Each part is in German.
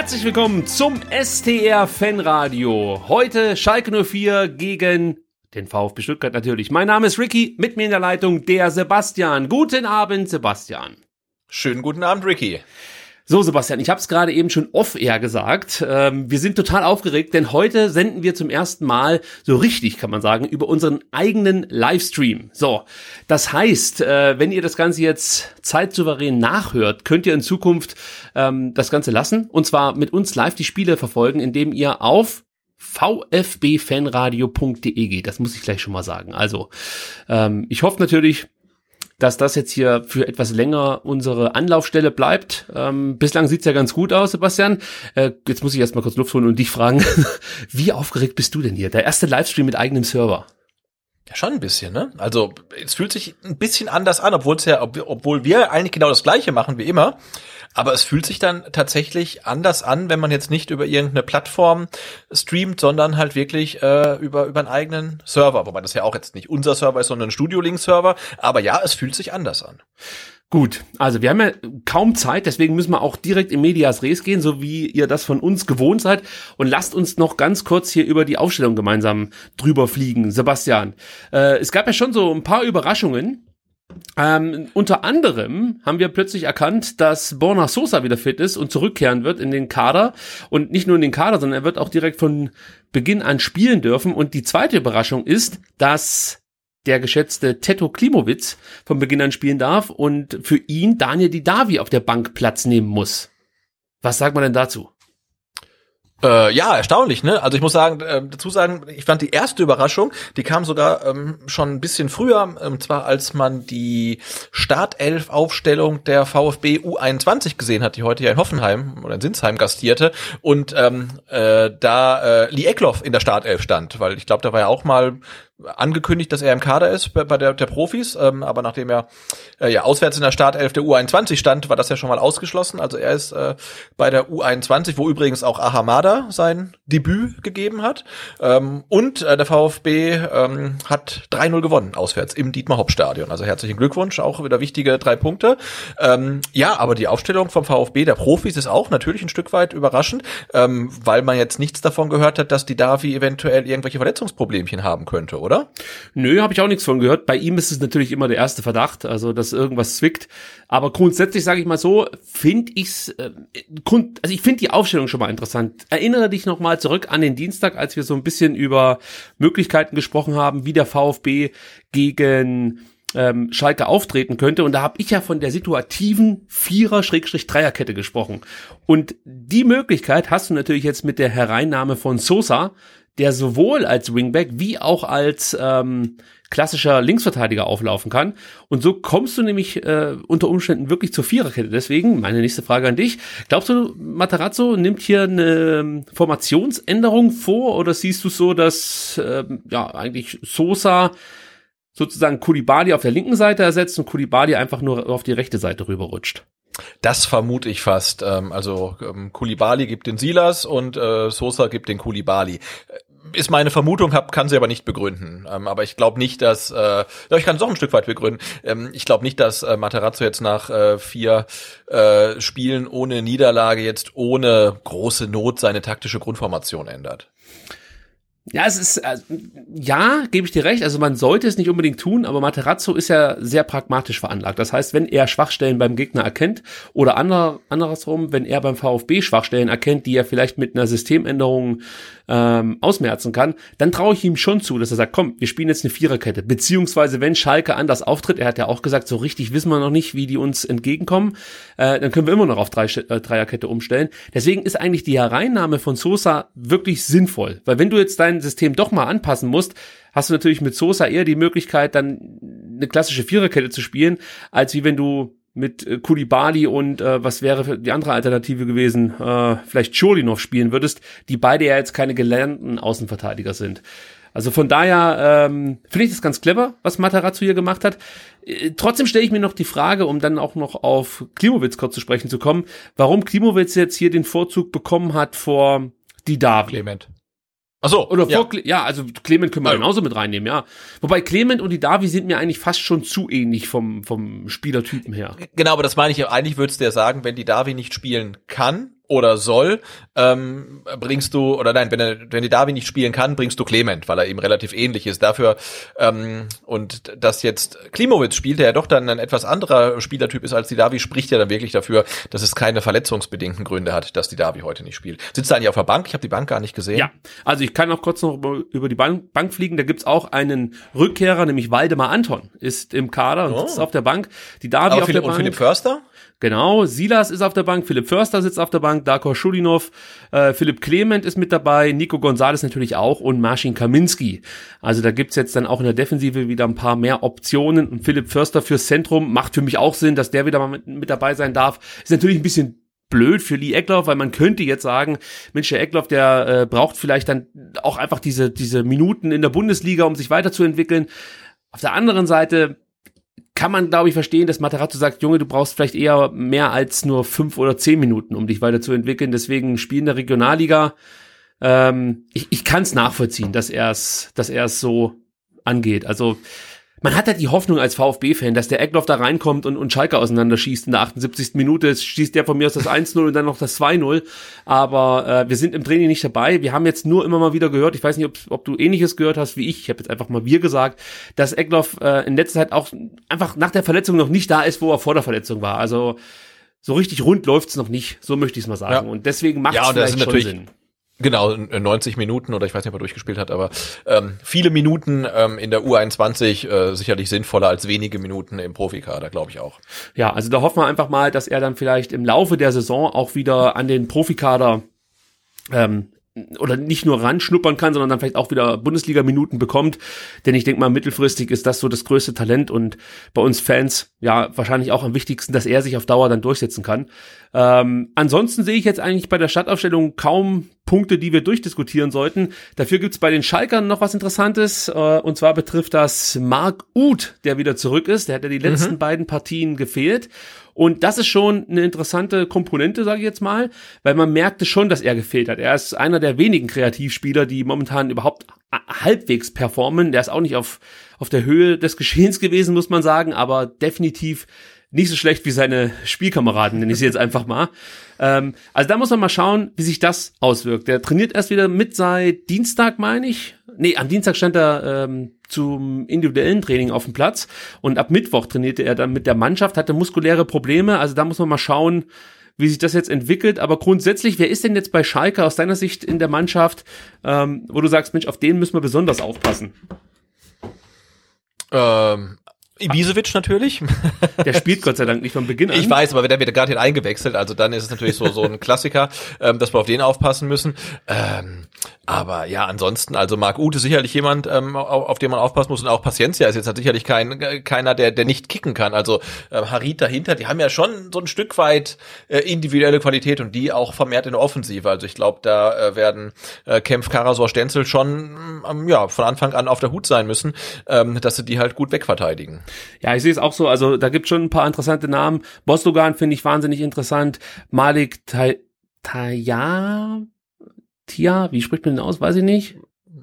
Herzlich willkommen zum STR Fanradio. Heute Schalke 04 gegen den VfB Stuttgart natürlich. Mein Name ist Ricky, mit mir in der Leitung der Sebastian. Guten Abend, Sebastian. Schönen guten Abend, Ricky. So, Sebastian, ich habe es gerade eben schon off-air gesagt. Ähm, wir sind total aufgeregt, denn heute senden wir zum ersten Mal, so richtig kann man sagen, über unseren eigenen Livestream. So, das heißt, äh, wenn ihr das Ganze jetzt zeitsouverän nachhört, könnt ihr in Zukunft ähm, das Ganze lassen und zwar mit uns live die Spiele verfolgen, indem ihr auf vfbfanradio.de geht. Das muss ich gleich schon mal sagen. Also, ähm, ich hoffe natürlich, dass das jetzt hier für etwas länger unsere Anlaufstelle bleibt. Ähm, bislang sieht's ja ganz gut aus, Sebastian. Äh, jetzt muss ich erst mal kurz Luft holen und dich fragen, wie aufgeregt bist du denn hier? Der erste Livestream mit eigenem Server. Ja, schon ein bisschen, ne? Also, es fühlt sich ein bisschen anders an, obwohl es ja, ob, obwohl wir eigentlich genau das Gleiche machen wie immer. Aber es fühlt sich dann tatsächlich anders an, wenn man jetzt nicht über irgendeine Plattform streamt, sondern halt wirklich äh, über, über einen eigenen Server. Wobei das ja auch jetzt nicht unser Server ist, sondern ein Studio Link Server. Aber ja, es fühlt sich anders an. Gut, also wir haben ja kaum Zeit, deswegen müssen wir auch direkt in Medias Res gehen, so wie ihr das von uns gewohnt seid. Und lasst uns noch ganz kurz hier über die Aufstellung gemeinsam drüber fliegen. Sebastian, äh, es gab ja schon so ein paar Überraschungen. Ähm, unter anderem haben wir plötzlich erkannt, dass Borna Sosa wieder fit ist und zurückkehren wird in den Kader. Und nicht nur in den Kader, sondern er wird auch direkt von Beginn an spielen dürfen. Und die zweite Überraschung ist, dass der geschätzte Teto Klimowitz von Beginn an spielen darf und für ihn Daniel Didavi auf der Bank Platz nehmen muss. Was sagt man denn dazu? Äh, ja, erstaunlich, ne? Also ich muss sagen, äh, dazu sagen, ich fand die erste Überraschung, die kam sogar ähm, schon ein bisschen früher, ähm, zwar als man die Startelf-Aufstellung der VfB U21 gesehen hat, die heute ja in Hoffenheim oder in Sinsheim gastierte und ähm, äh, da äh, Lee Eckloff in der Startelf stand, weil ich glaube, da war ja auch mal angekündigt, dass er im Kader ist bei, bei der, der Profis, ähm, aber nachdem er äh, ja auswärts in der Startelf der U21 stand, war das ja schon mal ausgeschlossen. Also er ist äh, bei der U21, wo übrigens auch Ahamada sein Debüt gegeben hat. Ähm, und äh, der VfB ähm, hat 3-0 gewonnen auswärts im Dietmar Hauptstadion. Also herzlichen Glückwunsch, auch wieder wichtige drei Punkte. Ähm, ja, aber die Aufstellung vom VfB der Profis ist auch natürlich ein Stück weit überraschend, ähm, weil man jetzt nichts davon gehört hat, dass die Davi eventuell irgendwelche Verletzungsproblemchen haben könnte, oder? Oder? Nö, habe ich auch nichts von gehört. Bei ihm ist es natürlich immer der erste Verdacht, also dass irgendwas zwickt. Aber grundsätzlich sage ich mal so, finde ich's, äh, also ich finde die Aufstellung schon mal interessant. Erinnere dich noch mal zurück an den Dienstag, als wir so ein bisschen über Möglichkeiten gesprochen haben, wie der VfB gegen ähm, Schalke auftreten könnte. Und da habe ich ja von der situativen Vierer-Dreierkette gesprochen. Und die Möglichkeit hast du natürlich jetzt mit der Hereinnahme von Sosa, der sowohl als Wingback wie auch als ähm, klassischer Linksverteidiger auflaufen kann. Und so kommst du nämlich äh, unter Umständen wirklich zur Viererkette. Deswegen meine nächste Frage an dich. Glaubst du, Materazzo nimmt hier eine ähm, Formationsänderung vor oder siehst du so, dass äh, ja eigentlich Sosa sozusagen Kulibali auf der linken Seite ersetzt und Kulibali einfach nur auf die rechte Seite rüberrutscht? Das vermute ich fast. Ähm, also ähm, Kulibali gibt den Silas und äh, Sosa gibt den Kulibali ist meine Vermutung, hab, kann sie aber nicht begründen. Ähm, aber ich glaube nicht, dass, äh, ich kann es auch ein Stück weit begründen. Ähm, ich glaube nicht, dass äh, Materazzo jetzt nach äh, vier äh, Spielen ohne Niederlage jetzt ohne große Not seine taktische Grundformation ändert. Ja, es ist, äh, ja, gebe ich dir recht. Also man sollte es nicht unbedingt tun, aber Materazzo ist ja sehr pragmatisch veranlagt. Das heißt, wenn er Schwachstellen beim Gegner erkennt oder ander, andersrum, wenn er beim VfB Schwachstellen erkennt, die er vielleicht mit einer Systemänderung ähm, ausmerzen kann, dann traue ich ihm schon zu, dass er sagt, komm, wir spielen jetzt eine Viererkette. Beziehungsweise, wenn Schalke anders auftritt, er hat ja auch gesagt, so richtig wissen wir noch nicht, wie die uns entgegenkommen, äh, dann können wir immer noch auf drei, äh, Dreierkette umstellen. Deswegen ist eigentlich die Hereinnahme von Sosa wirklich sinnvoll. Weil wenn du jetzt dein System doch mal anpassen musst, hast du natürlich mit Sosa eher die Möglichkeit, dann eine klassische Viererkette zu spielen, als wie wenn du mit äh, Kulibali und äh, was wäre die andere Alternative gewesen, äh, vielleicht Cholinov spielen würdest, die beide ja jetzt keine gelernten Außenverteidiger sind. Also von daher ähm, finde ich das ganz clever, was Matarazzo hier gemacht hat. Äh, trotzdem stelle ich mir noch die Frage, um dann auch noch auf Klimowitz kurz zu sprechen zu kommen, warum Klimowitz jetzt hier den Vorzug bekommen hat vor die Davi. Clement. Ach so, Oder vor, ja. ja, also Clement können wir genauso mit reinnehmen, ja. Wobei Clement und die Davi sind mir eigentlich fast schon zu ähnlich vom, vom Spielertypen her. Genau, aber das meine ich, eigentlich würdest du ja sagen, wenn die Davi nicht spielen kann, oder soll, ähm, bringst du, oder nein, wenn, er, wenn die Davi nicht spielen kann, bringst du Clement, weil er eben relativ ähnlich ist. Dafür, ähm, und dass jetzt Klimowitz spielt, der ja doch dann ein etwas anderer Spielertyp ist als die Davi, spricht ja dann wirklich dafür, dass es keine verletzungsbedingten Gründe hat, dass die Davi heute nicht spielt. Sitzt er eigentlich auf der Bank? Ich habe die Bank gar nicht gesehen. Ja, also ich kann noch kurz noch über die Bank, Bank fliegen. Da gibt's auch einen Rückkehrer, nämlich Waldemar Anton, ist im Kader und oh. sitzt auf der Bank. Die Davi auf Philipp, der Bank. Und Philipp Förster? Genau, Silas ist auf der Bank, Philipp Förster sitzt auf der Bank, Darko Schulinov, äh, Philipp Clement ist mit dabei, Nico Gonzalez natürlich auch und Marcin Kaminski. Also da gibt's jetzt dann auch in der Defensive wieder ein paar mehr Optionen und Philipp Förster fürs Zentrum macht für mich auch Sinn, dass der wieder mal mit, mit dabei sein darf. Ist natürlich ein bisschen blöd für Lee Eckloff, weil man könnte jetzt sagen, Mensch, der Eckloff, der äh, braucht vielleicht dann auch einfach diese, diese Minuten in der Bundesliga, um sich weiterzuentwickeln. Auf der anderen Seite kann man, glaube ich, verstehen, dass Materazzo sagt, Junge, du brauchst vielleicht eher mehr als nur fünf oder zehn Minuten, um dich weiterzuentwickeln. Deswegen spielen der Regionalliga. Ähm, ich ich kann es nachvollziehen, dass er es dass er es so angeht. Also man hat halt die Hoffnung als VfB-Fan, dass der Eckloff da reinkommt und, und Schalke auseinanderschießt in der 78. Minute. Schießt der von mir aus das 1-0 und dann noch das 2-0. Aber äh, wir sind im Training nicht dabei. Wir haben jetzt nur immer mal wieder gehört, ich weiß nicht, ob, ob du ähnliches gehört hast wie ich, ich habe jetzt einfach mal wir gesagt, dass Eckloff äh, in letzter Zeit auch einfach nach der Verletzung noch nicht da ist, wo er vor der Verletzung war. Also so richtig rund läuft's noch nicht, so möchte ich es mal sagen. Ja. Und deswegen macht es ja, vielleicht schon Sinn. Genau, 90 Minuten oder ich weiß nicht, ob er durchgespielt hat, aber ähm, viele Minuten ähm, in der U21 äh, sicherlich sinnvoller als wenige Minuten im Profikader, glaube ich auch. Ja, also da hoffen wir einfach mal, dass er dann vielleicht im Laufe der Saison auch wieder an den Profikader ähm, oder nicht nur ranschnuppern kann, sondern dann vielleicht auch wieder Bundesliga-Minuten bekommt. Denn ich denke mal, mittelfristig ist das so das größte Talent und bei uns Fans ja wahrscheinlich auch am wichtigsten, dass er sich auf Dauer dann durchsetzen kann. Ähm, ansonsten sehe ich jetzt eigentlich bei der Stadtaufstellung kaum Punkte, die wir durchdiskutieren sollten. Dafür gibt's bei den Schalkern noch was Interessantes. Äh, und zwar betrifft das Mark Uth, der wieder zurück ist. Der hat ja die letzten mhm. beiden Partien gefehlt. Und das ist schon eine interessante Komponente, sage ich jetzt mal, weil man merkte schon, dass er gefehlt hat. Er ist einer der wenigen Kreativspieler, die momentan überhaupt halbwegs performen. Der ist auch nicht auf, auf der Höhe des Geschehens gewesen, muss man sagen, aber definitiv nicht so schlecht wie seine Spielkameraden, nenne ich sie jetzt einfach mal. Ähm, also da muss man mal schauen, wie sich das auswirkt. Der trainiert erst wieder mit seit Dienstag, meine ich. Nee, am Dienstag stand er ähm, zum individuellen Training auf dem Platz und ab Mittwoch trainierte er dann mit der Mannschaft, hatte muskuläre Probleme. Also da muss man mal schauen, wie sich das jetzt entwickelt. Aber grundsätzlich, wer ist denn jetzt bei Schalke aus deiner Sicht in der Mannschaft, ähm, wo du sagst, Mensch, auf den müssen wir besonders aufpassen? Ähm, Ibisevic natürlich. Der spielt Gott sei Dank nicht von Beginn an. Ich weiß, aber der wird gerade eingewechselt, also dann ist es natürlich so, so ein Klassiker, ähm, dass wir auf den aufpassen müssen. Ähm, aber ja, ansonsten, also Marc Ute sicherlich jemand, ähm, auf, auf den man aufpassen muss und auch Paciencia ist jetzt halt sicherlich kein, keiner, der, der nicht kicken kann. Also äh, Harit dahinter, die haben ja schon so ein Stück weit äh, individuelle Qualität und die auch vermehrt in der Offensive. Also ich glaube, da äh, werden äh, Kempf, Karasor, Stenzel schon ähm, ja von Anfang an auf der Hut sein müssen, ähm, dass sie die halt gut wegverteidigen. Ja, ich sehe es auch so. Also da gibt schon ein paar interessante Namen. Bostogan finde ich wahnsinnig interessant. Malik Taya, Tia, wie spricht man den aus? Weiß ich nicht.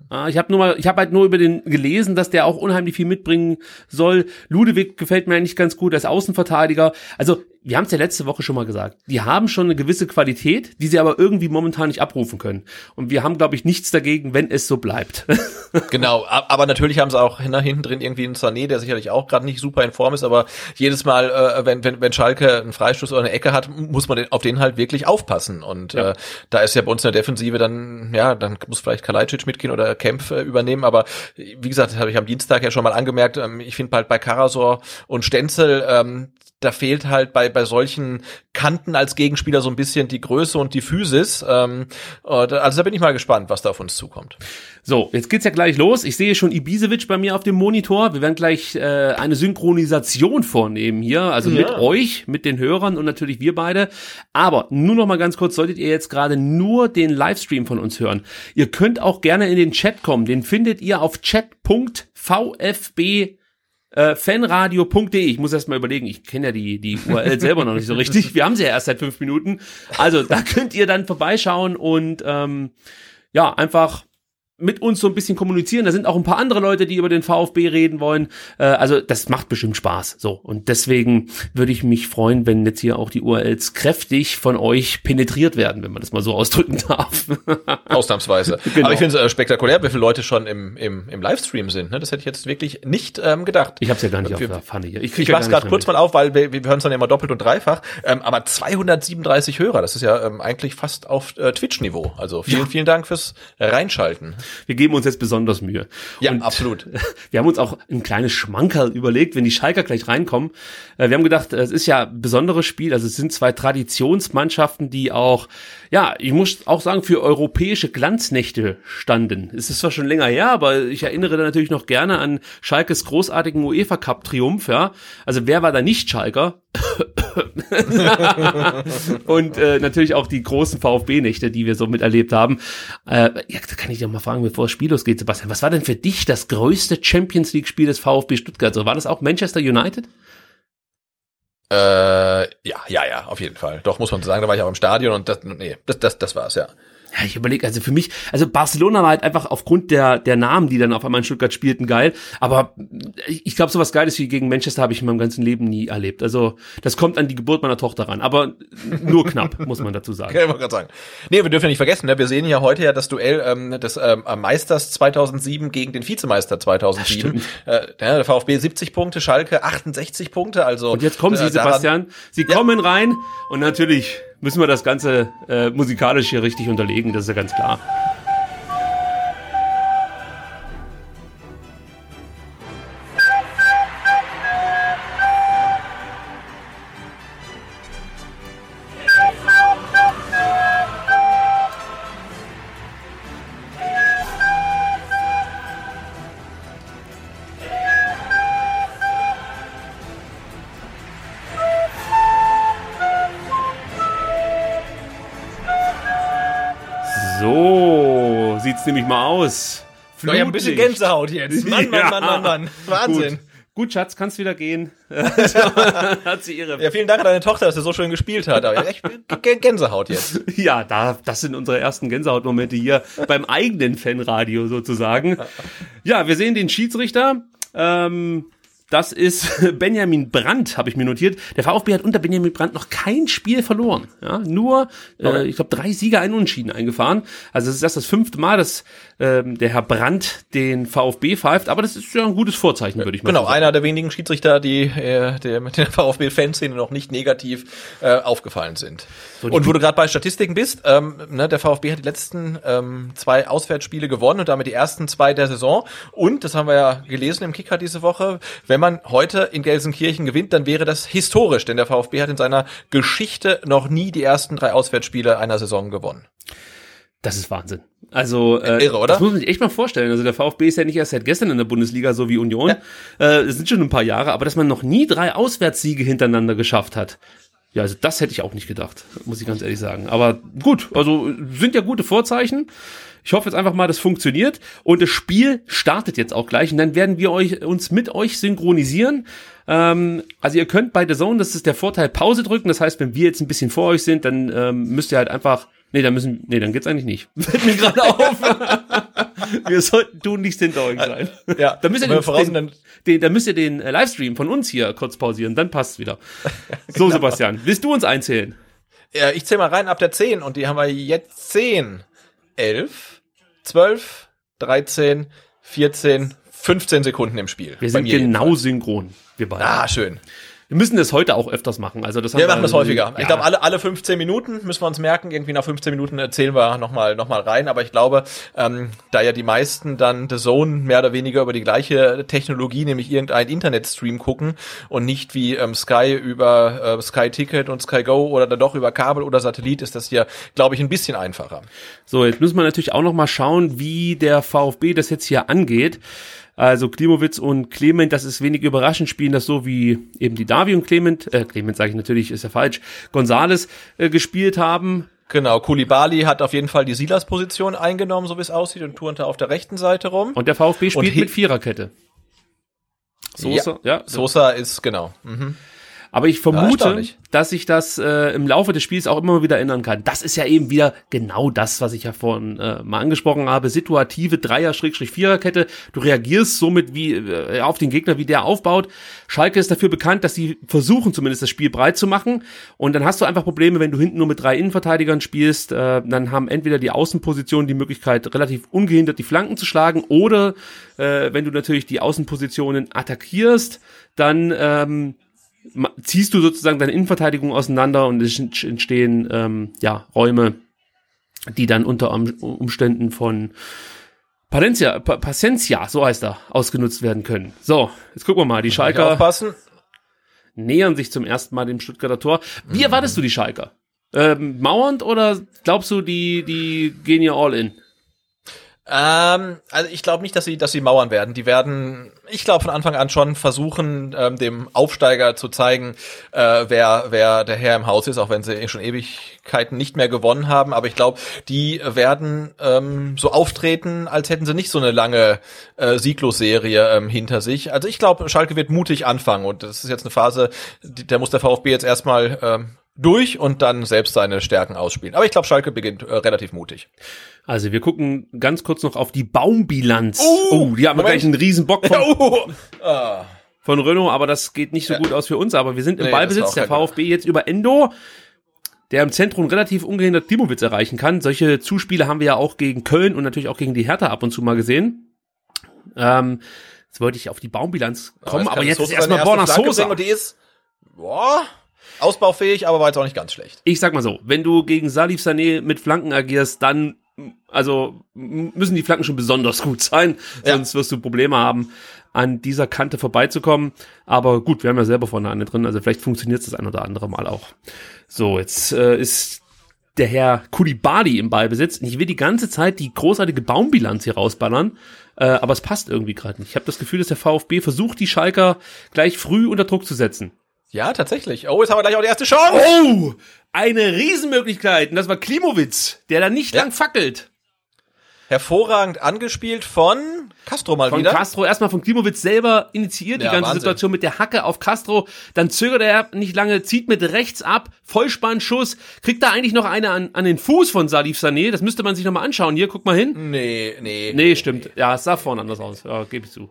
Ah, ich habe nur mal, ich habe halt nur über den gelesen, dass der auch unheimlich viel mitbringen soll. Ludewig gefällt mir eigentlich ganz gut als Außenverteidiger. Also wir haben es ja letzte Woche schon mal gesagt, die haben schon eine gewisse Qualität, die sie aber irgendwie momentan nicht abrufen können. Und wir haben, glaube ich, nichts dagegen, wenn es so bleibt. genau, aber natürlich haben sie auch nach hinten drin irgendwie einen Sané, der sicherlich auch gerade nicht super in Form ist, aber jedes Mal, äh, wenn, wenn, wenn Schalke einen Freistoß oder eine Ecke hat, muss man auf den halt wirklich aufpassen. Und ja. äh, da ist ja bei uns in der Defensive dann, ja, dann muss vielleicht Kalajdzic mitgehen oder Kempf äh, übernehmen. Aber wie gesagt, das habe ich am Dienstag ja schon mal angemerkt, ähm, ich finde halt bei Karasor und Stenzel, ähm, da fehlt halt bei, bei solchen Kanten als Gegenspieler so ein bisschen die Größe und die Physis. Ähm, also da bin ich mal gespannt, was da auf uns zukommt. So, jetzt geht's ja gleich los. Ich sehe schon Ibisevic bei mir auf dem Monitor. Wir werden gleich äh, eine Synchronisation vornehmen hier, also ja. mit euch, mit den Hörern und natürlich wir beide. Aber nur noch mal ganz kurz, solltet ihr jetzt gerade nur den Livestream von uns hören. Ihr könnt auch gerne in den Chat kommen. Den findet ihr auf chat.vfb äh, fanradio.de. Ich muss erst mal überlegen, ich kenne ja die, die URL selber noch nicht so richtig. Wir haben sie ja erst seit fünf Minuten. Also da könnt ihr dann vorbeischauen und ähm, ja, einfach mit uns so ein bisschen kommunizieren. Da sind auch ein paar andere Leute, die über den VfB reden wollen. Äh, also das macht bestimmt Spaß. So und deswegen würde ich mich freuen, wenn jetzt hier auch die URLs kräftig von euch penetriert werden, wenn man das mal so ausdrücken darf. Ausnahmsweise. Genau. Aber ich finde es äh, spektakulär, wie viele Leute schon im, im, im Livestream sind. Ne? Das hätte ich jetzt wirklich nicht ähm, gedacht. Ich habe es ja gar nicht wir, auf der Pfanne hier. Ich, ich mach's gerade kurz mit. mal auf, weil wir, wir hören es dann immer doppelt und dreifach. Ähm, aber 237 Hörer, das ist ja ähm, eigentlich fast auf äh, Twitch-Niveau. Also vielen, ja. vielen Dank fürs Reinschalten. Wir geben uns jetzt besonders Mühe. Ja, und absolut. Wir haben uns auch ein kleines Schmankerl überlegt, wenn die Schalker gleich reinkommen. Äh, wir haben gedacht, es ist ja ein besonderes Spiel. Also es sind zwei Traditionsmannschaften, die auch, ja, ich muss auch sagen, für europäische Glanznächte standen. Es ist zwar schon länger her, aber ich erinnere da natürlich noch gerne an Schalkes großartigen UEFA Cup Triumph, ja. Also wer war da nicht Schalker? und äh, natürlich auch die großen VfB-Nächte, die wir so miterlebt haben. Äh, ja, da kann ich dir mal fragen, bevor das Spiel losgeht, Sebastian, was war denn für dich das größte Champions League-Spiel des VfB Stuttgart? So, war das auch Manchester United? Äh, ja, ja, ja, auf jeden Fall. Doch, muss man sagen, da war ich auch im Stadion und das, nee, das, das, das war's, ja. Ja, ich überlege, also für mich, also Barcelona war halt einfach aufgrund der, der Namen, die dann auf einmal in Stuttgart spielten, geil. Aber ich glaube, sowas Geiles wie gegen Manchester habe ich in meinem ganzen Leben nie erlebt. Also das kommt an die Geburt meiner Tochter ran. Aber nur knapp, muss man dazu sagen. Okay, ich gerade sagen. Nee, wir dürfen ja nicht vergessen, ne? wir sehen ja heute ja das Duell ähm, des ähm, Meisters 2007 gegen den Vizemeister 2007. Äh, der VfB 70 Punkte, Schalke 68 Punkte. Also Und jetzt kommen Sie, äh, Sebastian. Sie ja. kommen rein und natürlich müssen wir das Ganze äh, musikalisch hier richtig unterlegen, das ist ja ganz klar. Aus. Flutlich. Ich hab ein bisschen Gänsehaut jetzt. Mann, Mann, ja. Mann, Mann, Mann. Wahnsinn. Gut. Gut, Schatz, kannst wieder gehen. hat sie ihre. Ja, vielen Dank an deine Tochter, dass sie so schön gespielt hat. Aber echt Gänsehaut jetzt. Ja, da, das sind unsere ersten Gänsehautmomente hier beim eigenen Fanradio sozusagen. Ja, wir sehen den Schiedsrichter. Ähm, das ist Benjamin Brandt, habe ich mir notiert. Der VfB hat unter Benjamin Brandt noch kein Spiel verloren. Ja, nur, äh, ich glaube, drei Sieger, ein Unentschieden eingefahren. Also es ist erst das fünfte Mal, dass ähm, der Herr Brandt den VfB pfeift, aber das ist ja ein gutes Vorzeichen, würde ich mal genau, sagen. Genau, einer der wenigen Schiedsrichter, die äh, der mit der VfB-Fanszene noch nicht negativ äh, aufgefallen sind. So, und wo du gerade bei Statistiken bist, ähm, ne, der VfB hat die letzten ähm, zwei Auswärtsspiele gewonnen und damit die ersten zwei der Saison. Und, das haben wir ja gelesen im Kicker diese Woche, wenn man heute in Gelsenkirchen gewinnt, dann wäre das historisch, denn der VfB hat in seiner Geschichte noch nie die ersten drei Auswärtsspiele einer Saison gewonnen. Das ist Wahnsinn. Also, äh, Irre, oder? das muss man sich echt mal vorstellen. Also der VfB ist ja nicht erst seit gestern in der Bundesliga, so wie Union. Ja. Äh, das sind schon ein paar Jahre, aber dass man noch nie drei Auswärtssiege hintereinander geschafft hat. Ja, also das hätte ich auch nicht gedacht, muss ich ganz ehrlich sagen. Aber gut, also sind ja gute Vorzeichen. Ich hoffe jetzt einfach mal, das funktioniert. Und das Spiel startet jetzt auch gleich. Und dann werden wir euch, uns mit euch synchronisieren. Ähm, also ihr könnt bei The Zone, das ist der Vorteil, Pause drücken. Das heißt, wenn wir jetzt ein bisschen vor euch sind, dann ähm, müsst ihr halt einfach Nee, dann müssen, nee, dann geht's eigentlich nicht. Fällt mir gerade auf. wir sollten du nicht hinter euch sein. Ja, Da müsst ihr den, voraus den, den, da müsst ihr den äh, Livestream von uns hier kurz pausieren, dann passt's wieder. So, Sebastian, willst du uns einzählen? Ja, ich zähle mal rein ab der 10 und die haben wir jetzt 10, 11, 12, 13, 14, 15 Sekunden im Spiel. Wir sind genau synchron, wir beide. Ah, schön. Wir müssen das heute auch öfters machen. Also das haben Wir machen das häufiger. Ja. Ich glaube, alle, alle 15 Minuten müssen wir uns merken. Irgendwie nach 15 Minuten erzählen wir nochmal noch mal rein. Aber ich glaube, ähm, da ja die meisten dann The Zone mehr oder weniger über die gleiche Technologie, nämlich irgendein Internetstream gucken und nicht wie ähm, Sky über äh, Sky Ticket und Sky Go oder dann doch über Kabel oder Satellit, ist das hier, glaube ich, ein bisschen einfacher. So, jetzt müssen wir natürlich auch noch mal schauen, wie der VfB das jetzt hier angeht. Also Klimowitz und Clement, das ist wenig überraschend, spielen das so wie eben die Davi und Clement, äh, Clement sage ich natürlich, ist ja falsch, Gonzales äh, gespielt haben. Genau, Kulibali hat auf jeden Fall die Silas-Position eingenommen, so wie es aussieht, und turnte auf der rechten Seite rum. Und der VfB spielt mit Viererkette. Soße, ja. so. Sosa ist, genau. Mhm. Aber ich vermute, erstaunlich. dass sich das äh, im Laufe des Spiels auch immer wieder ändern kann. Das ist ja eben wieder genau das, was ich ja vorhin äh, mal angesprochen habe. Situative Dreier-Viererkette. Du reagierst somit wie äh, auf den Gegner, wie der aufbaut. Schalke ist dafür bekannt, dass sie versuchen zumindest das Spiel breit zu machen. Und dann hast du einfach Probleme, wenn du hinten nur mit drei Innenverteidigern spielst. Äh, dann haben entweder die Außenpositionen die Möglichkeit, relativ ungehindert die Flanken zu schlagen. Oder äh, wenn du natürlich die Außenpositionen attackierst, dann ähm, ziehst du sozusagen deine Innenverteidigung auseinander und es ent- entstehen ähm, ja Räume, die dann unter Umständen von Palencia, Pa- Paciencia, so heißt er, ausgenutzt werden können. So, jetzt gucken wir mal. Die Schalker Aufpassen. nähern sich zum ersten Mal dem Stuttgarter Tor. Wie erwartest du die Schalker? Ähm, mauernd oder glaubst du, die, die gehen hier all in? Ähm, also ich glaube nicht, dass sie, dass sie mauern werden. Die werden, ich glaube von Anfang an schon versuchen, ähm, dem Aufsteiger zu zeigen, äh, wer, wer der Herr im Haus ist, auch wenn sie schon Ewigkeiten nicht mehr gewonnen haben. Aber ich glaube, die werden ähm, so auftreten, als hätten sie nicht so eine lange äh, Sieglosserie ähm, hinter sich. Also ich glaube, Schalke wird mutig anfangen und das ist jetzt eine Phase, die, da muss der VfB jetzt erstmal ähm, durch und dann selbst seine Stärken ausspielen. Aber ich glaube, Schalke beginnt äh, relativ mutig. Also wir gucken ganz kurz noch auf die Baumbilanz. Oh, oh, die haben wir Moment. gleich einen riesen Bock von, ah. von Renault, aber das geht nicht so gut aus für uns. Aber wir sind im Nee, Ballbesitz. Der VfB jetzt über Endo, der im Zentrum relativ ungehindert Dimowitz erreichen kann. Solche Zuspiele haben wir ja auch gegen Köln und natürlich auch gegen die Hertha ab und zu mal gesehen. Ähm, jetzt wollte ich auf die Baumbilanz kommen, aber jetzt ist erstmal Borna Sosa. Und die ist, boah, ausbaufähig, aber war jetzt auch nicht ganz schlecht. Ich sag mal so, wenn du gegen Salif Sané mit Flanken agierst, dann also müssen die Flanken schon besonders gut sein, Ja. sonst wirst du Probleme haben, an dieser Kante vorbeizukommen. Aber gut, wir haben ja selber vorne eine drin, also vielleicht funktioniert das ein oder andere Mal auch. So, jetzt äh, ist der Herr Kulibali im Ballbesitz. Und ich will die ganze Zeit die großartige Baumbilanz hier rausballern, äh, aber es passt irgendwie gerade nicht. Ich habe das Gefühl, dass der VfB versucht, die Schalker gleich früh unter Druck zu setzen. Ja, tatsächlich. Oh, jetzt haben wir gleich auch die erste Chance. Oh, eine Riesenmöglichkeit. Und das war Klimowitz, der da nicht Ja. lang fackelt. Hervorragend angespielt von Castro mal Von wieder. Castro, erstmal von Klimowitz selber initiiert, Ja, die ganze Wahnsinn. Situation mit der Hacke auf Castro. Dann zögert er nicht lange, zieht mit rechts ab, Vollspannschuss, kriegt da eigentlich noch eine an, an den Fuß von Salif Sané. Das müsste man sich nochmal anschauen. Hier, guck mal hin. Nee, nee. Nee, stimmt. Ja, es sah vorne anders aus. Ja, gebe ich zu.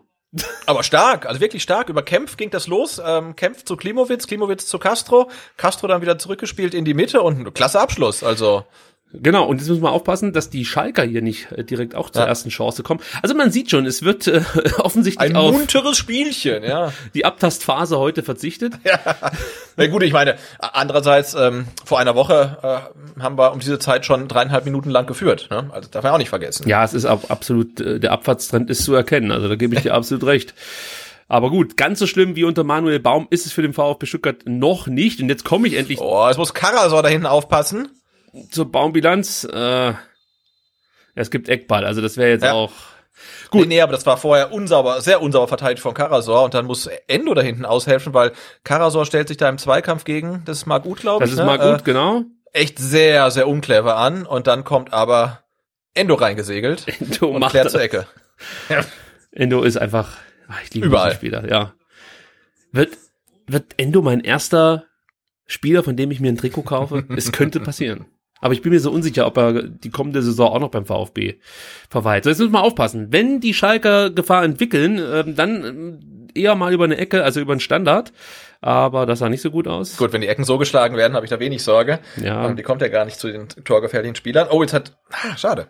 Aber stark, also wirklich stark. Über Kempf ging das los. Ähm, Kempf zu Klimowitz, Klimowitz zu Castro. Castro dann wieder zurückgespielt in die Mitte und ein klasse Abschluss. Also, Genau, und jetzt müssen wir aufpassen, dass die Schalker hier nicht äh, direkt auch zur Ja. ersten Chance kommen. Also man sieht schon, es wird äh, offensichtlich ein auf munteres Spielchen, ja. die Abtastphase heute verzichtet. Na gut, ich meine, andererseits, ähm, vor einer Woche äh, haben wir um diese Zeit schon dreieinhalb Minuten lang geführt. Ne? Also darf man auch nicht vergessen. Ja, es ist ab, absolut, äh, der Abfahrtstrend ist zu erkennen. Also da gebe ich dir absolut recht. Aber gut, ganz so schlimm wie unter Manuel Baum ist es für den VfB Stuttgart noch nicht. Und jetzt komme ich endlich Oh, jetzt muss Karasor da hinten aufpassen. Zur Baumbilanz. Äh, es gibt Eckball, also das wäre jetzt Ja. auch. Gut. Nee, nee, aber das war vorher unsauber, sehr unsauber verteidigt von Karasor und dann muss Endo da hinten aushelfen, weil Karasor stellt sich da im Zweikampf gegen, das ist mal gut, glaube Das ich. ist ne? mal gut, Äh, genau. echt sehr, sehr unclever an und dann kommt aber Endo reingesegelt Endo und macht klärt zur Ecke. Endo ist einfach. Ach, ich liebe Überall. Spieler, ja. Wird, wird Endo mein erster Spieler, von dem ich mir ein Trikot kaufe? es könnte passieren. Aber ich bin mir so unsicher, ob er die kommende Saison auch noch beim VfB verweilt. So, jetzt müssen wir aufpassen. Wenn die Schalker Gefahr entwickeln, ähm, dann ähm, eher mal über eine Ecke, also über einen Standard. Aber das sah nicht so gut aus. Gut, wenn die Ecken so geschlagen werden, habe ich da wenig Sorge. Ja. Ähm, die kommt ja gar nicht zu den torgefährlichen Spielern. Oh, jetzt hat, ah, schade.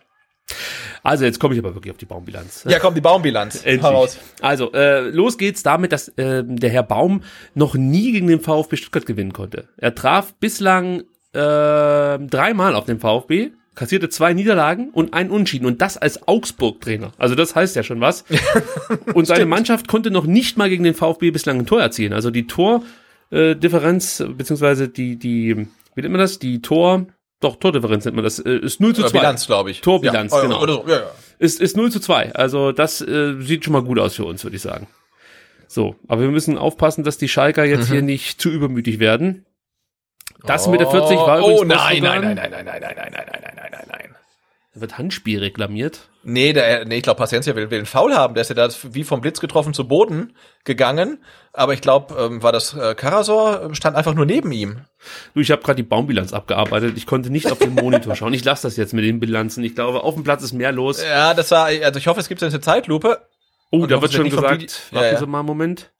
Also jetzt komme ich aber wirklich auf die Baumbilanz. Ja, komm, die Baumbilanz. Endlich. Also, äh, los geht's damit, dass äh, der Herr Baum noch nie gegen den VfB Stuttgart gewinnen konnte. Er traf bislang äh, dreimal auf den VfB, kassierte zwei Niederlagen und einen Unschieden und das als Augsburg-Trainer. Also das heißt ja schon was. und seine Mannschaft konnte noch nicht mal gegen den VfB bislang ein Tor erzielen. Also die Tordifferenz, beziehungsweise die, die, wie nennt man das? Die Tor, doch, Tordifferenz nennt man das, äh, ist 0 zu Oder 2. Bilanz, glaube ich. Torbilanz, ja, genau. Oder so. Ja, ja. Ist, ist 0 zu 2. Also das äh, sieht schon mal gut aus für uns, würde ich sagen. So, aber wir müssen aufpassen, dass die Schalker jetzt hier nicht zu übermütig werden. Das mit der 40 war Oh, übrigens nein, Postogan. nein, nein, nein, nein, nein, nein, nein, nein, nein, nein, nein, nein. Da wird Handspiel reklamiert. Nee, der, nee, ich glaube, Paciencia will, will einen Foul haben. Der ist ja da wie vom Blitz getroffen zu Boden gegangen. Aber ich glaube, ähm, war das äh, Karasor, ähm, stand einfach nur neben ihm. Du, ich habe gerade die Baumbilanz abgearbeitet. Ich konnte nicht auf den Monitor schauen. Ich lasse das jetzt mit den Bilanzen. Ich glaube, auf dem Platz ist mehr los. Ja, das war, also ich hoffe, es gibt jetzt eine Zeitlupe. Oh, Und da wird schon gesagt. Warten Ja, ja. Sie mal einen Moment.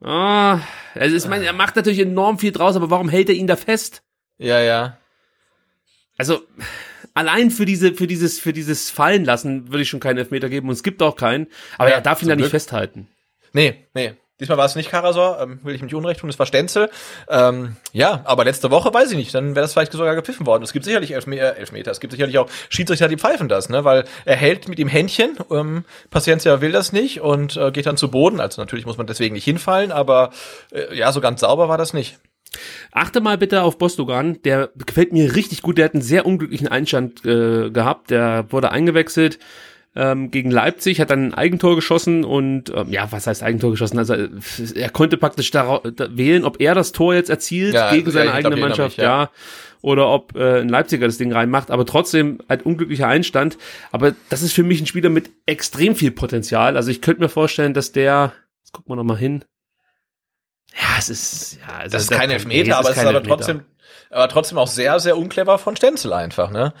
Ah, also ich meine, er macht natürlich enorm viel draus, aber warum hält er ihn da fest? Ja, ja. Also allein für diese für dieses für dieses Fallen lassen würde ich schon keinen Elfmeter geben und es gibt auch keinen, aber Ja, er darf ihn da nicht festhalten. Nee, nee. Diesmal war es nicht Karasor, ähm, will ich mich unrecht tun, es war Stenzel. Ähm, ja, aber letzte Woche weiß ich nicht, dann wäre das vielleicht sogar gepfiffen worden. Es gibt sicherlich Elfme äh, Elfmeter, es gibt sicherlich auch Schiedsrichter, die pfeifen das, ne? Weil er hält mit ihm Händchen, ähm, Paciencia will das nicht und äh, geht dann zu Boden. Also natürlich muss man deswegen nicht hinfallen, aber äh, ja, so ganz sauber war das nicht. Achte mal bitte auf Bostogan, der gefällt mir richtig gut, der hat einen sehr unglücklichen Einstand äh, gehabt, der wurde eingewechselt ähm, gegen Leipzig, hat dann ein Eigentor geschossen und ähm, ja, was heißt Eigentor geschossen? Also äh, er konnte praktisch da, da wählen, ob er das Tor jetzt erzielt Ja, gegen seine eigene Mannschaft, mich, ja. ja. Oder ob äh, ein Leipziger das Ding reinmacht, aber trotzdem halt unglücklicher Einstand. Aber das ist für mich ein Spieler mit extrem viel Potenzial. Also ich könnte mir vorstellen, dass der, jetzt gucken wir noch mal hin. Ja, es ist, ja, also Das ist da- kein nee, Elfmeter, aber es ist aber Elfmeter. trotzdem, aber trotzdem auch sehr, sehr unclever von Stenzel einfach, ne?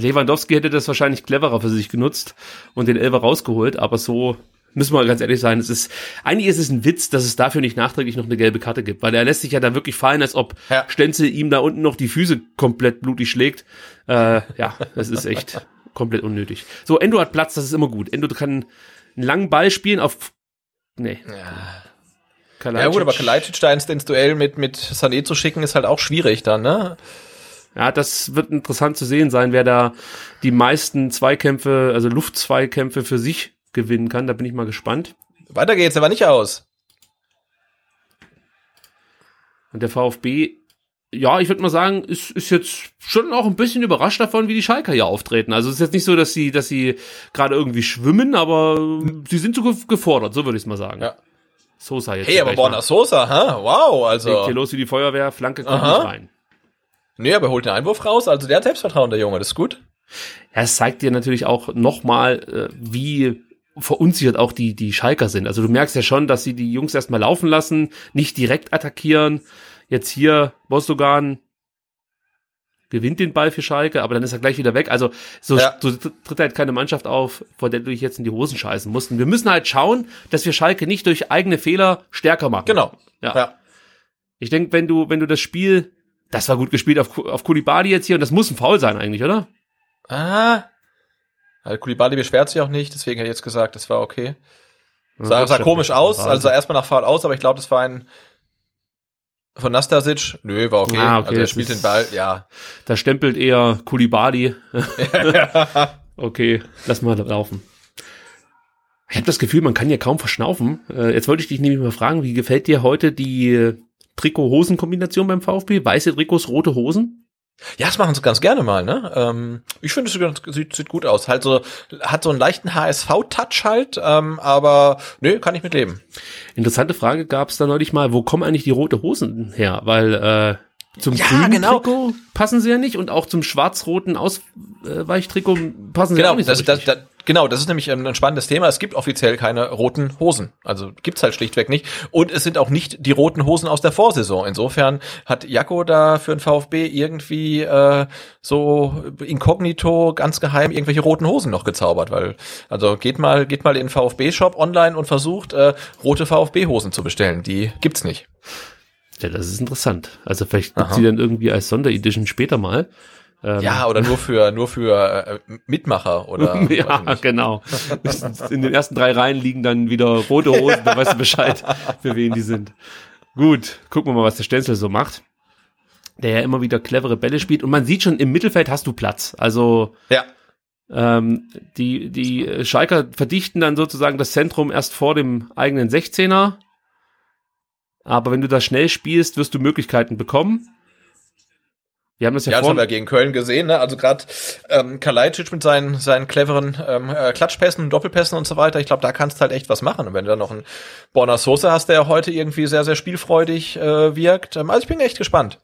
Lewandowski hätte das wahrscheinlich cleverer für sich genutzt und den Elfer rausgeholt, aber so müssen wir ganz ehrlich sein, es ist, eigentlich ist es ein Witz, dass es dafür nicht nachträglich noch eine gelbe Karte gibt, weil er lässt sich ja da wirklich fallen, als ob Ja. Stenzel ihm da unten noch die Füße komplett blutig schlägt. Äh, ja, das ist echt komplett unnötig. So, Endo hat Platz, das ist immer gut. Endo kann einen langen Ball spielen auf, nee. Ja gut, aber Kalajdzic da ins, ins Duell mit, mit Sané zu schicken, ist halt auch schwierig dann, ne? Ja, das wird interessant zu sehen sein, wer da die meisten Zweikämpfe, also Luftzweikämpfe für sich gewinnen kann. Da bin ich mal gespannt. Weiter geht's aber nicht aus. Und der VfB, ja, ich würde mal sagen, ist, ist jetzt schon auch ein bisschen überrascht davon, wie die Schalker hier auftreten. Also es ist jetzt nicht so, dass sie, dass sie gerade irgendwie schwimmen, aber sie sind so ge- gefordert, so würde ich es mal sagen. Ja. Sosa jetzt. Hey, aber Borna. Sosa, hä? Wow, Legt also. hier los wie die Feuerwehr, Flanke kommt Aha. nicht rein. Nee, aber er holt den Einwurf raus, also der hat Selbstvertrauen, der Junge, das ist gut. Ja, es zeigt dir natürlich auch nochmal, äh, wie verunsichert auch die, die Schalker sind. Also du merkst ja schon, dass sie die Jungs erstmal laufen lassen, nicht direkt attackieren. Jetzt hier Bostogan gewinnt den Ball für Schalke, aber dann ist er gleich wieder weg. Also so, Ja. so tritt halt keine Mannschaft auf, vor der du dich jetzt in die Hosen scheißen musst. Und wir müssen halt schauen, dass wir Schalke nicht durch eigene Fehler stärker machen. Genau. Ja. Ja. Ich denke, wenn du, wenn du das Spiel, das war gut gespielt auf, auf Kulibali jetzt hier, und das muss ein Foul sein eigentlich, oder? Ah. Also Kulibali beschwert sich auch nicht, deswegen hätte ich jetzt gesagt, das war okay. Sah, das sah komisch aus, Also- sah erstmal nach Foul aus, aber ich glaube, das war ein von Nastasic. Nö, war okay. Ah, okay, also er spielt den Ball, ja. Da stempelt eher Kulibali. okay, lass mal laufen. Ich habe das Gefühl, man kann ja kaum verschnaufen. Äh, jetzt wollte ich dich nämlich mal fragen, wie gefällt dir heute die Trikot-Hosen-Kombination beim VfB? Weiße Trikots, rote Hosen? Ja, das machen sie ganz gerne mal, ne? Ähm, ich finde, es sieht, sieht, gut aus. Halt so, hat so einen leichten HSV-Touch halt, ähm, aber nö, kann ich mitleben. Interessante Frage gab es da neulich mal, wo kommen eigentlich die rote Hosen her? Weil äh, zum Ja, grünen genau. Trikot passen sie ja nicht und auch zum schwarz-roten Ausweichtrikot passen sie ja Genau, auch nicht das, so das, das, genau, das ist nämlich ein, spannendes Thema. Es gibt offiziell keine roten Hosen. Also gibt's halt schlichtweg nicht. Und es sind auch nicht die roten Hosen aus der Vorsaison. Insofern hat Jakko da für den VfB irgendwie äh, so inkognito, ganz geheim, irgendwelche roten Hosen noch gezaubert. Weil, also geht mal, geht mal in den VfB-Shop online und versucht, äh, rote VfB-Hosen zu bestellen. Die gibt's nicht. Ja, das ist interessant. Also vielleicht gibt's Aha. die dann irgendwie als Sonderedition später mal. Ähm, Ja, oder nur für, nur für äh, Mitmacher oder ja, genau. In den ersten drei Reihen liegen dann wieder rote Hosen, da weißt du Bescheid, für wen die sind. Gut, gucken wir mal, was der Stenzel so macht. Der ja immer wieder clevere Bälle spielt. Und man sieht schon, im Mittelfeld hast du Platz. Also Ja. ähm, die, die Schalker verdichten dann sozusagen das Zentrum erst vor dem eigenen 16er. Aber wenn du da schnell spielst, wirst du Möglichkeiten bekommen. Wir haben das ja, Ja, das haben wir gegen Köln gesehen. Ne? Also gerade ähm, Kalajdzic mit seinen, seinen cleveren ähm, äh, Klatschpässen, Doppelpässen und so weiter. Ich glaube, da kannst du halt echt was machen. Und wenn du dann noch einen Borna Sosa hast, der heute irgendwie sehr, sehr spielfreudig äh, wirkt. Ähm, also ich bin echt gespannt.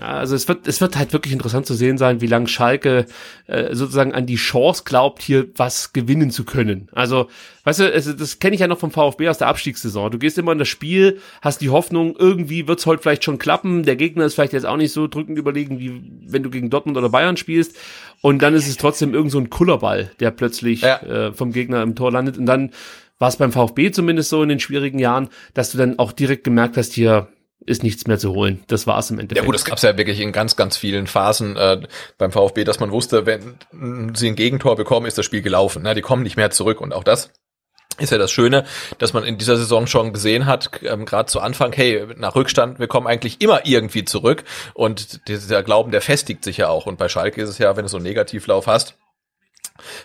Ja, also es wird, es wird halt wirklich interessant zu sehen sein, wie lange Schalke äh, sozusagen an die Chance glaubt, hier was gewinnen zu können. Also, weißt du, es, das kenne ich ja noch vom VfB aus der Abstiegssaison. Du gehst immer in das Spiel, hast die Hoffnung, irgendwie wird's heute vielleicht schon klappen. Der Gegner ist vielleicht jetzt auch nicht so drückend überlegen, wie wenn du gegen Dortmund oder Bayern spielst. Und dann ist es trotzdem irgend so ein Kullerball, der plötzlich Ja. äh, vom Gegner im Tor landet. Und dann war es beim VfB zumindest so in den schwierigen Jahren, dass du dann auch direkt gemerkt hast, hier ist nichts mehr zu holen. Das war es im Endeffekt. Ja gut, das gab's ja wirklich in ganz, ganz vielen Phasen äh, beim VfB, dass man wusste, wenn sie ein Gegentor bekommen, ist das Spiel gelaufen. Ne? Die kommen nicht mehr zurück. Und auch das ist ja das Schöne, dass man in dieser Saison schon gesehen hat, ähm, gerade zu Anfang, hey, nach Rückstand, wir kommen eigentlich immer irgendwie zurück. Und dieser Glauben, der festigt sich ja auch. Und bei Schalke ist es ja, wenn du so einen Negativlauf hast,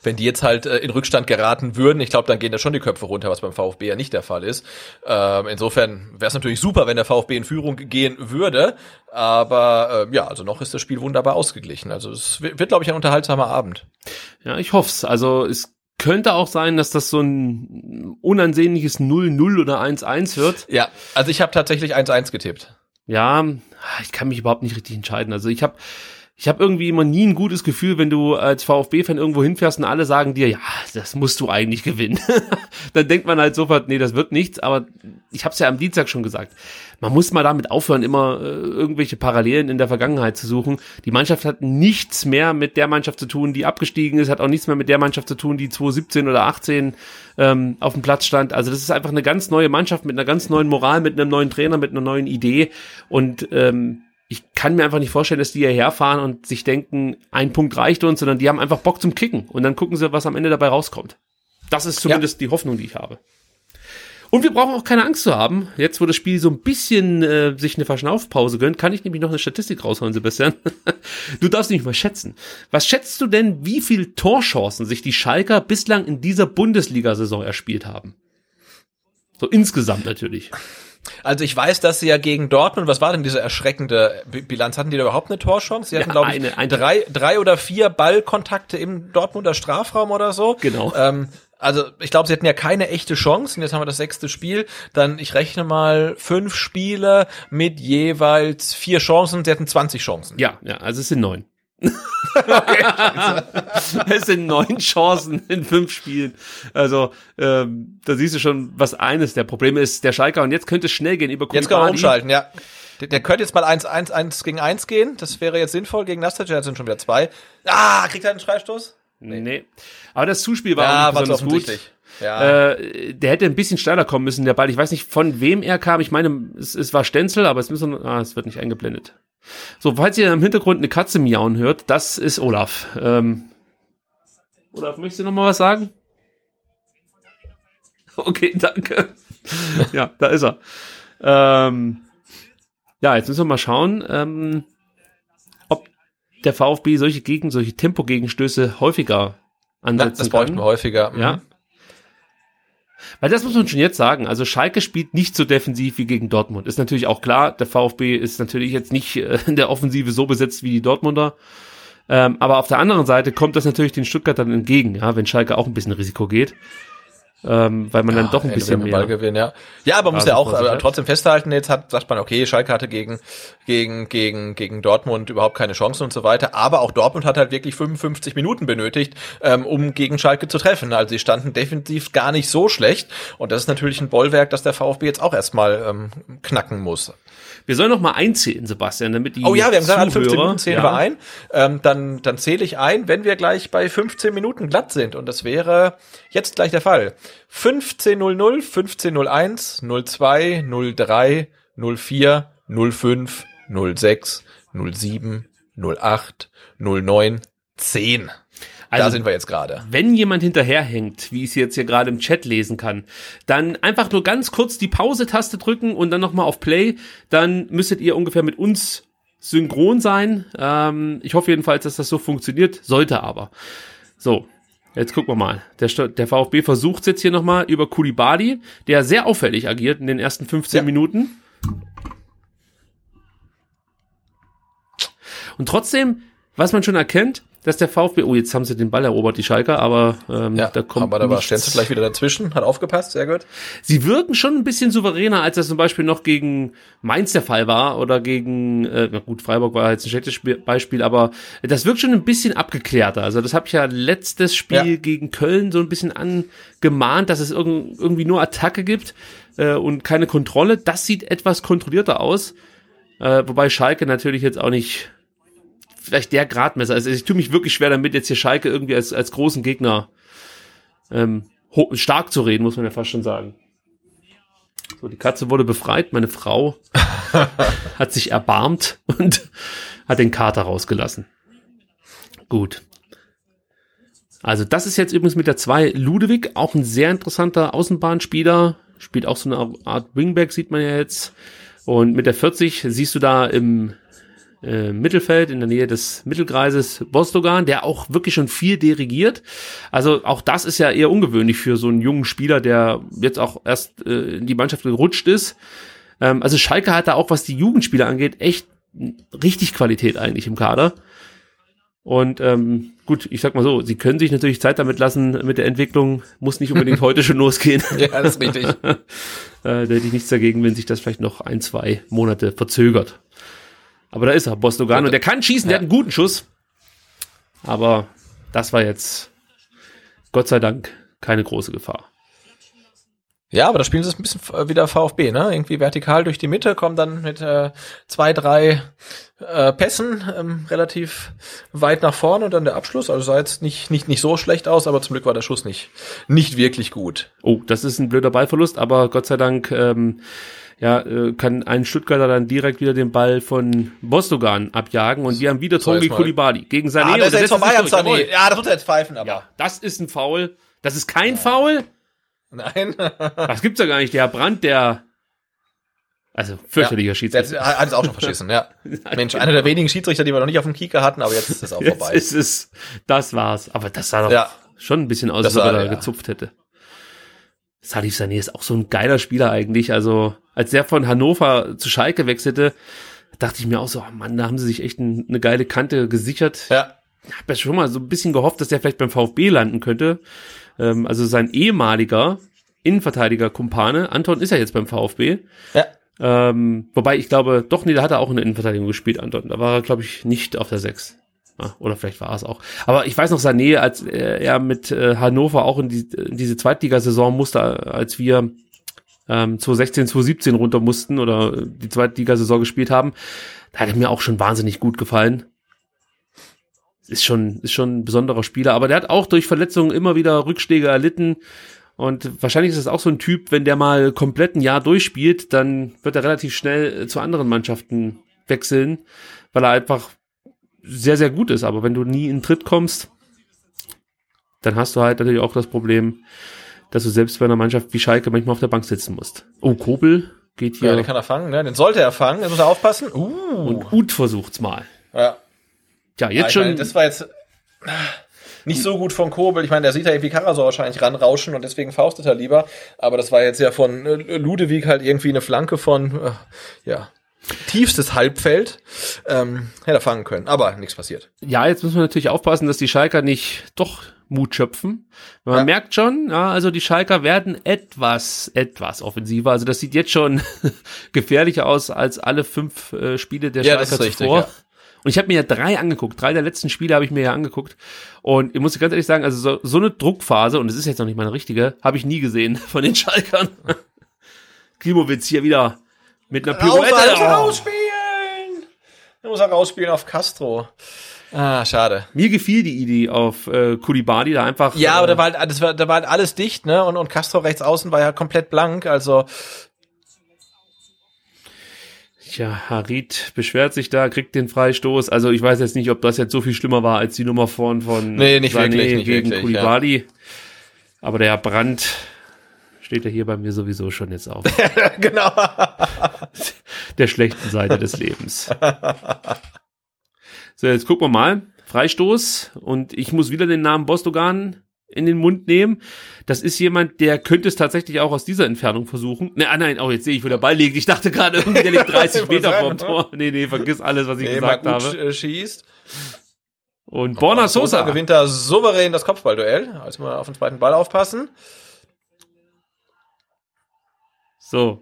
wenn die jetzt halt äh, in Rückstand geraten würden, ich glaube, dann gehen da schon die Köpfe runter, was beim VfB ja nicht der Fall ist. Ähm, insofern wäre es natürlich super, wenn der VfB in Führung gehen würde. Aber äh, ja, also noch ist das Spiel wunderbar ausgeglichen. Also es wird, glaube ich, ein unterhaltsamer Abend. Ja, ich hoff's. Also es könnte auch sein, dass das so ein unansehnliches 0-0 oder 1-1 wird. Ja, also ich habe tatsächlich 1-1 getippt. Ja, ich kann mich überhaupt nicht richtig entscheiden. Also ich habe ich habe irgendwie immer nie ein gutes Gefühl, wenn du als VfB-Fan irgendwo hinfährst und alle sagen dir, ja, das musst du eigentlich gewinnen. Dann denkt man halt sofort, nee, das wird nichts. Aber ich habe es ja am Dienstag schon gesagt. Man muss mal damit aufhören, immer äh, irgendwelche Parallelen in der Vergangenheit zu suchen. Die Mannschaft hat nichts mehr mit der Mannschaft zu tun, die abgestiegen ist, hat auch nichts mehr mit der Mannschaft zu tun, die 2017 oder 18 ähm, auf dem Platz stand. Also das ist einfach eine ganz neue Mannschaft mit einer ganz neuen Moral, mit einem neuen Trainer, mit einer neuen Idee. Und ähm, ich kann mir einfach nicht vorstellen, dass die hierher fahren und sich denken, ein Punkt reicht uns, sondern die haben einfach Bock zum Kicken. Und dann gucken sie, was am Ende dabei rauskommt. Das ist zumindest die Hoffnung, die ich habe. Und wir brauchen auch keine Angst zu haben. Jetzt, wo das Spiel so ein bisschen äh, sich eine Verschnaufpause gönnt, kann ich nämlich noch eine Statistik rausholen, Sebastian. du darfst nämlich mal schätzen. Was schätzt du denn, wie viel Torchancen sich die Schalker bislang in dieser Bundesliga-Saison erspielt haben? So insgesamt natürlich. Also ich weiß, dass sie ja gegen Dortmund, was war denn diese erschreckende Bilanz? Hatten die da überhaupt eine Torchance? Sie hatten, Ja, glaube ich, eine- eine. drei, drei oder vier Ballkontakte im Dortmunder Strafraum oder so. Genau. Ähm, also ich glaube, sie hatten ja keine echte Chance. Und jetzt haben wir das sechste Spiel. Dann, ich rechne mal, fünf Spiele mit jeweils vier Chancen. Sie hatten 20 Chancen. Ja, ja, also es sind neun. es sind neun Chancen in fünf Spielen. Also ähm, da siehst du schon, was eines der Probleme ist. Der Schalker und jetzt könnte es schnell gehen über Jetzt kann man umschalten, ja. Der, der könnte jetzt mal 1, 1, 1 gegen 1 gehen. Das wäre jetzt sinnvoll gegen. Jetzt sind schon wieder zwei. Ah, kriegt er einen Freistoß? Nee. Aber das Zuspiel war Ja, auch nicht besonders gut. Ja. Äh, der hätte ein bisschen steiler kommen müssen, der Ball. Ich weiß nicht, von wem er kam. Ich meine, es, es war Stenzel, aber es müssen, ah, es wird nicht eingeblendet. So, falls ihr im Hintergrund eine Katze miauen hört, das ist Olaf. Ähm, Olaf, möchtest du noch mal was sagen? Okay, danke. ja, da ist er. Ähm, ja, jetzt müssen wir mal schauen, ähm, ob der VfB solche Gegen, solche Tempogegenstöße häufiger ansetzen das kann. bräuchten wir häufiger. Mhm. Ja. Weil das muss man schon jetzt sagen. Also Schalke spielt nicht so defensiv wie gegen Dortmund. Ist natürlich auch klar, der VfB ist natürlich jetzt nicht äh, in der Offensive so besetzt wie die Dortmunder. Ähm, aber auf der anderen Seite kommt das natürlich den Stuttgartern entgegen, ja, wenn Schalke auch ein bisschen Risiko geht. Ähm, weil man dann doch ein bisschen mehr. Ballgewinn, ja. ja, aber muss ja auch sich äh, trotzdem festhalten, jetzt hat, sagt man, okay, Schalke hatte gegen, gegen, gegen, gegen Dortmund überhaupt keine Chancen und so weiter, aber auch Dortmund hat halt wirklich 55 Minuten benötigt, ähm, um gegen Schalke zu treffen. Also sie standen definitiv gar nicht so schlecht und das ist natürlich ein Bollwerk, das der VfB jetzt auch erstmal ähm, knacken muss. Wir sollen noch mal einzählen, Sebastian, damit die Oh ja, wir haben gesagt, alle 15 Zuhörer- Minuten zählen ja, wir ein. Ähm, dann, dann zähle ich ein, wenn wir gleich bei 15 Minuten glatt sind. Und das wäre jetzt gleich der Fall. 15.00, 15.01, 02, 03, 04, 05, 06, 07, 08, 09, 10. da Also- sind wir jetzt gerade. Wenn jemand hinterherhängt, wie ich es jetzt hier gerade im Chat lesen kann, dann einfach nur ganz kurz die Pause-Taste drücken und dann nochmal auf Play. Dann müsstet ihr ungefähr mit uns synchron sein. Ähm, ich hoffe jedenfalls, dass das so funktioniert. Sollte aber. So, jetzt gucken wir mal. Der, der VfB versucht jetzt hier nochmal über Kulibali, der sehr auffällig agiert in den ersten 15 Ja. Minuten. Und trotzdem, was man schon erkennt, dass der VfB, oh, jetzt haben sie den Ball erobert, die Schalker, aber ähm, Ja, da kommt aber da war. Stenzel gleich wieder dazwischen, hat aufgepasst, sehr gut. Sie wirken schon ein bisschen souveräner, als das zum Beispiel noch gegen Mainz der Fall war oder gegen, äh, na gut, Freiburg war jetzt ein schlechtes Spiel, Beispiel, aber das wirkt schon ein bisschen abgeklärter. Also das habe ich ja letztes Spiel Ja. gegen Köln so ein bisschen angemahnt, dass es irgend, irgendwie nur Attacke gibt äh, und keine Kontrolle. Das sieht etwas kontrollierter aus, äh, wobei Schalke natürlich jetzt auch nicht vielleicht der Gradmesser. Also ich tue mich wirklich schwer damit, jetzt hier Schalke irgendwie als, als großen Gegner ähm, stark zu reden, muss man ja fast schon sagen. So, die Katze wurde befreit. Meine Frau hat sich erbarmt und hat den Kater rausgelassen. Gut. Also das ist jetzt übrigens mit der 2 Ludewig, auch ein sehr interessanter Außenbahnspieler. Spielt auch so eine Art Wingback, sieht man ja jetzt. Und mit der 40 siehst du da im äh, Mittelfeld, in der Nähe des Mittelkreises Bostogan, der auch wirklich schon viel dirigiert. Also auch das ist ja eher ungewöhnlich für so einen jungen Spieler, der jetzt auch erst äh, in die Mannschaft gerutscht ist. Ähm, also Schalke hat da auch, was die Jugendspieler angeht, echt richtig Qualität eigentlich im Kader. Und ähm, gut, ich sag mal so, sie können sich natürlich Zeit damit lassen mit der Entwicklung, muss nicht unbedingt heute schon losgehen. Ja, das ist richtig. Äh, da hätte ich nichts dagegen, wenn sich das vielleicht noch ein, zwei Monate verzögert. Aber da ist er, Bostogan. Und der kann schießen, der hat einen guten Schuss. Aber das war jetzt, Gott sei Dank, keine große Gefahr. Ja, aber da spielen sie es ein bisschen äh, wieder VfB, ne? Irgendwie vertikal durch die Mitte, kommen dann mit äh, zwei, drei äh, Pässen ähm, relativ weit nach vorne und dann der Abschluss. Also sah jetzt nicht, nicht, nicht so schlecht aus, aber zum Glück war der Schuss nicht, nicht wirklich gut. Oh, das ist ein blöder Ballverlust, aber Gott sei Dank ähm, ja, äh, kann ein Stuttgarter dann direkt wieder den Ball von Bostogan abjagen und wir haben wieder mal- Kulibali gegen Sané. Ah, der ist jetzt vorbei am. Sané. Ja, das muss er jetzt pfeifen, aber. Ja, das ist ein Foul. Das ist kein Foul. Nein. Das gibt's ja gar nicht. Der Herr Brandt, der also fürchterlicher Der Schiedsrichter. hat es auch schon verschissen, ja. Mensch, einer der wenigen Schiedsrichter, die wir noch nicht auf dem Kieker hatten, aber jetzt ist es auch Jetzt vorbei. ist es, das war's. Aber das sah doch Ja. schon ein bisschen aus, Das als ob er da ja. gezupft hätte. Salif Sané ist auch so ein geiler Spieler eigentlich. Also, als der von Hannover zu Schalke wechselte, dachte ich mir auch so, oh Mann, da haben sie sich echt ein, eine geile Kante gesichert. Ja. Ich habe ja schon mal so ein bisschen gehofft, dass der vielleicht beim VfB landen könnte. Ähm, also sein ehemaliger Innenverteidiger Kumpane, Anton ist ja jetzt beim VfB. Ja. Ähm, wobei ich glaube, doch, nee, da hat er auch in der Innenverteidigung gespielt, Anton. Da war er, glaube ich, nicht auf der 6. Ja, oder vielleicht war es auch. Aber ich weiß noch Sané, als äh, er mit äh, Hannover auch in, die, in diese Zweitligasaison musste, als wir ähm, 2016, 2017 runter mussten oder die Zweitligasaison gespielt haben, da hat er mir auch schon wahnsinnig gut gefallen. Ist schon, ist schon ein besonderer Spieler, aber der hat auch durch Verletzungen immer wieder Rückschläge erlitten. Und wahrscheinlich ist das auch so ein Typ, wenn der mal komplett ein Jahr durchspielt, dann wird er relativ schnell äh, zu anderen Mannschaften wechseln, weil er einfach sehr, sehr gut ist. Aber wenn du nie in den Tritt kommst, dann hast du halt natürlich auch das Problem, dass du selbst bei einer Mannschaft wie Schalke manchmal auf der Bank sitzen musst. Oh, Kobel geht Ja, hier den kann er fangen, ne? Den sollte er fangen, jetzt muss er aufpassen. Uh. und Uth versucht's mal. Ja. Ja, Ja, jetzt ich schon. Meine, das war jetzt nicht so gut von Kobel. Ich meine, der sieht ja irgendwie Karasor wahrscheinlich ranrauschen und deswegen faustet er lieber. Aber das war jetzt ja von äh, Ludewig halt irgendwie eine Flanke von, äh, ja, tiefstes Halbfeld. Ähm, hätte er fangen können, aber nichts passiert. Ja, jetzt müssen wir natürlich aufpassen, dass die Schalker nicht doch Mut schöpfen. Man Ja. merkt schon, ja, also die Schalker werden etwas, etwas offensiver. Also das sieht jetzt schon gefährlicher aus als alle fünf äh, Spiele der Ja, das Schalker ist richtig, zuvor. ja. Und ich habe mir ja drei angeguckt. Drei der letzten Spiele habe ich mir ja angeguckt. Und ich muss ganz ehrlich sagen, also so, so eine Druckphase, und es ist jetzt noch nicht meine richtige, habe ich nie gesehen von den Schalkern. Klimowitz hier wieder mit einer Raus, Pirouette. Alter, Oh. rausspielen! Er muss er rausspielen auf Castro. Ah, schade. Mir gefiel die Idee auf äh, Kulibali, da einfach. Ja, äh, aber da war, halt, das war, da war halt alles dicht, ne? Und, und Castro rechts außen war ja komplett blank. Also Tja, Harit beschwert sich da, kriegt den Freistoß. Also ich weiß jetzt nicht, ob das jetzt so viel schlimmer war als die Nummer von von Nee, nicht Sané wirklich, nicht gegen wirklich, Kulibali. Aber der Herr Brandt steht ja hier bei mir sowieso schon jetzt auf genau. der schlechten Seite des Lebens. So, jetzt gucken wir mal. Freistoß und ich muss wieder den Namen Bostogan in den Mund nehmen. Das ist jemand, der könnte es tatsächlich auch aus dieser Entfernung versuchen. Ne, ah, nein, oh, jetzt sehe ich, wo der Ball liegt. Ich dachte gerade irgendwie, der liegt 30 Ich wollte Meter sagen, vom Tor. Nee, nee, vergiss alles, was ich Nee, gesagt habe. äh, schießt. Und Borna Sosa. gewinnt da souverän das Kopfballduell. Also mal auf den zweiten Ball aufpassen. So.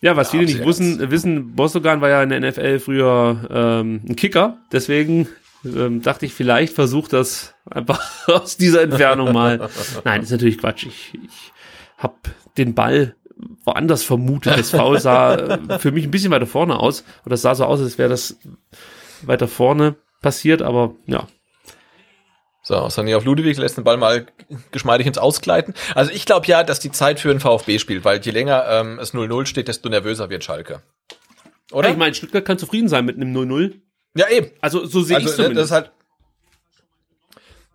Ja, was viele nicht wissen, wissen, Bostogan war ja in der NFL früher ähm, ein Kicker. Deswegen ähm, dachte ich, vielleicht versucht das einfach aus dieser Entfernung mal. Nein, ist natürlich Quatsch. Ich, ich habe den Ball woanders vermutet. Das Foul sah äh, für mich ein bisschen weiter vorne aus. Oder es sah so aus, als wäre das weiter vorne passiert. Aber ja, So, Sané auf Ludwig lässt den Ball mal geschmeidig ins Ausgleiten. Also ich glaube ja, dass die Zeit für den VfB spielt, weil je länger ähm, es 0-0 steht, desto nervöser wird Schalke. Oder? ich meine, Stuttgart kann zufrieden sein mit einem 0-0. ja, eben. Also so sehe ich Also es ne, das zumindest. ist halt.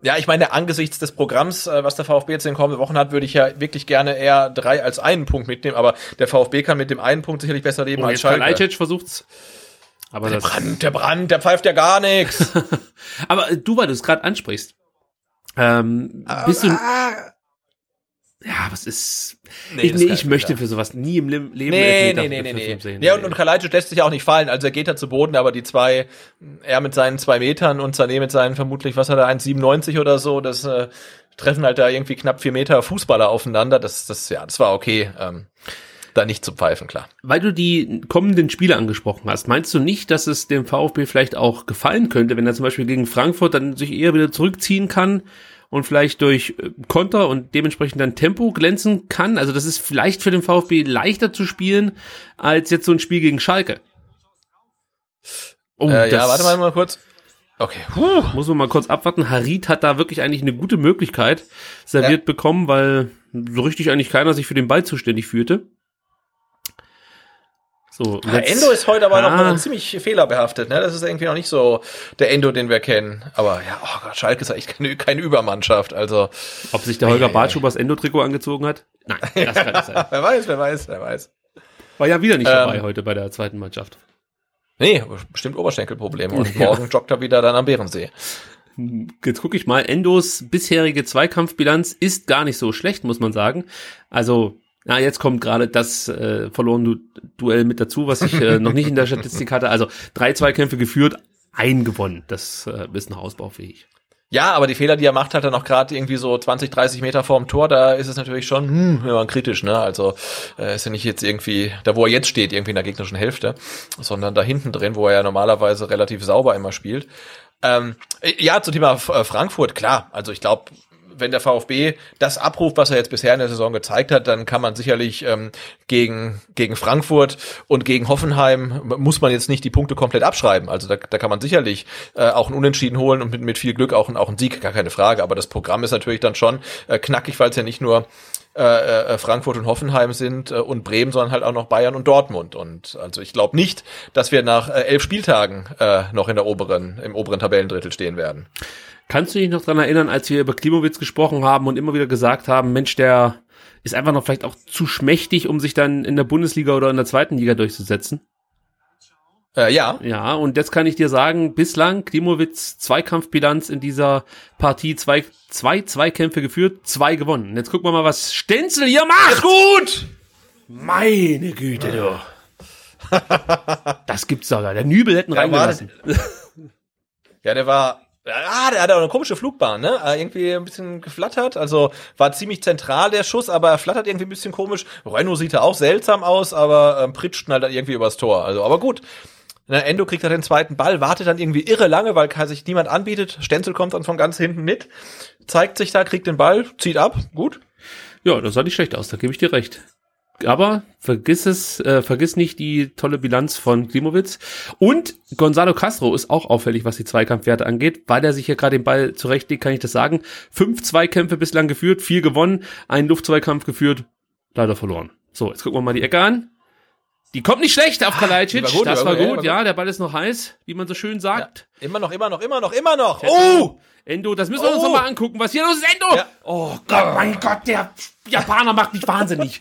Ja, ich meine, angesichts des Programms, äh, was der VfB jetzt in den kommenden Wochen hat, würde ich ja wirklich gerne eher drei als einen Punkt mitnehmen. Aber der VfB kann mit dem einen Punkt sicherlich besser leben Und als jetzt Schalke. Kalajdzic versucht's. Aber Der das, Brand, der Brand, der pfeift ja gar nichts. Aber äh, du, weil du es gerade ansprichst, ähm, bist du, ja, was ist, Nee, ich, nee, ich möchte nicht. für sowas nie im Leben Nee, Elfmeter nee, nee, nee, nee. Sehen. Ja, und, und Kalajdzic lässt sich ja auch nicht fallen. Also er geht da zu Boden, aber die zwei, er mit seinen zwei Metern und Sané mit seinen vermutlich, was hat er, 1,97 oder so, das äh, treffen halt da irgendwie knapp vier Meter Fußballer aufeinander. Das, das, ja, das war okay. Ähm, da nicht zu pfeifen, klar. Weil du die kommenden Spiele angesprochen hast, meinst du nicht, dass es dem VfB vielleicht auch gefallen könnte, wenn er zum Beispiel gegen Frankfurt dann sich eher wieder zurückziehen kann und vielleicht durch äh, Konter und dementsprechend dann Tempo glänzen kann? Also das ist vielleicht für den VfB leichter zu spielen als jetzt so ein Spiel gegen Schalke. Oh, Äh, ja, warte mal, mal kurz. Okay. Muss man mal kurz abwarten. Harit hat da wirklich eigentlich eine gute Möglichkeit serviert bekommen, weil so richtig eigentlich keiner sich für den Ball zuständig fühlte. So, Ja, jetzt- Endo ist heute aber noch Ah. mal ziemlich fehlerbehaftet, ne? Das ist irgendwie noch nicht so der Endo, den wir kennen. Aber ja, oh Gott, Schalke ist echt keine, keine Übermannschaft. Also, Ob sich der Holger Bartschubers Endo-Trikot angezogen hat? Nein, das kann nicht sein. wer weiß, wer weiß, wer weiß. War ja wieder nicht Ähm. dabei heute bei der zweiten Mannschaft. Nee, bestimmt Oberschenkelprobleme. Und Ja. morgen joggt er wieder dann am Bärensee. Jetzt gucke ich mal, Endos bisherige Zweikampfbilanz ist gar nicht so schlecht, muss man sagen. Also, na, jetzt kommt gerade das äh, verlorene Du- Duell mit dazu, was ich äh, noch nicht in der Statistik hatte. Also drei Zweikämpfe geführt, ein gewonnen. Das äh, ist noch ausbaufähig. Ja, aber die Fehler, die er macht, hat er noch gerade irgendwie so 20, 30 Meter vorm Tor. Da ist es natürlich schon hm, ja, kritisch, ne? Also äh, ist ja nicht jetzt irgendwie, da wo er jetzt steht, irgendwie in der gegnerischen Hälfte, sondern da hinten drin, wo er ja normalerweise relativ sauber immer spielt. Ähm, ja, zum Thema äh, Frankfurt, klar. Also ich glaube, wenn der VfB das abruft, was er jetzt bisher in der Saison gezeigt hat, dann kann man sicherlich ähm, gegen, gegen Frankfurt und gegen Hoffenheim muss man jetzt nicht die Punkte komplett abschreiben. Also da, da kann man sicherlich äh, auch einen Unentschieden holen und mit, mit viel Glück auch, auch einen Sieg, gar keine Frage. Aber das Programm ist natürlich dann schon äh, knackig, weil es ja nicht nur äh, äh, Frankfurt und Hoffenheim sind äh, und Bremen, sondern halt auch noch Bayern und Dortmund. Und also ich glaube nicht, dass wir nach äh, elf Spieltagen äh, noch in der oberen, im oberen Tabellendrittel stehen werden. Kannst du dich noch dran erinnern, als wir über Klimowitz gesprochen haben und immer wieder gesagt haben, Mensch, der ist einfach noch vielleicht auch zu schmächtig, um sich dann in der Bundesliga oder in der zweiten Liga durchzusetzen? Äh, ja, Ja, und jetzt kann ich dir sagen, bislang Klimowitz Zweikampfbilanz in dieser Partie, zwei, zwei Zweikämpfe geführt, zwei gewonnen. Jetzt gucken wir mal, was Stenzel hier macht. gut. Meine Güte, du. Das gibt's doch da. Der Nübel hätten Ja, reingelassen. Ja, der war Ah, der hat auch eine komische Flugbahn, ne? Äh, Irgendwie ein bisschen geflattert. Also war ziemlich zentral der Schuss, aber er flattert irgendwie ein bisschen komisch. Renault sieht da auch seltsam aus, aber ähm, pritscht halt irgendwie übers Tor. Also, aber gut. Na, Endo kriegt dann den zweiten Ball, wartet dann irgendwie irre lange, weil sich niemand anbietet. Stenzel kommt dann von ganz hinten mit, zeigt sich da, kriegt den Ball, zieht ab. Gut. Ja, das sah nicht schlecht aus, da gebe ich dir recht. Aber vergiss es, äh, vergiss nicht die tolle Bilanz von Klimowitz. Und Gonzalo Castro ist auch auffällig, was die Zweikampfwerte angeht, weil er sich hier gerade den Ball zurechtlegt, kann ich das sagen. Fünf Zweikämpfe bislang geführt, vier gewonnen, einen Luftzweikampf geführt, leider verloren. So, jetzt gucken wir mal die Ecke an. Die kommt nicht schlecht auf Kalajdzic. war gut, das war gut, ja. Der Ball ist noch heiß, wie man so schön sagt. Immer noch, immer noch, immer noch, immer noch. Oh! Endo, das müssen wir uns Oh. noch mal angucken. Was hier los ist, Endo? Ja. Oh Gott, mein Gott, der Japaner macht mich wahnsinnig.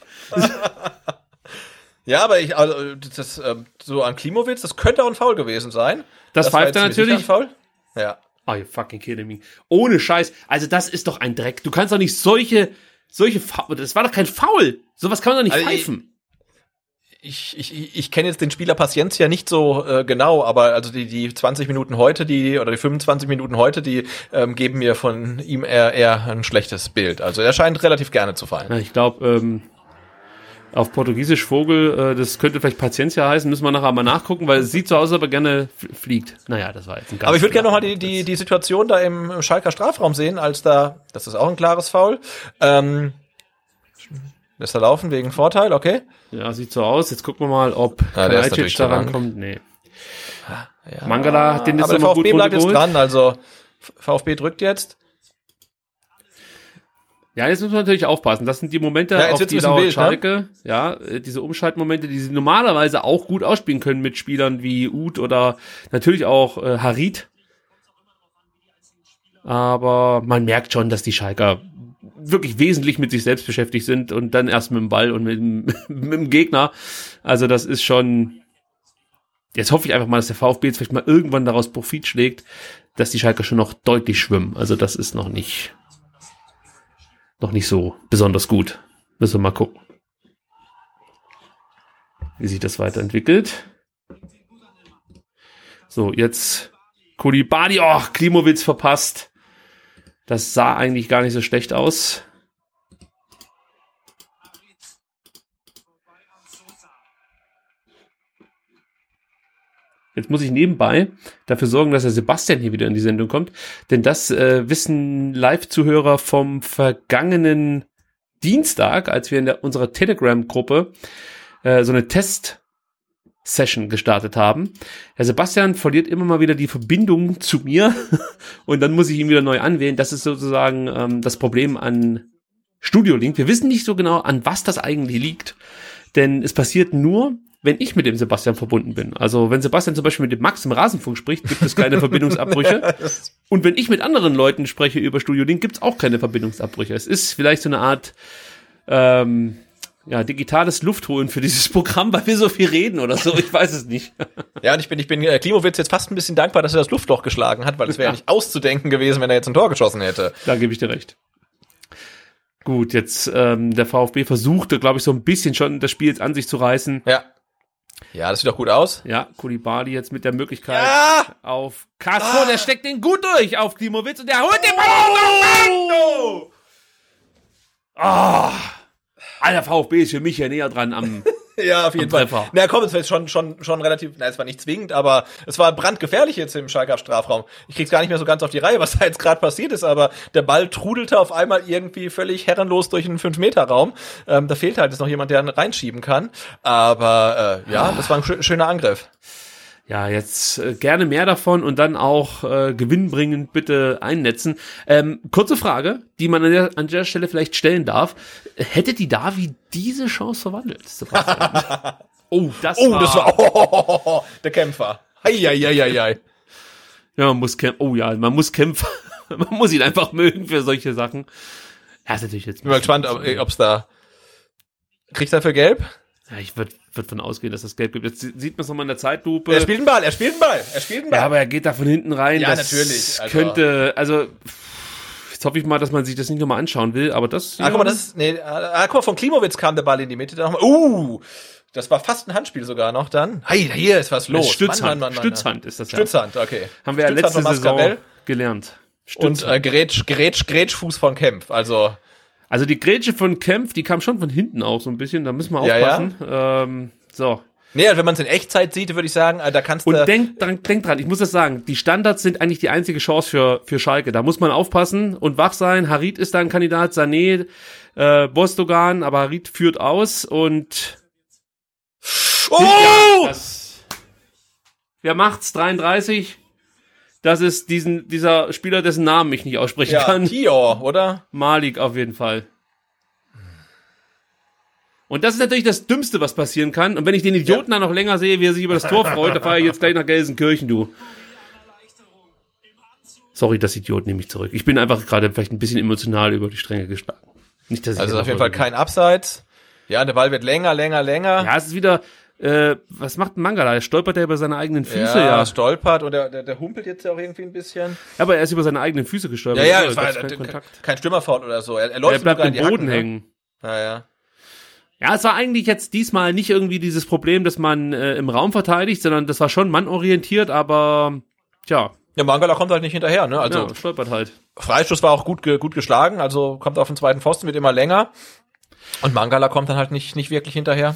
Ja, aber ich, also, das, ähm, so an Klimowitz, das könnte auch ein Foul gewesen sein. Das war pfeift er natürlich. ein Foul. Ja. Are you fucking kidding me? Ohne Scheiß. Also das ist doch ein Dreck. Du kannst doch nicht solche, solche, Fa das war doch kein Foul. Sowas kann man doch nicht Also, pfeifen. Ich, ich, ich- ich kenne jetzt den Spieler Paciencia nicht so äh, genau, aber also die, die 20 Minuten heute, die oder die 25 Minuten heute, die ähm, geben mir von ihm eher, eher ein schlechtes Bild. Also er scheint relativ gerne zu fallen. Ja, ich glaube, ähm, auf Portugiesisch Vogel, äh, das könnte vielleicht Paciencia heißen, müssen wir nachher mal nachgucken, weil es sieht so aus, als ob er gerne fliegt. Naja, das war jetzt ein ganz Aber ich würde gerne nochmal die, die, die Situation da im Schalker Strafraum sehen, als da, das ist auch ein klares Foul. Ähm, lässt er laufen wegen Vorteil, okay? Ja, sieht so aus. Jetzt gucken wir mal, ob Ja, Kalajdzic da rankommt. Nee. Ja. Mangala hat den jetzt Aber der VfB bleibt jetzt dran, also VfB drückt jetzt. Ja, jetzt muss man natürlich aufpassen. Das sind die Momente, Ja, auf die wild, ne? Schalke, ja, äh, diese Umschaltmomente, die sie normalerweise auch gut ausspielen können mit Spielern wie Uth oder natürlich auch äh, Harit. Aber man merkt schon, dass die Schalker wirklich wesentlich mit sich selbst beschäftigt sind und dann erst mit dem Ball und mit dem, mit dem Gegner. Also das ist schon. Jetzt hoffe ich einfach mal, dass der VfB jetzt vielleicht mal irgendwann daraus Profit schlägt, dass die Schalker schon noch deutlich schwimmen. Also das ist noch nicht noch nicht so besonders gut. Müssen wir mal gucken, wie sich das weiterentwickelt. So, jetzt Kulibadi, oh, Klimowitz verpasst. Das sah eigentlich gar nicht so schlecht aus. Jetzt muss ich nebenbei dafür sorgen, dass der Sebastian hier wieder in die Sendung kommt. Denn das äh, wissen Live-Zuhörer vom vergangenen Dienstag, als wir in der, unserer Telegram-Gruppe äh, so eine Test-Session gestartet haben. Herr Sebastian verliert immer mal wieder die Verbindung zu mir und dann muss ich ihn wieder neu anwählen. Das ist sozusagen ähm, das Problem an Studio Link. Wir wissen nicht so genau, an was das eigentlich liegt. Denn es passiert nur, wenn ich mit dem Sebastian verbunden bin. Also wenn Sebastian zum Beispiel mit dem Max im Rasenfunk spricht, gibt es keine Verbindungsabbrüche. Und wenn ich mit anderen Leuten spreche über Studio Link, gibt es auch keine Verbindungsabbrüche. Es ist vielleicht so eine Art ähm, ja, digitales Luftholen für dieses Programm, weil wir so viel reden oder so. Ich weiß es nicht. Ja, und ich bin, ich bin äh, Klimowitz jetzt fast ein bisschen dankbar, dass er das Luftloch geschlagen hat, weil es wäre ja nicht auszudenken gewesen, wenn er jetzt ein Tor geschossen hätte. Da gebe ich dir recht. Gut, jetzt ähm, der VfB versuchte, glaube ich, so ein bisschen schon das Spiel jetzt an sich zu reißen. Ja. Ja, das sieht doch gut aus. Ja, Kulibali jetzt mit der Möglichkeit Ja! auf Castro, der steckt den gut durch auf Klimowitz und der holt den Ball. Oh! Ah, Alter, VfB ist für mich ja näher dran am. Ja, auf jeden Fall. Treffer. Na komm, es war jetzt schon, schon, schon relativ, na, es war nicht zwingend, aber es war brandgefährlich jetzt im Schalker Strafraum. Ich krieg's gar nicht mehr so ganz auf die Reihe, was da jetzt gerade passiert ist, aber der Ball trudelte auf einmal irgendwie völlig herrenlos durch einen 5-Meter-Raum. Ähm, da fehlt halt jetzt noch jemand, der ihn reinschieben kann. Aber äh, ja, das war ein schö- schöner Angriff. Ja, jetzt äh, gerne mehr davon und dann auch äh, gewinnbringend bitte einnetzen. Ähm, kurze Frage, die man an der, an der Stelle vielleicht stellen darf. Hätte die Davi diese Chance verwandelt? Oh, das Oh, war, das war oh, der Kämpfer. Eieieiei. Ja, man muss kämpfen. Oh ja, man muss kämpfen. man muss ihn einfach mögen für solche Sachen. Ja, ist natürlich jetzt. Bin mal gespannt, ob ob's da. Kriegt er für gelb? Ja, ich würde würd von ausgehen, dass das Gelb gibt. Jetzt sieht man es nochmal in der Zeitlupe. Er spielt einen Ball, er spielt einen Ball, er spielt einen Ball. ja, aber er geht da von hinten rein. Ja, das natürlich, also- könnte, also jetzt hoffe ich mal, dass man sich das nicht nochmal anschauen will, aber das. Ah, guck mal, das ist, nee, ah, guck mal, von Klimowitz kam der Ball in die Mitte, dann nochmal, uh, das war fast ein Handspiel sogar noch dann. Hey, hier ist was los. Stützhand. Mann, Mann, Mann. Stützhand ist das ja. Stützhand, okay. Haben wir ja Stützhand letzte Saison gelernt. Und Stützer. äh, Grätsch, Grätsch, Grätschfuß von Kempf. Also, also die Grätsche von Kempf, die kam schon von hinten auch so ein bisschen, da müssen wir Ja, ja. aufpassen. Ähm, so. nee, wenn man es in Echtzeit sieht, würde ich sagen, äh, da kannst Und du. denk dran, denk dran, ich muss das sagen, die Standards sind eigentlich die einzige Chance für, für Schalke. Da muss man aufpassen und wach sein. Harit ist da ein Kandidat, Sané, äh, Bostogan, aber Harit führt aus und oh! Ja, das, wer macht's? 33. Das ist diesen, dieser Spieler, dessen Namen ich nicht aussprechen ja, kann. Tior, oder? Malik auf jeden Fall. Und das ist natürlich das Dümmste, was passieren kann. Und wenn ich den Idioten dann noch länger sehe, wie er sich über das Tor freut, dann fahre ich jetzt gleich nach Gelsenkirchen, du. Sorry, das Idiot nehme ich zurück. Ich bin einfach gerade vielleicht ein bisschen emotional über die Stränge geschlagen. Nicht, dass ich Also auf jeden Fall kein Abseits. Ja, der Ball wird länger, länger, länger. Ja, es ist wieder, äh, was macht ein Mangala? Er stolpert ja über seine eigenen Füße, ja, ja. stolpert und der, der, der humpelt jetzt ja auch irgendwie ein bisschen. Aber er ist über seine eigenen Füße gestolpert. Ja, ja, Also, das war ja, keinen kein, Kontakt. kein Stürmerfaul oder so. Er, er Er läuft bleibt sogar im Boden Hacken, ne? hängen. Ja, ja. Ja, es war eigentlich jetzt diesmal nicht irgendwie dieses Problem, dass man äh, im Raum verteidigt, sondern das war schon mannorientiert, aber tja, Ja, Mangala kommt halt nicht hinterher, ne? Also ja, stolpert halt. Freistoß war auch gut, ge- gut geschlagen, also kommt auf den zweiten Pfosten, wird immer länger. Und Mangala kommt dann halt nicht, nicht wirklich hinterher.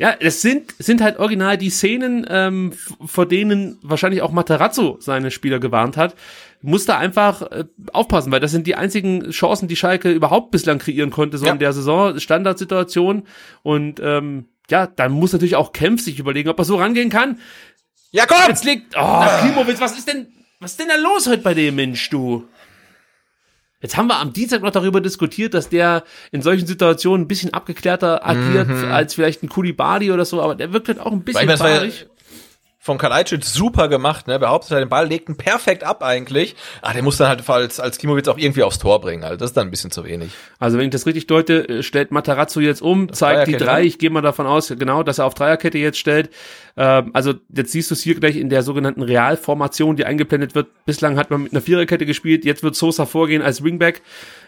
Ja, es sind, sind halt original die Szenen, ähm, vor denen wahrscheinlich auch Materazzo seine Spieler gewarnt hat. Muss da einfach äh, aufpassen, weil das sind die einzigen Chancen, die Schalke überhaupt bislang kreieren konnte, so Ja. in der Saison, Standardsituation. Und ähm, ja, dann muss natürlich auch Kempf sich überlegen, ob er so rangehen kann. Ja, komm! Jetzt liegt, oh, Klimowitz, was ist denn, was ist denn da los heute bei dem Mensch, du? Jetzt haben wir am Dienstag noch darüber diskutiert, dass der in solchen Situationen ein bisschen abgeklärter agiert als vielleicht ein Kulibali oder so, aber der wirkt halt auch ein Weil bisschen ich meine, das war ja fahrig. Von Kalajdzic super gemacht, ne? Behauptet er den Ball, legt ihn perfekt ab eigentlich. Ah, der muss dann halt als, als Klimowitz auch irgendwie aufs Tor bringen. Also das ist dann ein bisschen zu wenig. Also wenn ich das richtig deute, äh, stellt Matarazzo jetzt um, zeigt die drei. Ich gehe mal davon aus, genau, dass er auf Dreierkette jetzt stellt. Ähm, also jetzt siehst du es hier gleich in der sogenannten Realformation, die eingeblendet wird. Bislang hat man mit einer Viererkette gespielt, jetzt wird Sosa vorgehen als Wingback.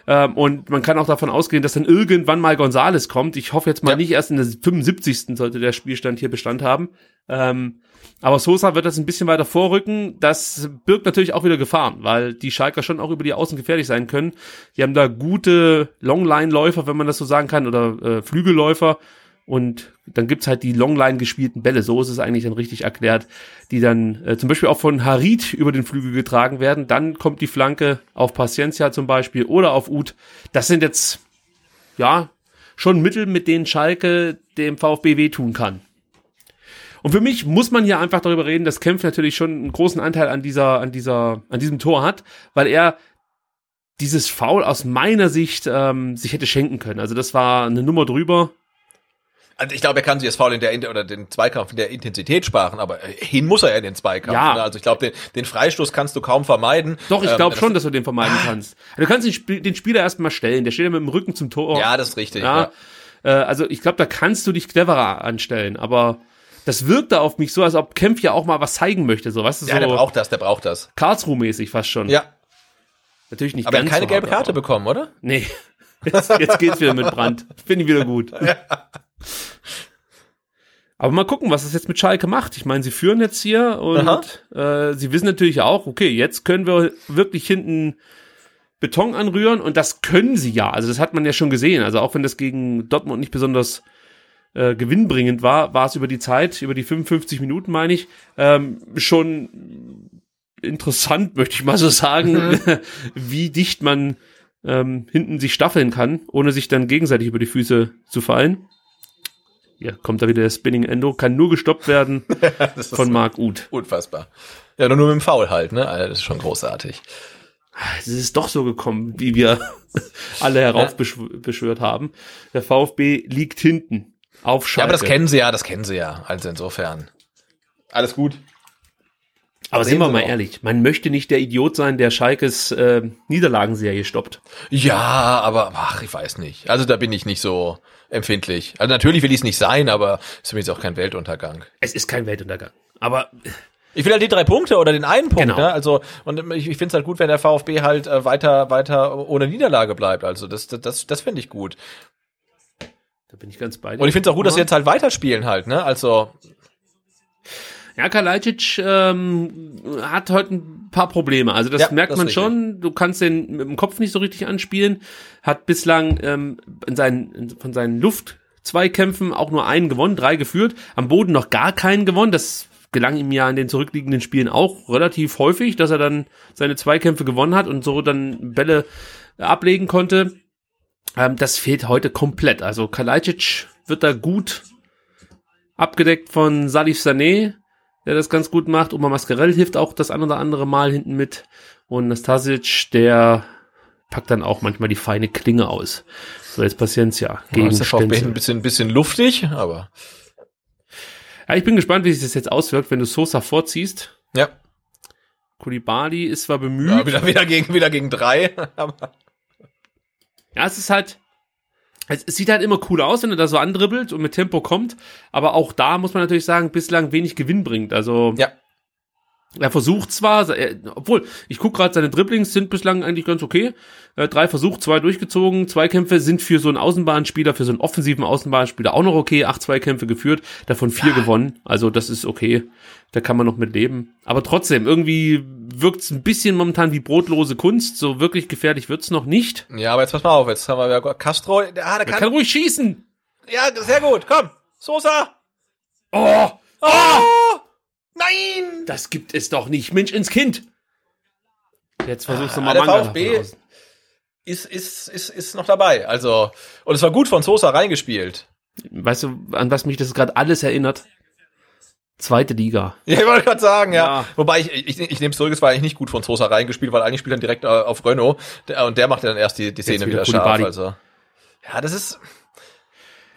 Ähm, und man kann auch davon ausgehen, dass dann irgendwann mal Gonzales kommt. Ich hoffe jetzt mal Ja. nicht erst in der 75. sollte der Spielstand hier Bestand haben. Ähm, aber Sosa wird das ein bisschen weiter vorrücken. Das birgt natürlich auch wieder Gefahren, weil die Schalker schon auch über die Außen gefährlich sein können. Die haben da gute Longline-Läufer, wenn man das so sagen kann, oder äh, Flügelläufer. Und dann gibt's halt die Longline gespielten Bälle, so ist es eigentlich dann richtig erklärt, die dann äh, zum Beispiel auch von Harit über den Flügel getragen werden. Dann kommt die Flanke auf Paciencia zum Beispiel oder auf Uth. Das sind jetzt, ja, schon Mittel, mit denen Schalke dem VfB wehtun kann. Und für mich muss man hier einfach darüber reden, dass Kempf natürlich schon einen großen Anteil an dieser, an dieser, an diesem Tor hat, weil er dieses Foul aus meiner Sicht ähm, sich hätte schenken können. Also das war eine Nummer drüber. Also ich glaube, er kann sich das Foul in der oder den Zweikampf in der Intensität sparen, aber hin muss er ja in den Zweikampf. Ja. Ne? Also ich glaube, den, den Freistoß kannst du kaum vermeiden. Doch, ich Ähm, glaube das- schon, dass du den vermeiden kannst. Du kannst den, Spiel, den Spieler erstmal stellen. Der steht ja mit dem Rücken zum Tor. Ja, das ist richtig. Ja. Äh, also ich glaube, da kannst du dich cleverer anstellen. Aber das wirkte auf mich so, als ob Kempf ja auch mal was zeigen möchte. So, weißt du, Ja, der so braucht das, der braucht das. Karlsruhe-mäßig fast schon. Ja, Natürlich nicht aber er hat ganz keine so gelbe Karte bekommen, oder? Nee. Jetzt, jetzt geht's wieder mit Brand. Finde ich wieder gut. Aber mal gucken, was es jetzt mit Schalke macht. Ich meine, sie führen jetzt hier und äh, sie wissen natürlich auch, okay, jetzt können wir wirklich hinten Beton anrühren und das können sie ja. Also das hat man ja schon gesehen. Also auch wenn das gegen Dortmund nicht besonders äh, gewinnbringend war, war es über die Zeit, über die 55 Minuten meine ich, ähm, schon interessant, möchte ich mal so sagen, wie dicht man ähm, hinten sich staffeln kann, ohne sich dann gegenseitig über die Füße zu fallen. Hier kommt da wieder der Spinning Endo, kann nur gestoppt werden von Marc Uth. unfassbar. Ja, nur, nur mit dem Foul halt, ne? Also, das ist schon großartig. Es ist doch so gekommen, wie wir alle heraufbeschwört haben. Der VfB liegt hinten auf Ja, aber das kennen sie ja, das kennen sie ja. Also insofern. Alles gut. aber sehen sind wir mal doch. ehrlich, man möchte nicht der Idiot sein, der Schalkes äh, Niederlagenserie stoppt. Ja, aber ach, ich weiß nicht. Also da bin ich nicht so empfindlich. Also natürlich will ich es nicht sein, aber es ist für mich auch kein Weltuntergang. Es ist kein Weltuntergang. Aber Ich will halt die drei Punkte oder den einen Punkt, Genau. ne? Also und ich, ich finde es halt gut, wenn der VfB halt äh, weiter weiter ohne Niederlage bleibt. Also das das das, das finde ich gut. Da bin ich ganz bei dir. Und ich finde es auch gut, dass sie jetzt halt weiterspielen halt, ne? Also Ja, Kalajdzic ähm, hat heute ein paar Probleme. Also das Ja, merkt das man schon. Du kannst den mit dem Kopf nicht so richtig anspielen. Hat bislang ähm, in seinen, in, von seinen Luftzweikämpfen auch nur einen gewonnen, drei geführt. Am Boden noch gar keinen gewonnen. Das gelang ihm ja in den zurückliegenden Spielen auch relativ häufig, dass er dann seine Zweikämpfe gewonnen hat und so dann Bälle ablegen konnte. Ähm, das fehlt heute komplett. Also Kalajdzic wird da gut abgedeckt von Salif Sané, der das ganz gut macht. Oma Mascarell hilft auch das ein oder andere Mal hinten mit. Und Nastasic, der packt dann auch manchmal die feine Klinge aus. So jetzt Paciencia Ja, gegen ist der VfB Stenzel. ein bisschen, bisschen luftig, aber Ja, ich bin gespannt, wie sich das jetzt auswirkt, wenn du Sosa vorziehst. ja. Kulibali ist zwar bemüht. ja wieder, wieder, gegen, wieder gegen drei. aber Ja, es ist halt, es, sieht halt immer cool aus, wenn er da so andribbelt und mit Tempo kommt. Aber auch da muss man natürlich sagen, bislang wenig Gewinn bringt. Also ja. Er versucht zwar, er, obwohl ich guck gerade, seine Dribblings sind bislang eigentlich ganz okay. Äh, drei versucht, zwei durchgezogen. Zweikämpfe sind für so einen Außenbahnspieler, für so einen offensiven Außenbahnspieler auch noch okay. Acht Zweikämpfe geführt, davon vier gewonnen. Also das ist okay. Da kann man noch mit leben. Aber trotzdem, irgendwie wirkt's ein bisschen momentan wie brotlose Kunst. So wirklich gefährlich wird's noch nicht. Ja, aber jetzt pass mal auf, jetzt haben wir ja Castro. Ah, der Er kann, kann ruhig schießen. ja, sehr gut, komm. Sosa. Oh, Oh! Nein! das gibt es doch nicht. Mensch ins Kind. Jetzt versuchst du Ah, mal der Manga VfB. Ist, ist, ist, ist noch dabei. Also, und es war gut von Sosa reingespielt. Weißt du, an was mich das gerade alles erinnert? Zweite Liga. Ja, ich wollte gerade sagen, ja. Ja. Wobei ich, ich, ich nehme es zurück, es war eigentlich nicht gut von Sosa reingespielt, weil eigentlich spielt er direkt äh, auf Renault und der macht dann erst die, die Szene wieder wieder, scharf. Also. Ja, das ist.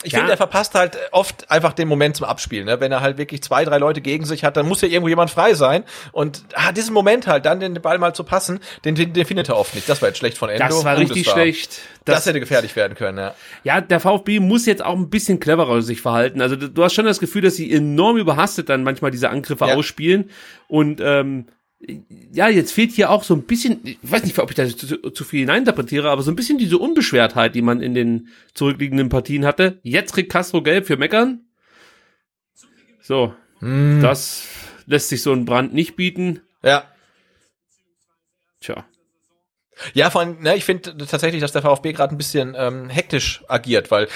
Ich Ja. finde, er verpasst halt oft einfach den Moment zum Abspielen. Ne? Wenn er halt wirklich zwei, drei Leute gegen sich hat, dann muss ja irgendwo jemand frei sein. Und ah, diesen Moment halt, dann den Ball mal zu passen, den, den, den findet er oft nicht. Das war jetzt schlecht von Endo. Das war richtig schlecht. Das, Das, hätte gefährlich werden können, ja. ja, der VfB muss jetzt auch ein bisschen cleverer sich verhalten. Also du du hast schon das Gefühl, dass sie enorm überhastet dann manchmal diese Angriffe Ja. ausspielen. Und ähm, ja, jetzt fehlt hier auch so ein bisschen, ich weiß nicht, ob ich da zu, zu viel hineininterpretiere, aber so ein bisschen diese Unbeschwertheit, die man in den zurückliegenden Partien hatte. Jetzt kriegt Castro gelb für Meckern. So, Hm. das lässt sich so ein Brand nicht bieten. Ja. Tja. Ja, vor allem, ne, ich finde tatsächlich, dass der VfB gerade ein bisschen ähm, hektisch agiert, weil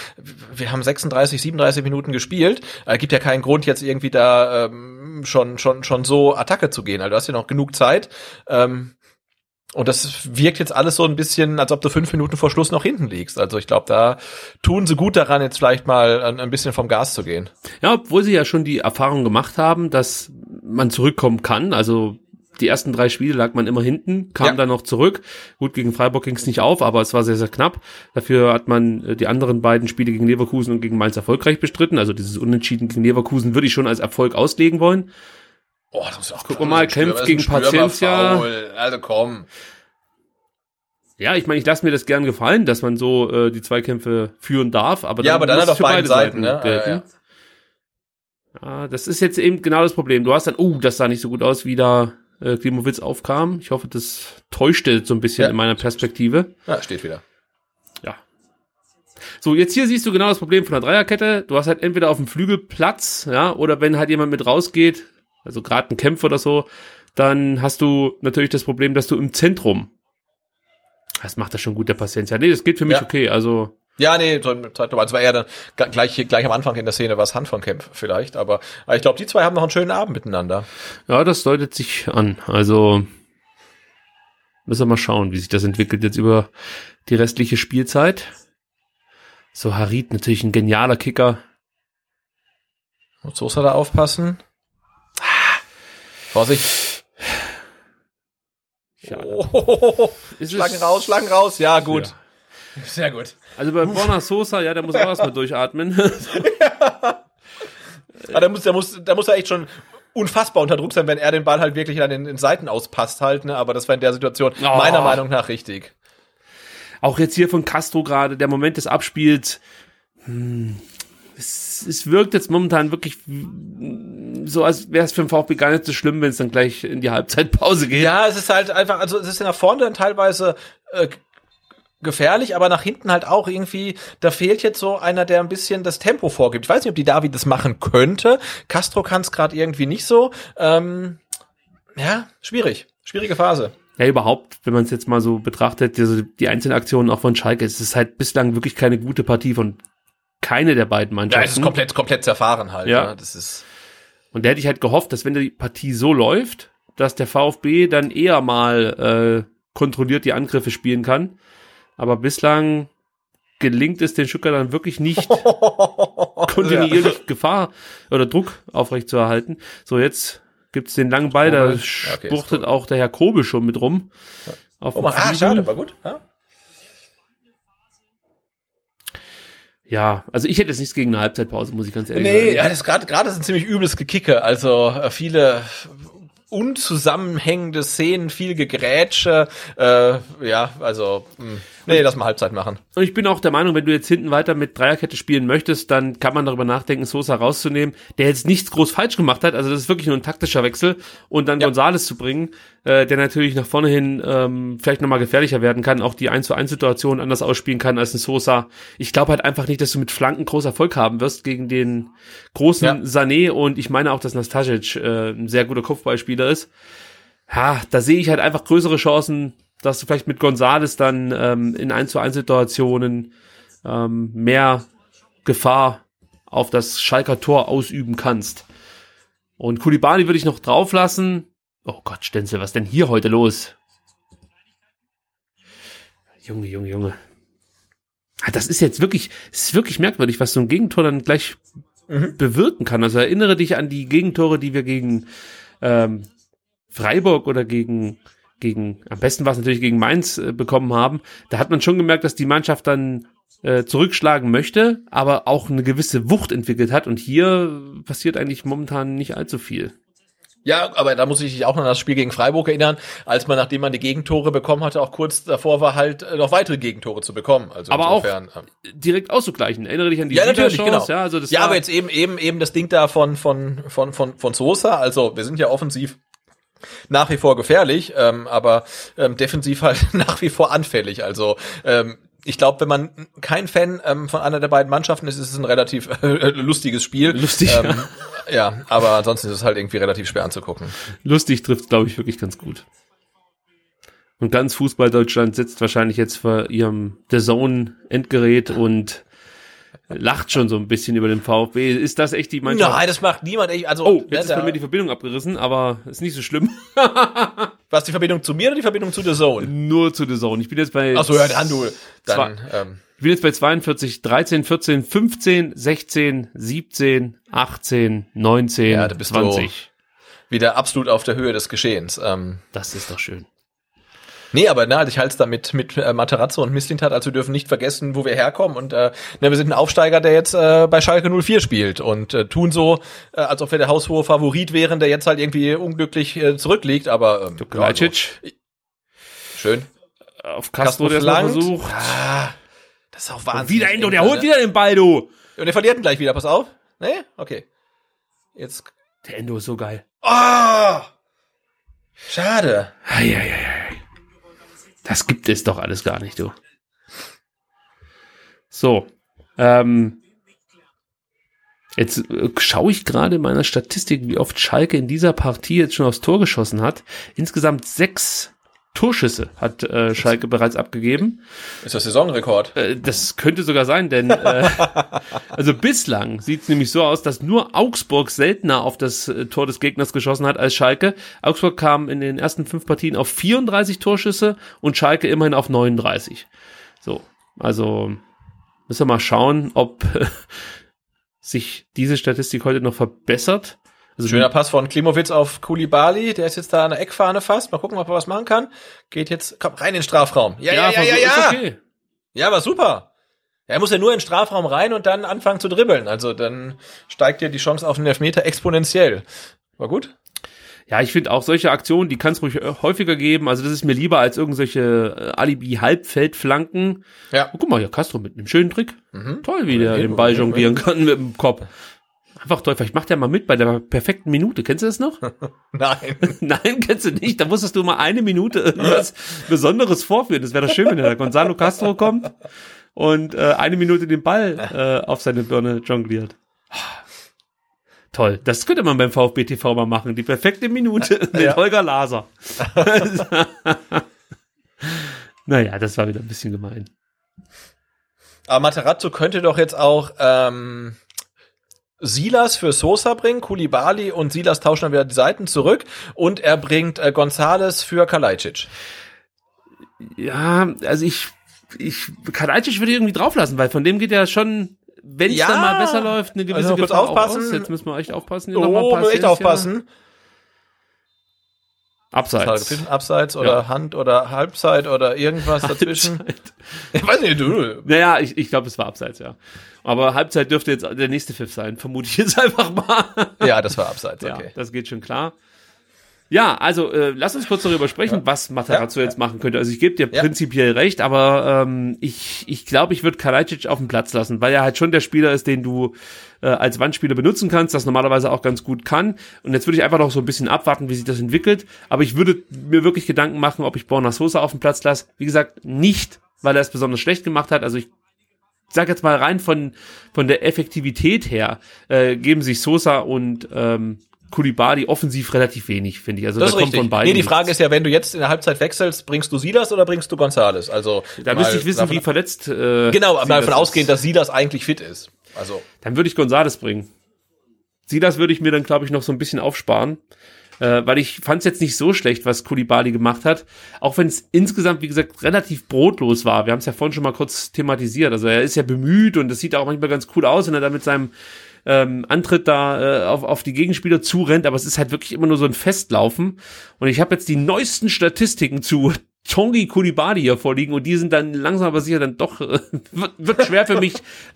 wir haben 36, 37 Minuten gespielt. Äh, gibt ja keinen Grund, jetzt irgendwie da ähm, schon, schon, schon so Attacke zu gehen. Also du hast ja noch genug Zeit. Ähm, und das wirkt jetzt alles so ein bisschen, als ob du fünf Minuten vor Schluss noch hinten liegst. Also ich glaube, da tun sie gut daran, jetzt vielleicht mal ein, ein bisschen vom Gas zu gehen. Ja, obwohl sie ja schon die Erfahrung gemacht haben, dass man zurückkommen kann. Also die ersten drei Spiele lag man immer hinten, kam Ja. dann noch zurück. Gut, gegen Freiburg ging es nicht auf, aber es war sehr, sehr knapp. Dafür hat man äh, die anderen beiden Spiele gegen Leverkusen und gegen Mainz erfolgreich bestritten. Also dieses Unentschieden gegen Leverkusen würde ich schon als Erfolg auslegen wollen. Oh, das ist auch Gucken wir mal, kämpft gegen Paciencia. Also komm. Ja, ich meine, ich lasse mir das gern gefallen, dass man so äh, die Zweikämpfe führen darf, aber Ja, aber dann muss hat es auf für beide Seiten, ne? gelten. Ja, ja. Ja, das ist jetzt eben genau das Problem. Du hast dann, oh, das sah nicht so gut aus, wie da äh, Klimowitz aufkam. Ich hoffe, das täuschte so ein bisschen Ja. in meiner Perspektive. Ja, steht wieder. Ja. So, jetzt hier siehst du genau das Problem von der Dreierkette. Du hast halt entweder auf dem Flügel Platz, ja, oder wenn halt jemand mit rausgeht, also gerade ein Kämpfer oder so, dann hast du natürlich das Problem, dass du im Zentrum. Das macht das schon gut, der Patient. Ja, nee, das geht für mich Ja. okay. Also, Ja, nee, so Zeitraum. Also war eher dann gleich, gleich am Anfang in der Szene war es Hand von Kempf vielleicht, aber, aber ich glaube, die zwei haben noch einen schönen Abend miteinander. ja, das deutet sich an. Also, müssen wir mal schauen, wie sich das entwickelt jetzt über die restliche Spielzeit. So, Harit natürlich ein genialer Kicker. Muss Sosa da aufpassen? Ah, Vorsicht. Ja, Oh, es- raus, schlagen raus. Ja, gut. Ja. Sehr gut. Also bei Borna Sosa, ja, der muss auch erstmal durchatmen. Aber da muss, da muss, da muss er echt schon unfassbar unter Druck sein, wenn er den Ball halt wirklich an den, den Seiten auspasst halt, ne? Aber das war in der Situation Oh. meiner Meinung nach richtig. auch jetzt hier von Castro gerade, der Moment des Abspiels, hm, es, es wirkt jetzt momentan wirklich so, als wäre es für den VfB gar nicht so schlimm, wenn es dann gleich in die Halbzeitpause geht. Ja, es ist halt einfach, also es ist in der Form dann teilweise äh, gefährlich, aber nach hinten halt auch irgendwie, da fehlt jetzt so einer, der ein bisschen das Tempo vorgibt. Ich weiß nicht, ob die David das machen könnte. Castro kann es gerade irgendwie nicht so. Ähm, ja, schwierig. Schwierige Phase. Ja, überhaupt, wenn man es jetzt mal so betrachtet, also die einzelnen Aktionen auch von Schalke, es ist halt bislang wirklich keine gute Partie von keine der beiden Mannschaften. Ja, es ist komplett, komplett zerfahren halt. Ja. Ja, das ist. Und da hätte ich halt gehofft, dass wenn die Partie so läuft, dass der VfB dann eher mal äh, kontrolliert die Angriffe spielen kann. Aber bislang gelingt es den Stuttgartern wirklich nicht, kontinuierlich Gefahr oder Druck aufrechtzuerhalten. So, jetzt gibt's den langen Ball, da. Ja, okay, spuchtet gut. auch der Herr Kobel schon mit rum. Auf Oh, ah, schade, war gut. Ja. Ja, also ich hätte jetzt nichts gegen eine Halbzeitpause, muss ich ganz ehrlich Nee, sagen. ja, das gerade gerade ist ein ziemlich übles Gekicke. Also äh, viele unzusammenhängende Szenen, viel Gegrätsche. Äh, ja, also mh. Nee, lass mal Halbzeit machen. Und ich bin auch der Meinung, wenn du jetzt hinten weiter mit Dreierkette spielen möchtest, dann kann man darüber nachdenken, Sosa rauszunehmen, der jetzt nichts groß falsch gemacht hat. Also das ist wirklich nur ein taktischer Wechsel und dann Ja. Gonzales zu bringen, äh, der natürlich nach vorne hin ähm, vielleicht nochmal gefährlicher werden kann, auch die 1 zu 1 Situation anders ausspielen kann als ein Sosa. Ich glaube halt einfach nicht, dass du mit Flanken groß Erfolg haben wirst gegen den großen Ja. Sané und ich meine auch, dass Nastasic äh, ein sehr guter Kopfballspieler ist. Ja, da sehe ich halt einfach größere Chancen, dass du vielleicht mit Gonzales dann ähm, in 1 zu 1 Situationen ähm, mehr Gefahr auf das Schalker Tor ausüben kannst. Und Kulibali würde ich noch drauf lassen. Oh Gott, Stenzel, was denn hier heute los? Junge, Junge, Junge. Ah, Das ist jetzt wirklich, ist wirklich merkwürdig, was so ein Gegentor dann gleich bewirken kann. Also erinnere dich an die Gegentore, die wir gegen ähm, Freiburg oder gegen, gegen, am besten war es natürlich gegen Mainz äh, bekommen haben. Da hat man schon gemerkt, dass die Mannschaft dann äh, zurückschlagen möchte, aber auch eine gewisse Wucht entwickelt hat. Und hier passiert eigentlich momentan nicht allzu viel. Ja, aber da muss ich dich auch noch an das Spiel gegen Freiburg erinnern, als man, nachdem man die Gegentore bekommen hatte, auch kurz davor war, halt äh, noch weitere Gegentore zu bekommen. Also Aber auch insofern, ähm, Direkt auszugleichen. Erinnere dich an die ja, natürlich, genau. Ja, also das ja aber jetzt eben, eben, eben das Ding da von, von, von, von, von Sosa. Also wir sind ja offensiv nach wie vor gefährlich, ähm, aber ähm, defensiv halt nach wie vor anfällig. Also ähm, ich glaube, wenn man kein Fan ähm, von einer der beiden Mannschaften ist, ist es ein relativ äh, lustiges Spiel. Lustig, Ähm, ja, aber ansonsten ist es halt irgendwie relativ schwer anzugucken. lustig trifft, glaube ich, wirklich ganz gut. Und ganz Fußball Deutschland sitzt wahrscheinlich jetzt vor ihrem The Zone Endgerät und lacht schon so ein bisschen über den VfB. Ist das echt die Mannschaft? Nein, das macht niemand. echt- Also, Oh, ne, jetzt ist da- bei mir die Verbindung abgerissen, aber ist nicht so schlimm. was die Verbindung zu mir oder die Verbindung zu The Zone? Nur zu The Zone. Ich bin jetzt bei, Ach so, ja, dann du. Dann, ähm, ich bin jetzt bei 42, 13, 14, 15, 16, 17, 18, 19, Ja, da bist du- 20. wieder absolut auf der Höhe des Geschehens. Ähm, Das ist doch schön. Nee, aber na, ich halte es da mit, mit äh, Materazzo und Misslintat, also wir dürfen nicht vergessen, wo wir herkommen. Und äh, na, wir sind ein Aufsteiger, der jetzt äh, bei Schalke 04 spielt und äh, tun so, äh, als ob wir der haushohe Favorit wären, der jetzt halt irgendwie unglücklich äh, zurückliegt. Aber ähm, ja, also, schön. auf Castro Castro, der versucht. Ah, das ist auch Und Wahnsinn. wieder Endo, der holt wieder den Ball, du. Und der verliert ihn gleich wieder, pass auf. Nee? Okay. Jetzt. Der Endo ist so geil. Ah! Schade. Eieiei. Das gibt es doch alles gar nicht, du. So. Ähm, jetzt äh, schaue ich gerade in meiner Statistik, wie oft Schalke in dieser Partie jetzt schon aufs Tor geschossen hat. Insgesamt sechs Torschüsse hat äh, Schalke bereits abgegeben. Ist das Saisonrekord? Äh, das könnte sogar sein, denn äh, also bislang sieht es nämlich so aus, dass nur Augsburg seltener auf das äh, Tor des Gegners geschossen hat als Schalke. Augsburg kam in den ersten fünf Partien auf 34 Torschüsse und Schalke immerhin auf 39. So, also müssen wir mal schauen, ob äh, sich diese Statistik heute noch verbessert. Schöner Pass von Klimowitz auf Kulibali, der ist jetzt da an der Eckfahne fast. Mal gucken, ob er was machen kann. Geht jetzt, komm, rein in den Strafraum. Ja, ja, ja, ja, ja. Okay. Ja, aber super. Er muss ja nur in den Strafraum rein und dann anfangen zu dribbeln. Also dann steigt ja die Chance auf den Elfmeter exponentiell. War gut? Ja, ich finde auch solche Aktionen, die kann es ruhig äh, häufiger geben. Also das ist mir lieber als irgendwelche äh, Alibi-Halbfeldflanken. Ja. Oh, guck mal, hier Castro mit einem schönen Trick. Toll, wie der den Ball jonglieren kann mit dem Kopf. Einfach toll. Vielleicht macht er mal mit bei der perfekten Minute. Kennst du das noch? Nein. Nein, kennst du nicht. Da musstest du mal eine Minute irgendwas Besonderes vorführen. Das wäre doch schön, wenn der Gonzalo Castro kommt und äh, eine Minute den Ball äh, auf seine Birne jongliert. Toll. Das könnte man beim VfB TV mal machen. Die perfekte Minute mit Ja. Holger Laser. naja, das war wieder ein bisschen gemein. Aber Materazzo könnte doch jetzt auch ähm, Silas für Sosa bringen, Kulibali und Silas tauschen dann wieder die Seiten zurück und er bringt äh, Gonzales für Kalajdzic. Ja, also ich, ich, Kalajdzic würde ich irgendwie drauflassen, weil von dem geht ja schon, wenn es Ja. dann mal besser läuft, eine gewisse Also Gefahr aufpassen. Jetzt müssen wir echt aufpassen. Hier mal Oh, muss echt aufpassen. Ja. Abseits. Abseits oder Ja. Hand oder Halbzeit oder irgendwas dazwischen. Halbzeit. Ich weiß nicht, du. Naja, ich, ich glaube, es war Abseits, ja. Aber Halbzeit dürfte jetzt der nächste Pfiff sein, vermute ich jetzt einfach mal. Ja, das war Abseits, Ja, okay. das geht schon klar. Ja, also äh, lass uns kurz darüber sprechen, was Matarazzo Ja, jetzt machen könnte. Also ich gebe dir Ja. prinzipiell recht, aber ähm, ich ich glaube, ich würde Kalajdzic auf den Platz lassen, weil er halt schon der Spieler ist, den du äh, als Wandspieler benutzen kannst, das normalerweise auch ganz gut kann. Und jetzt würde ich einfach noch so ein bisschen abwarten, wie sich das entwickelt. Aber ich würde mir wirklich Gedanken machen, ob ich Borna Sosa auf den Platz lasse. Wie gesagt, nicht, weil er es besonders schlecht gemacht hat. Also ich sag jetzt mal rein von, von der Effektivität her, äh, geben sich Sosa und ähm, Kulibali offensiv relativ wenig, finde ich. Also Das da kommt richtig. von beiden. Nee, die nichts. Frage ist ja, wenn du jetzt in der Halbzeit wechselst, bringst du Silas oder bringst du Gonzales? Also da müsste ich wissen, wie verletzt. Äh, Genau, aber davon ist. ausgehen, dass Silas eigentlich fit ist. Also Dann würde ich Gonzales bringen. Silas würde ich mir dann, glaube ich, noch so ein bisschen aufsparen. Äh, weil ich fand es jetzt nicht so schlecht, was Kulibali gemacht hat. Auch wenn es insgesamt, wie gesagt, relativ brotlos war. Wir haben es ja vorhin schon mal kurz thematisiert. Also er ist ja bemüht und das sieht auch manchmal ganz cool aus, wenn er da mit seinem ähm, Antritt da äh, auf, auf die Gegenspieler zurennt, aber es ist halt wirklich immer nur so ein Festlaufen. Und ich habe jetzt die neuesten Statistiken zu Tongi Kulibali hier vorliegen und die sind dann langsam aber sicher dann doch, äh, wird, schwer für mich,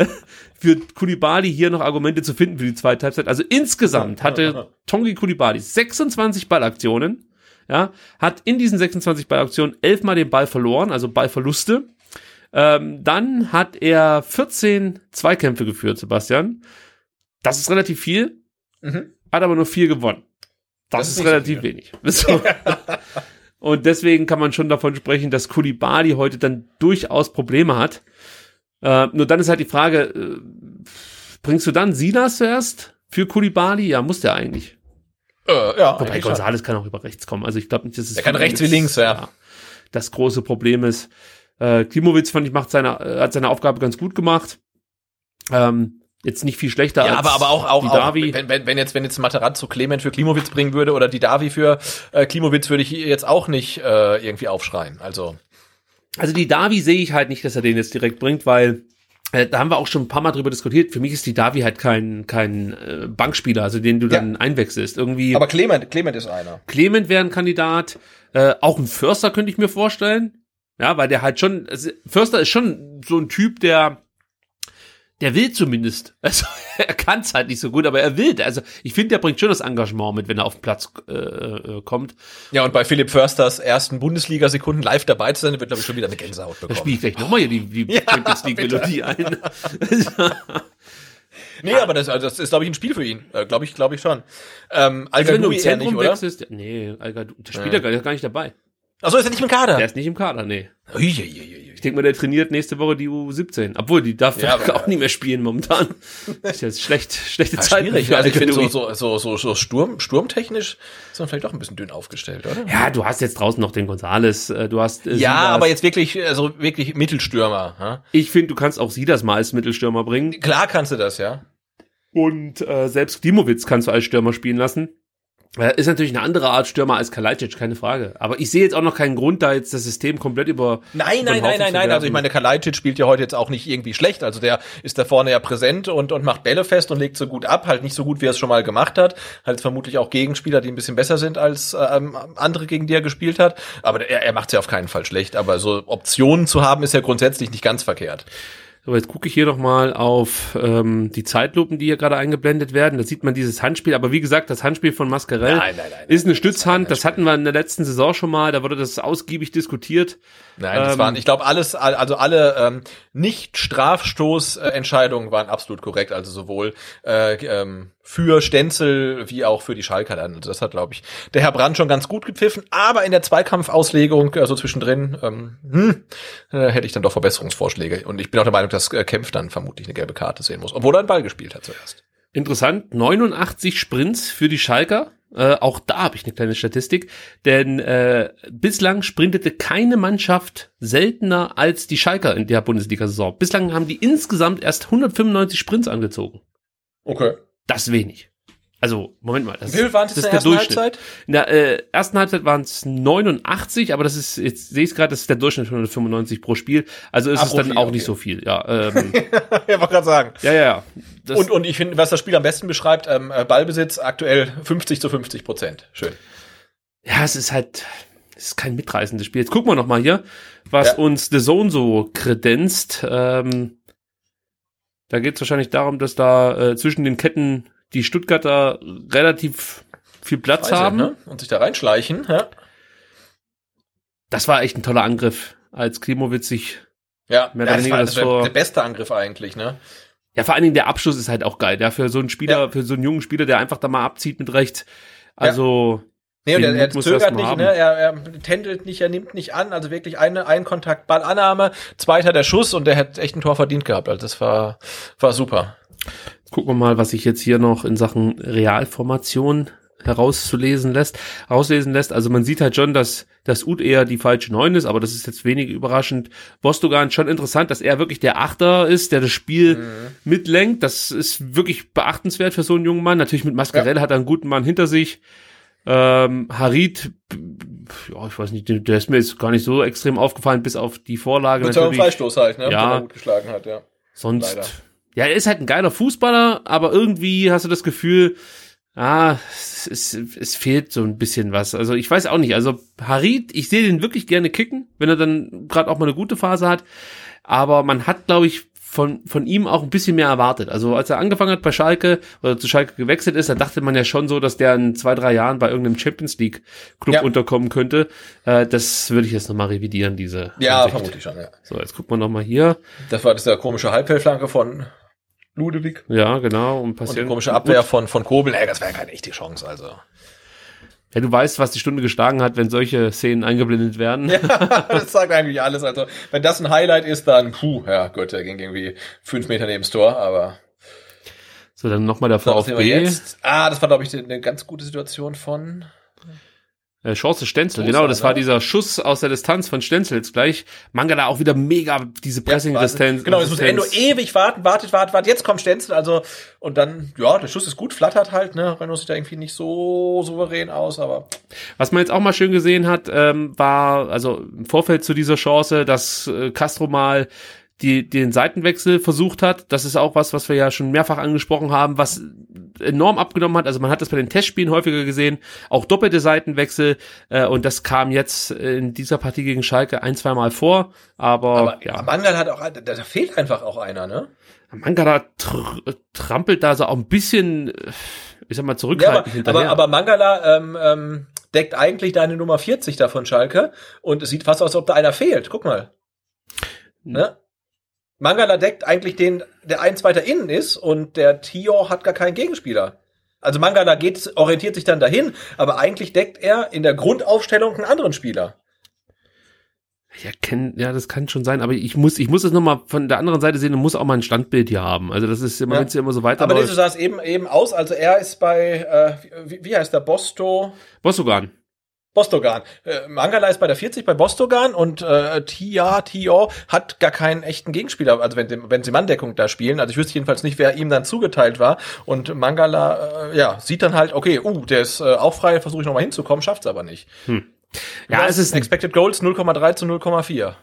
für Kulibali hier noch Argumente zu finden für die zweite Halbzeit. Also insgesamt hatte Tongi Kulibali 26 Ballaktionen, ja, hat in diesen 26 Ballaktionen elfmal den Ball verloren, also Ballverluste. Ähm, dann hat er 14 Zweikämpfe geführt, Sebastian. Das ist relativ viel, Mhm. hat aber nur vier gewonnen. Das, Das ist nicht so relativ wenig. So. Und deswegen kann man schon davon sprechen, dass Kulibali heute dann durchaus Probleme hat. Äh, nur dann ist halt die Frage, äh, bringst du dann Silas zuerst für Kulibali? Ja, muss der eigentlich. äh, ja, Wobei. Gonzales kann auch über rechts kommen. Also ich glaube nicht, dass es Der kann rechts wie links, ja. Das große Problem ist. Äh, Klimowitz fand ich macht seine äh, hat seine Aufgabe ganz gut gemacht. Ähm, jetzt nicht viel schlechter Ja, als aber, aber auch, auch, die auch Davi. wenn, wenn, wenn jetzt, wenn jetzt Materazzo Clement für Klimowitz bringen würde oder die Davi für äh, Klimowitz, würde ich jetzt auch nicht äh, irgendwie aufschreien. Also, Also die Davi sehe ich halt nicht, dass er den jetzt direkt bringt, weil äh, da haben wir auch schon ein paar Mal drüber diskutiert. Für mich ist die Davi halt kein kein äh, Bankspieler, also den du dann einwechselst. Irgendwie Clement, Clement ist einer. Clement wäre ein Kandidat, äh, auch ein Förster könnte ich mir vorstellen. Ja, weil der halt schon also Förster ist schon so ein Typ, der der will zumindest. Also er kann es halt nicht so gut, aber er will. Also ich finde, der bringt schon das Engagement mit, wenn er auf den Platz äh, äh, kommt. Ja, und bei Philipp Försters ersten Bundesliga-Sekunden live dabei zu sein, wird, glaube ich, schon wieder eine Gänsehaut Da bekommen. spiele ich gleich nochmal hier die, die Ja, Champions League bitte. Melodie ein. Nee, aber das, also das ist, glaube ich, ein Spiel für ihn. Äh, glaube ich, glaube ich schon. Ähm, Also wenn du im Zentrum nicht, oder? wechselst, nee, Alga, der spielt ja. gar, gar nicht dabei. Achso, ist er nicht im Kader? Der ist nicht im Kader, nee. Uiuiuiui. Ich denke mal, der trainiert nächste Woche die U17. Obwohl, die darf Ja, ja, auch nicht mehr spielen momentan. ist jetzt schlecht, schlechte Ja, Zeit schwierig. Also ich finde, so, so, so, so, so Sturm, sturmtechnisch ist man vielleicht auch ein bisschen dünn aufgestellt, oder? Ja, du hast jetzt draußen noch den Gonzales, äh, du hast äh, Ja, Silas. aber jetzt wirklich, also wirklich Mittelstürmer. Ja? Ich finde, du kannst auch Silas mal als Mittelstürmer bringen. Klar kannst du das, ja. Und äh, selbst Klimowitz kannst du als Stürmer spielen lassen. Äh, ist natürlich eine andere Art Stürmer als Kalajdzic, keine Frage. Aber ich sehe jetzt auch noch keinen Grund, da jetzt das System komplett über Nein, über nein, nein, nein, nein. Also ich meine, Kalajdzic spielt ja heute jetzt auch nicht irgendwie schlecht. Also der ist da vorne ja präsent und, und macht Bälle fest und legt so gut ab. Halt nicht so gut, wie er es schon mal gemacht hat. Jetzt vermutlich auch Gegenspieler, die ein bisschen besser sind als ähm, andere, gegen die er gespielt hat. Aber er, er macht es ja auf keinen Fall schlecht. Aber so Optionen zu haben, ist ja grundsätzlich nicht ganz verkehrt. So, jetzt gucke ich hier noch mal auf ähm, die Zeitlupen, die hier gerade eingeblendet werden. Da sieht man dieses Handspiel. Aber wie gesagt, das Handspiel von Mascarell Nein, nein, nein, ist eine Stützhand. Das hatten wir in der letzten Saison schon mal. Da wurde das ausgiebig diskutiert. Nein, das Ähm, waren, ich glaube, alles, all- also alle ähm, Nicht-Strafstoß-Entscheidungen waren absolut korrekt. Also sowohl äh, ähm, für Stenzel wie auch für die Schalker dann. Also das hat, glaube ich, der Herr Brand schon ganz gut gepfiffen. Aber in der Zweikampfauslegung, also zwischendrin, ähm, hm, äh, hätte ich dann doch Verbesserungsvorschläge. Und ich bin auch der Meinung, dass äh, Kempf dann vermutlich eine gelbe Karte sehen muss, obwohl er einen Ball gespielt hat zuerst. Interessant, 89 Sprints für die Schalker. Äh, auch da habe ich eine kleine Statistik, denn äh, bislang sprintete keine Mannschaft seltener als die Schalker in der Bundesliga-Saison. Bislang haben die insgesamt erst 195 Sprints angezogen. Okay. Das wenig. Also, Moment mal. Das, Wie viel waren es das in ist der ersten Durchschnitt. Halbzeit? In der äh, ersten Halbzeit waren es 89, aber das ist, jetzt sehe ich es gerade, das ist der Durchschnitt von 195 pro Spiel. Also ist Ah, es dann Spiel, auch okay. nicht so viel. Ja, ähm, ja, wollte gerade sagen. ja, ja, ja. Und, und ich finde, was das Spiel am besten beschreibt, ähm, äh, Ballbesitz aktuell 50 zu 50 Prozent. Schön. Ja, es ist halt, es ist kein mitreißendes Spiel. Jetzt gucken wir noch mal hier, was Ja. uns The Zone so kredenzt. Ähm, da geht es wahrscheinlich darum, dass da äh, zwischen den Ketten die Stuttgarter relativ viel Platz Weise, haben. ne? Und sich da reinschleichen. Ja. Das war echt ein toller Angriff, als Klimowitz sich Ja, Mehr ja oder das weniger war das der, Tor- der beste Angriff eigentlich, ne? Ja, vor allen Dingen der Abschluss ist halt auch geil. Ja, für so einen Spieler, Ja. für so einen jungen Spieler, der einfach da mal abzieht mit rechts. Also, Nee, und er, er er zögert nicht, haben. ne? Er, er tändelt nicht, er nimmt nicht an, also wirklich eine ein Kontakt Ballannahme, zweiter der Schuss und der hat echt ein Tor verdient gehabt. Also das war war super. Gucken wir mal, was sich jetzt hier noch in Sachen Realformation herauszulesen lässt, rauslesen lässt. Also man sieht halt schon, dass das Ud eher die falsche Neun ist, aber das ist jetzt wenig überraschend. Bostogan schon interessant, dass er wirklich der Achter ist, der das Spiel mitlenkt. Das ist wirklich beachtenswert für so einen jungen Mann. Natürlich mit Mascarell hat er einen guten Mann hinter sich. Ähm, Harit, ja, ich weiß nicht, der ist mir jetzt gar nicht so extrem aufgefallen, bis auf die Vorlage Mit so einem natürlich. Freistoß halt, ne? Ja. Den er gut geschlagen hat, ja. Sonst, Leider. Ja, er ist halt ein geiler Fußballer, aber irgendwie hast du das Gefühl, ah, es, es, es fehlt so ein bisschen was. Also ich weiß auch nicht. Also Harit, ich sehe den wirklich gerne kicken, wenn er dann gerade auch mal eine gute Phase hat. Aber man hat, glaube ich, von, von ihm auch ein bisschen mehr erwartet. Also als er angefangen hat bei Schalke oder zu Schalke gewechselt ist, da dachte man ja schon so, dass der in zwei, drei Jahren bei irgendeinem Champions League Club Ja. unterkommen könnte. Äh, das würde ich jetzt nochmal revidieren, diese. Ja, Ansicht. vermutlich schon, ja. So, jetzt gucken wir nochmal hier. Das war das der komische Halbfeldflanke von Ludewig. Ja, genau. Und Und die komische Abwehr von, von Kobel, ey, das wäre keine echte Chance, also. Ja, du weißt, was die Stunde geschlagen hat, wenn solche Szenen eingeblendet werden. das sagt eigentlich alles. Also, wenn das ein Highlight ist, dann, puh, ja, gut, der ging irgendwie fünf Meter neben das Tor, aber. So, dann nochmal der VfB. jetzt? Ah, das war, glaube ich, eine ganz gute Situation von. Äh, Chance Stenzel, genau, das war ne? dieser Schuss aus der Distanz von Stenzel jetzt gleich. Mangala auch wieder mega diese Pressing-Resistenz. Genau, jetzt muss Endo Resistenz. ewig warten, wartet, wartet, wartet. Jetzt kommt Stenzel, also, und dann, ja, der Schuss ist gut, flattert halt, ne. Renault sieht da irgendwie nicht so souverän aus, aber. Was man jetzt auch mal schön gesehen hat, ähm, war, also im Vorfeld zu dieser Chance, dass äh, Castro mal die, den Seitenwechsel versucht hat. Das ist auch was, was wir ja schon mehrfach angesprochen haben, was enorm abgenommen hat. Also man hat das bei den Testspielen häufiger gesehen, auch doppelte Seitenwechsel. Äh, und das kam jetzt in dieser Partie gegen Schalke ein, zweimal vor. Aber, Aber ja, Mangal hat auch, da, da fehlt einfach auch einer, ne? Mangala tr trampelt da so auch ein bisschen, ich sag mal, Ja, zurückhaltend aber, hinterher. aber, aber Mangala ähm, ähm, deckt eigentlich deine Nummer 40 da von Schalke und es sieht fast aus, als ob da einer fehlt. Guck mal. Ne? Mangala deckt eigentlich den, der eins weiter innen ist und der Tio hat gar keinen Gegenspieler. Also Mangala geht, orientiert sich dann dahin, aber eigentlich deckt er in der Grundaufstellung einen anderen Spieler. Ja, kenn, ja, das kann schon sein, aber ich muss, ich muss es nochmal von der anderen Seite sehen und muss auch mal ein Standbild hier haben. Also das ist immer, Ja. wenn es ja immer so Aber weiterläuft. nee, so sah es eben, eben aus. Also er ist bei, äh, wie, wie heißt der, Bosto? Bostogan. Bostogan. Äh, Mangala ist bei der 40 bei Bostogan und äh, Tia, Tio hat gar keinen echten Gegenspieler, also wenn, wenn sie Manndeckung da spielen. Also ich wüsste jedenfalls nicht, wer ihm dann zugeteilt war. Und Mangala, äh, ja, sieht dann halt, okay, uh, der ist äh, auch frei, versuche ich nochmal hinzukommen, schafft's aber nicht. Ja, es ist Expected Goals 0,3 zu 0,4.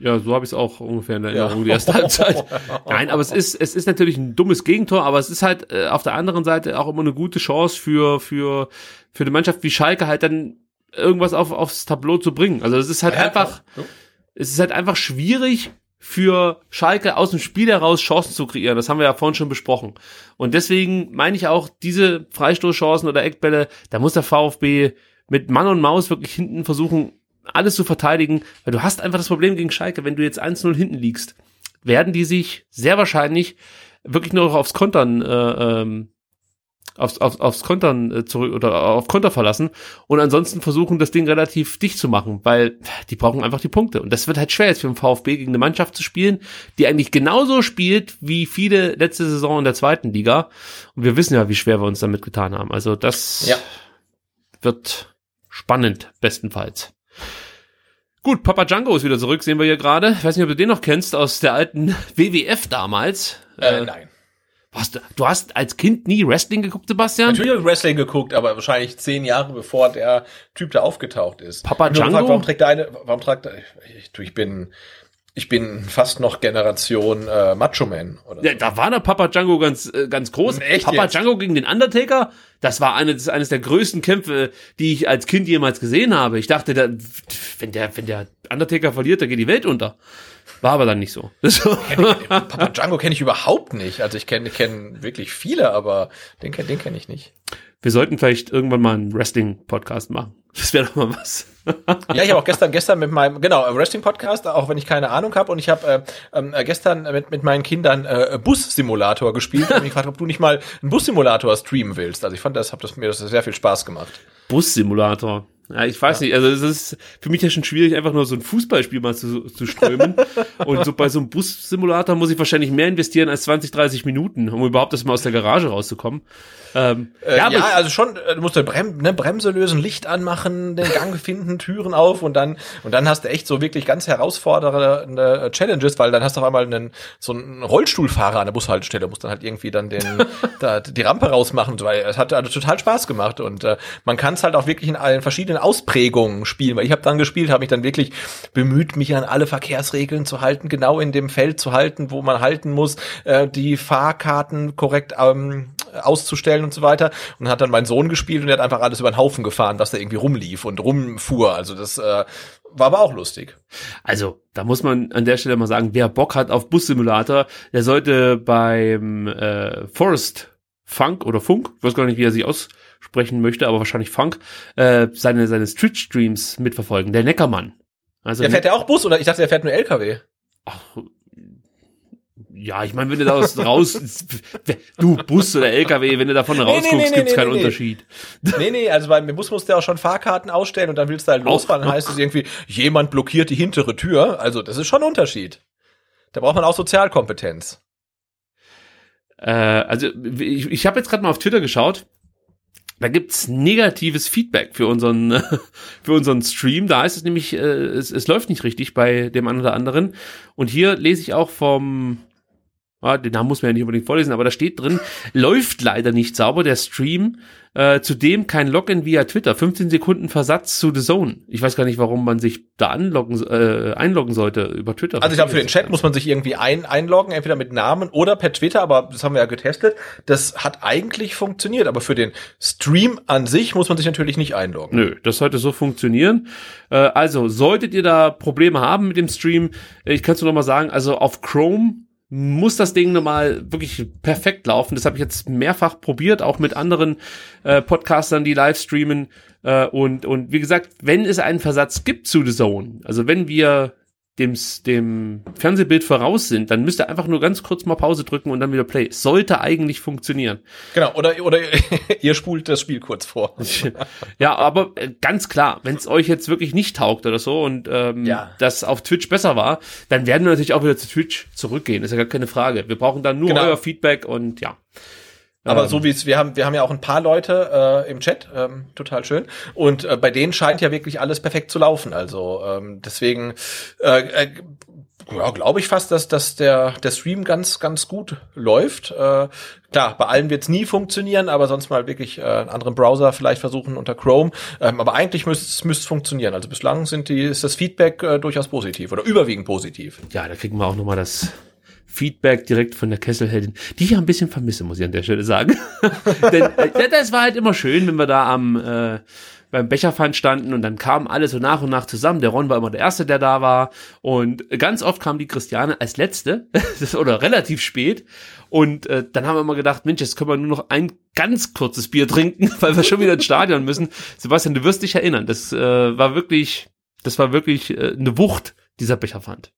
ja, so habe ich es auch ungefähr in Erinnerung, die erste Halbzeit. Nein, aber es ist, es ist natürlich ein dummes Gegentor, aber es ist halt äh, auf der anderen Seite auch immer eine gute Chance für, für, für eine Mannschaft wie Schalke halt dann irgendwas auf, aufs Tableau zu bringen. Also es ist halt Ja, einfach, klar. es ist halt einfach schwierig für Schalke aus dem Spiel heraus Chancen zu kreieren. Das haben wir ja vorhin schon besprochen. Und deswegen meine ich auch, diese Freistoßchancen oder Eckbälle, da muss der VfB mit Mann und Maus wirklich hinten versuchen alles zu verteidigen, weil du hast einfach das Problem gegen Schalke, wenn du jetzt 1-0 hinten liegst, werden die sich sehr wahrscheinlich wirklich nur noch aufs Kontern äh, ähm, aufs, aufs, aufs Kontern äh, zurück oder auf Konter verlassen und ansonsten versuchen, das Ding relativ dicht zu machen, weil die brauchen einfach die Punkte. Und das wird halt schwer, jetzt für den VfB gegen eine Mannschaft zu spielen, die eigentlich genauso spielt wie viele letzte Saison in der zweiten Liga. Und wir wissen ja, wie schwer wir uns damit getan haben. Also das Ja. wird spannend, bestenfalls. Gut, Papa Django ist wieder zurück, sehen wir hier gerade. Ich weiß nicht, ob du den noch kennst aus der alten WWF damals. Äh, nein. Was, du hast als Kind nie Wrestling geguckt, Sebastian? Natürlich habe ich Wrestling geguckt, aber wahrscheinlich zehn Jahre bevor der Typ da aufgetaucht ist. Papa Ich Django? warum trägt deine, warum trägt ich, du, ich bin, ich bin fast noch Generation äh, Macho Man oder Ja, da war der Papa Django ganz, äh, ganz groß. Echt Papa jetzt? Django gegen den Undertaker, das war eines, eines der größten Kämpfe, die ich als Kind jemals gesehen habe. Ich dachte, da, wenn der, wenn der Undertaker verliert, da geht die Welt unter. War aber dann nicht so. Papa Django kenne ich überhaupt nicht. Also ich kenne kenn wirklich viele, aber den, den kenne ich nicht. Wir sollten vielleicht irgendwann mal einen Wrestling-Podcast machen. Das wäre doch mal was. Ja, ich habe auch gestern gestern mit meinem genau Wrestling Podcast, auch wenn ich keine Ahnung habe und ich habe äh, ähm, äh, gestern mit mit meinen Kindern äh, Bus-Simulator gespielt und mich gefragt, ob du nicht mal einen Bus-Simulator streamen willst. Also ich fand das, habe das mir das sehr viel Spaß gemacht. Bus-Simulator. Ja, ich weiß nicht, also es ist für mich ja schon schwierig, einfach nur so ein Fußballspiel mal zu, zu strömen. Und so bei so einem Bus-Simulator muss ich wahrscheinlich mehr investieren als 20, 30 Minuten, um überhaupt erst mal aus der Garage rauszukommen. Ähm, Äh, ja, ja, ich, also schon, äh, du musst eine Brem ne, Bremse lösen, Licht anmachen, den Gang finden, Türen auf und dann und dann hast du echt so wirklich ganz herausfordernde Challenges, weil dann hast du auf einmal einen so einen Rollstuhlfahrer an der Bushaltestelle, musst dann halt irgendwie dann den da, die Rampe rausmachen, weil es hat also total Spaß gemacht und äh, man kann es halt auch wirklich in allen verschiedenen Ausprägungen spielen, weil ich habe dann gespielt, habe mich dann wirklich bemüht, mich an alle Verkehrsregeln zu halten, genau in dem Feld zu halten, wo man halten muss, äh, die Fahrkarten korrekt ähm, auszustellen und so weiter. Und hat dann mein Sohn gespielt und der hat einfach alles über den Haufen gefahren, was da irgendwie rumlief und rumfuhr. Also das äh, war aber auch lustig. also da muss man an der Stelle mal sagen, wer Bock hat auf Bus-Simulator, der sollte beim äh, Forest Funk oder Funk, ich weiß gar nicht, wie er sich aussprechen möchte, aber wahrscheinlich Funk, äh, seine, seine Twitch-Streams mitverfolgen. Der Neckermann. Also Der fährt ja auch Bus oder ich dachte, der fährt nur LKW. Ja, ich meine, wenn du da aus, raus, du Bus oder LKW, wenn du davon rausguckst, nee, nee, gibt's nee, keinen nee, nee. Unterschied. Nee, nee, also beim Bus musst du ja auch schon Fahrkarten ausstellen und dann willst du halt losfahren, dann heißt es irgendwie, jemand blockiert die hintere Tür. Also das ist schon ein Unterschied. Da braucht man auch Sozialkompetenz. Äh, also ich, ich habe jetzt gerade mal auf Twitter geschaut. Da gibt's negatives Feedback für unseren für unseren Stream. Da heißt es nämlich, äh, es, es läuft nicht richtig bei dem einen oder anderen. Und hier lese ich auch vom Ah, den Namen muss man ja nicht unbedingt vorlesen, aber da steht drin, läuft leider nicht sauber der Stream. Äh, zudem kein Login via Twitter. 15 Sekunden Versatz zu The Zone. Ich weiß gar nicht, warum man sich da anloggen, äh, einloggen sollte über Twitter. Also ich glaube, für den Chat muss man sich irgendwie ein einloggen, entweder mit Namen oder per Twitter, aber das haben wir ja getestet. Das hat eigentlich funktioniert, aber für den Stream an sich muss man sich natürlich nicht einloggen. Nö, das sollte so funktionieren. Äh, also, solltet ihr da Probleme haben mit dem Stream, äh, ich kann es nur noch mal sagen, also auf Chrome muss das Ding nochmal wirklich perfekt laufen. Das habe ich jetzt mehrfach probiert, auch mit anderen äh, Podcastern, die live streamen. Äh, und, und wie gesagt, wenn es einen Versatz gibt zu The Zone, also wenn wir dem, dem Fernsehbild voraus sind, dann müsst ihr einfach nur ganz kurz mal Pause drücken und dann wieder Play. Sollte eigentlich funktionieren. Genau, oder, oder ihr spult das Spiel kurz vor. Ja, aber äh, ganz klar, wenn es euch jetzt wirklich nicht taugt oder so und ähm, Ja. das auf Twitch besser war, dann werden wir natürlich auch wieder zu Twitch zurückgehen. ist ja gar keine Frage. Wir brauchen dann nur Genau. euer Feedback und ja. Aber Ähm, so wie es, wir haben, wir haben ja auch ein paar Leute äh, im Chat, ähm, total schön. Und äh, bei denen scheint ja wirklich alles perfekt zu laufen. Also ähm, deswegen äh, äh, ja, glaube ich fast, dass, dass der, der Stream ganz, ganz gut läuft. Äh, klar, bei allen wird es nie funktionieren, aber sonst mal wirklich äh, einen anderen Browser vielleicht versuchen unter Chrome. Ähm, aber eigentlich müsste es müsste es funktionieren. Also bislang sind die, ist das Feedback äh, durchaus positiv oder überwiegend positiv. Ja, da kriegen wir auch nochmal das Feedback direkt von der Kesselheldin, die ich ein bisschen vermisse, muss ich an der Stelle sagen. Denn äh, das war halt immer schön, wenn wir da am äh, beim Becherpfand standen und dann kamen alle so nach und nach zusammen. Der Ron war immer der Erste, der da war. Und ganz oft kam die Christiane als Letzte oder relativ spät. Und äh, dann haben wir immer gedacht, Mensch, jetzt können wir nur noch ein ganz kurzes Bier trinken, weil wir schon wieder ins Stadion müssen. Sebastian, du wirst dich erinnern. Das äh, war wirklich Das war wirklich äh, eine Wucht, dieser Becherpfand.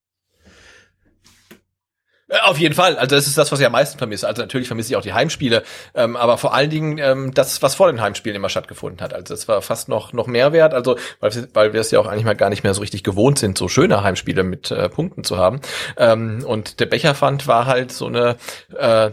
Äh, Auf jeden Fall. Also das ist das, was ich am meisten vermisse. Also natürlich vermisse ich auch die Heimspiele, ähm, aber vor allen Dingen ähm, das, was vor den Heimspielen immer stattgefunden hat. Also das war fast noch noch mehr wert. Also weil, weil wir es ja auch eigentlich mal gar nicht mehr so richtig gewohnt sind, so schöne Heimspiele mit äh, Punkten zu haben. Ähm, und der Becherpfand war halt so eine äh,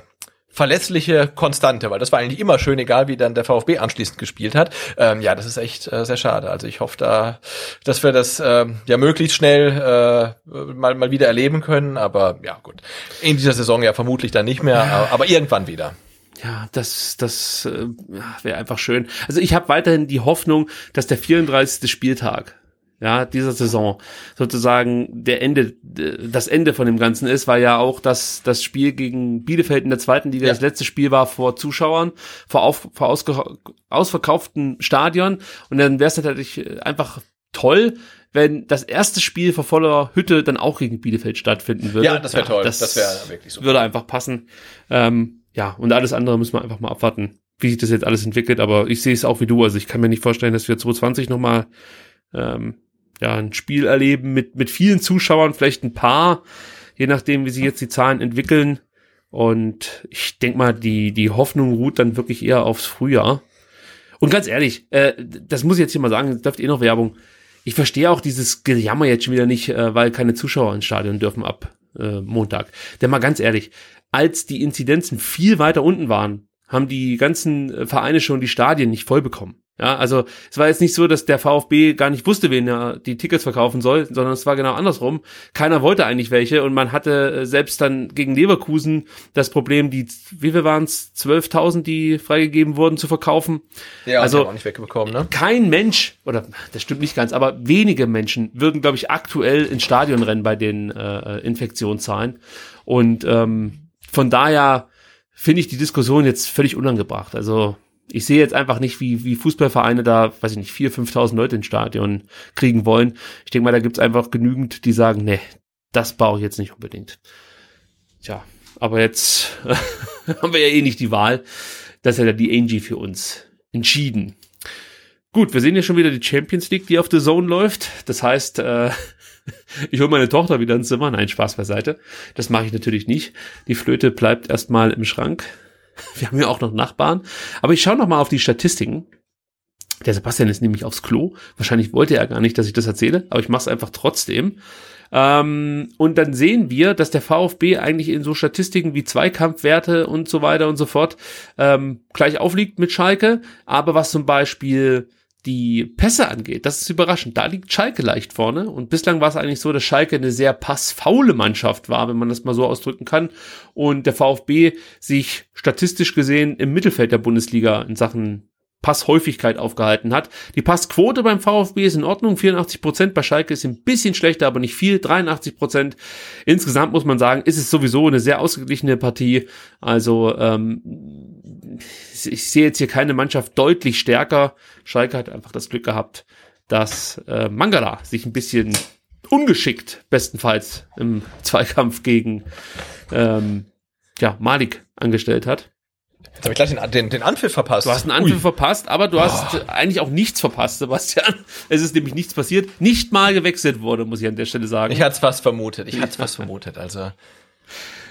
verlässliche Konstante, weil das war eigentlich immer schön, egal wie dann der VfB anschließend gespielt hat. Ähm, ja, das ist echt äh, sehr schade. Also ich hoffe da, dass wir das ähm, ja möglichst schnell äh, mal mal wieder erleben können. Aber ja gut, in dieser Saison ja vermutlich dann nicht mehr, aber, aber irgendwann wieder. Ja, das, das äh, wäre einfach schön. Also ich habe weiterhin die Hoffnung, dass der 34. Spieltag ja, dieser Saison sozusagen der Ende, das Ende von dem Ganzen ist, weil ja auch das, das Spiel gegen Bielefeld in der zweiten Liga Ja. das letzte Spiel war vor Zuschauern, vor, auf, vor ausge, ausverkauftem Stadion und dann wäre es natürlich einfach toll, wenn das erste Spiel vor voller Hütte dann auch gegen Bielefeld stattfinden würde. Ja, das wäre toll. Das wäre wirklich super. Würde einfach passen. Ähm, ja, und alles andere müssen wir einfach mal abwarten, wie sich das jetzt alles entwickelt. Aber ich sehe es auch wie du. Also ich kann mir nicht vorstellen, dass wir 2020 nochmal ähm, ja, ein Spiel erleben mit, mit vielen Zuschauern, vielleicht ein paar, je nachdem, wie sich jetzt die Zahlen entwickeln. Und ich denk mal, die, die Hoffnung ruht dann wirklich eher aufs Frühjahr. Und ganz ehrlich, äh, das muss ich jetzt hier mal sagen, das läuft eh noch Werbung. Ich verstehe auch dieses Gejammer jetzt schon wieder nicht, äh, weil keine Zuschauer ins Stadion dürfen ab äh, Montag. Denn mal ganz ehrlich, als die Inzidenzen viel weiter unten waren, haben die ganzen äh, Vereine schon die Stadien nicht voll bekommen. Ja, also es war jetzt nicht so, dass der VfB gar nicht wusste, wen er die Tickets verkaufen soll, sondern es war genau andersrum. Keiner wollte eigentlich welche und man hatte äh, selbst dann gegen Leverkusen das Problem, die, wie viel waren es, 12.000, die freigegeben wurden zu verkaufen. Ja, Also- also auch nicht wegbekommen, ne? Kein Mensch, oder das stimmt nicht ganz, aber wenige Menschen würden, glaube ich, aktuell ins Stadion rennen bei den äh, Infektionszahlen. Und ähm, von daher finde ich die Diskussion jetzt völlig unangebracht. Also ich sehe jetzt einfach nicht, wie, wie Fußballvereine da, weiß ich nicht, 4.000, 5.000 Leute ins Stadion kriegen wollen. Ich denke mal, da gibt's einfach genügend, die sagen, nee, das brauche ich jetzt nicht unbedingt. Tja, aber jetzt haben wir ja eh nicht die Wahl. Das hat ja die Angie für uns entschieden. Gut, wir sehen ja schon wieder die Champions League, die auf The Zone läuft. Das heißt, äh, ich hole meine Tochter wieder ins Zimmer. Nein, Spaß beiseite. Das mache ich natürlich nicht. Die Flöte bleibt erstmal im Schrank. Wir haben ja auch noch Nachbarn. Aber ich schaue noch mal auf die Statistiken. Der Sebastian ist nämlich aufs Klo. Wahrscheinlich wollte er gar nicht, dass ich das erzähle, aber ich mache es einfach trotzdem. Ähm, und dann sehen wir, dass der VfB eigentlich in so Statistiken wie Zweikampfwerte und so weiter und so fort ähm, gleich aufliegt mit Schalke. Aber was zum Beispiel die Pässe angeht, das ist überraschend. Da liegt Schalke leicht vorne. Und bislang war es eigentlich so, dass Schalke eine sehr passfaule Mannschaft war, wenn man das mal so ausdrücken kann. Und der VfB sich statistisch gesehen im Mittelfeld der Bundesliga in Sachen Passhäufigkeit aufgehalten hat. Die Passquote beim VfB ist in Ordnung, 84 Prozent. Bei Schalke ist ein bisschen schlechter, aber nicht viel, 83 Prozent. Insgesamt muss man sagen, ist es sowieso eine sehr ausgeglichene Partie. Also ähm, ich sehe jetzt hier keine Mannschaft deutlich stärker. Schalke hat einfach das Glück gehabt, dass äh, Mangala sich ein bisschen ungeschickt, bestenfalls im Zweikampf gegen ähm, ja, Malik angestellt hat. Jetzt habe ich gleich den, den, den Anpfiff verpasst. Du hast einen Anpfiff Ui. verpasst, aber du hast äh, eigentlich auch nichts verpasst, Sebastian. Es ist nämlich nichts passiert. Nicht mal gewechselt wurde, muss ich an der Stelle sagen. Ich hatte es fast vermutet. Ich hatte es fast vermutet. Also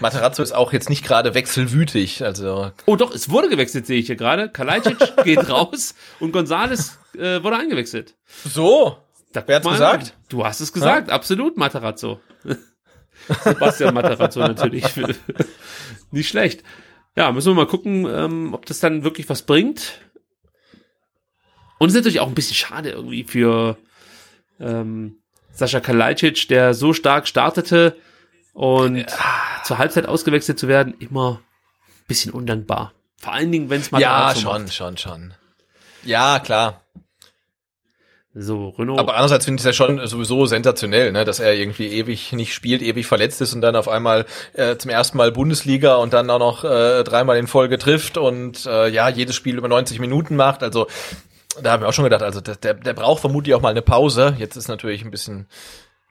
Materazzo ist auch jetzt nicht gerade wechselwütig. Also oh doch, es wurde gewechselt, sehe ich hier gerade. Kalajdzic geht raus und Gonzales äh, wurde eingewechselt. so. Da, Wer hat's mal gesagt? Du hast es gesagt, absolut, Materazzo. Sebastian Materazzo natürlich. Nicht schlecht. Ja, müssen wir mal gucken, ähm, ob das dann wirklich was bringt. Und es ist natürlich auch ein bisschen schade irgendwie für ähm, Sascha Kalajdzic, der so stark startete und zur Halbzeit ausgewechselt zu werden, immer ein bisschen undankbar. Vor allen Dingen, wenn es mal Ja, dazu schon, macht. schon, schon. Ja, klar. So, Renault. Aber andererseits finde ich es ja schon sowieso sensationell, ne, dass er irgendwie ewig nicht spielt, ewig verletzt ist und dann auf einmal äh, zum ersten Mal Bundesliga und dann auch noch äh, dreimal in Folge trifft und äh, ja, jedes Spiel über 90 Minuten macht. Also da haben wir auch schon gedacht, also der, der braucht vermutlich auch mal eine Pause. Jetzt ist natürlich ein bisschen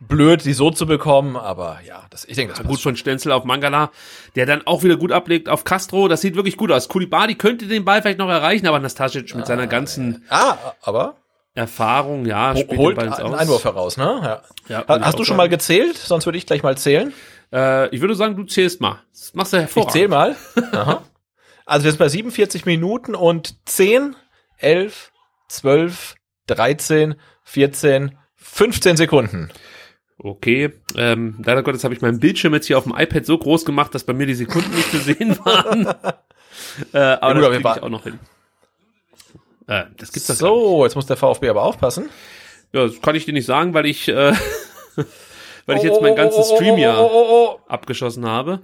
blöd, die so zu bekommen, aber ja, das, ich denke, das Ja, gut von Stenzel auf Mangala, der dann auch wieder gut ablegt auf Castro. Das sieht wirklich gut aus. Kulibadi könnte den Ball vielleicht noch erreichen, aber Nastasic mit seiner ganzen, Ah, aber Erfahrung, ja, spielt Holt den Ball einen Aus. Einwurf heraus, ne? Ja. Ja, ich Hast auch du schon mal gezählt? Sonst würde ich gleich mal zählen. Äh, ich würde sagen, du zählst mal. Das machst du Ich hervorragend. zähl mal. Aha. Also wir sind bei 47 Minuten und 10, 11, 12, 13, 14, 15 Sekunden. Okay, ähm, leider Gottes habe ich meinen Bildschirm jetzt hier auf dem iPad so groß gemacht, dass bei mir die Sekunden nicht zu sehen waren. äh, aber aber das kriege ich auch noch hin. Äh, das gibt's. So, jetzt muss der VfB aber aufpassen. Ja, das kann ich dir nicht sagen, weil ich, äh, weil ich jetzt meinen ganzen Stream oh, ja oh, oh, oh. abgeschossen habe.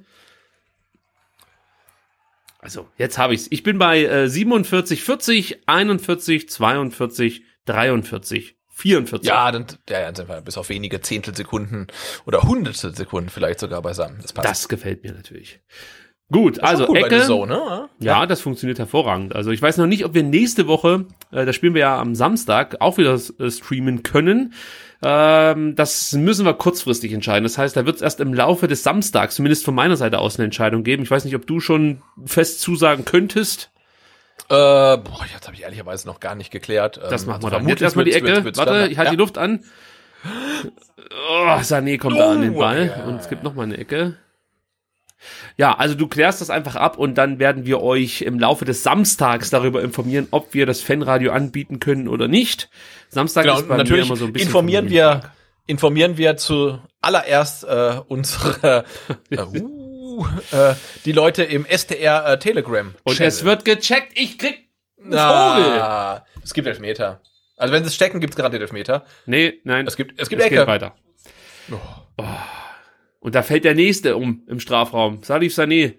Also, jetzt habe ich's. Ich bin bei äh, 47, 40, 41, 42, 43, 44. Ja, dann, ja, dann sind wir bis auf wenige Zehntelsekunden oder Hundertstel Sekunden vielleicht sogar beisammen. Das passt. das gefällt mir natürlich. Gut, also Cool Ecke. Zone, ne? Ja, das funktioniert hervorragend. Also ich weiß noch nicht, ob wir nächste Woche, äh, da spielen wir ja am Samstag, auch wieder äh, streamen können. Ähm, das müssen wir kurzfristig entscheiden. Das heißt, da wird es erst im Laufe des Samstags, zumindest von meiner Seite aus, eine Entscheidung geben. Ich weiß nicht, ob du schon fest zusagen könntest. Äh, boah, jetzt habe ich ehrlicherweise noch gar nicht geklärt. Das Ähm, machen wir also dann. Jetzt erstmal die Ecke. Warte, dann- ich halte ja. die Luft an. Oh, Sané kommt da an den Oh, Ball ja. und es gibt noch mal eine Ecke. Ja, also du klärst das einfach ab und dann werden wir euch im Laufe des Samstags darüber informieren, ob wir das Fanradio anbieten können oder nicht. Samstag Genau, ist bei natürlich mir immer so ein bisschen informieren wir, informieren wir zu allererst äh, unsere äh, uh, äh, die Leute im SDR äh, Telegram. Und es wird gecheckt, ich krieg einen Vogel. ah, es gibt Elfmeter. Also wenn sie es stecken, gibt es gerade Elfmeter. Nee, nein. Es gibt es gibt es geht Ecke. weiter. Oh. Und da fällt der nächste um im Strafraum. Salif Sané.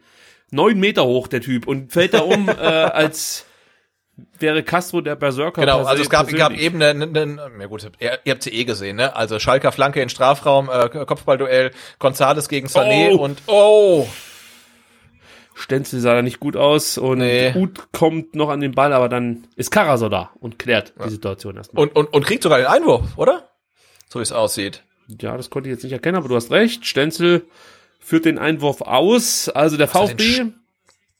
Neun Meter hoch, der Typ. Und fällt da um, äh, als wäre Castro der Berserker. Genau, also es gab, gab persönlich. eben eine, eine, eine ja gut, ihr, ihr habt sie eh gesehen, ne? Also Schalker Flanke in Strafraum, äh, Kopfballduell, Gonzales gegen Sané Oh. und oh, Stenzel sah da nicht gut aus und Nee. gut kommt noch an den Ball, aber dann ist Karasor da und klärt die Situation erstmal. und, und, und kriegt sogar den Einwurf, oder? So wie es aussieht. ja, das konnte ich jetzt nicht erkennen, aber du hast recht. Stenzel führt den Einwurf aus. Also der den VfB.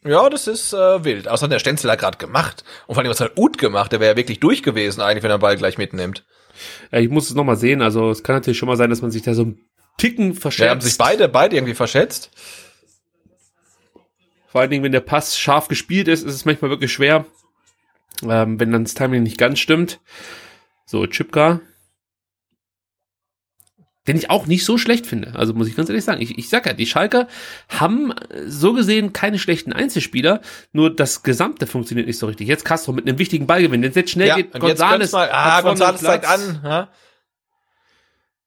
Ja, das ist äh, wild. Außer der Stenzel hat gerade gemacht. Und vor allem, was hat Uth gemacht? Der wäre ja wirklich durch gewesen eigentlich, wenn er den Ball gleich mitnimmt. Ja, ich muss es nochmal sehen. Also es kann natürlich schon mal sein, dass man sich da so einen Ticken Ja, verschätzt. haben sich beide, beide irgendwie verschätzt. Vor allen Dingen, wenn der Pass scharf gespielt ist, ist es manchmal wirklich schwer, ähm, wenn dann das Timing nicht ganz stimmt. So, Chipka. Den ich auch nicht so schlecht finde. Also muss ich ganz ehrlich sagen. Ich, ich sag ja, die Schalker haben so gesehen keine schlechten Einzelspieler, nur das Gesamte funktioniert nicht so richtig. Jetzt Castro mit einem wichtigen Ballgewinn. Wenn es jetzt schnell Ja, geht, Gonzales. können's mal, ah, Gonzales zeigt an. Ja?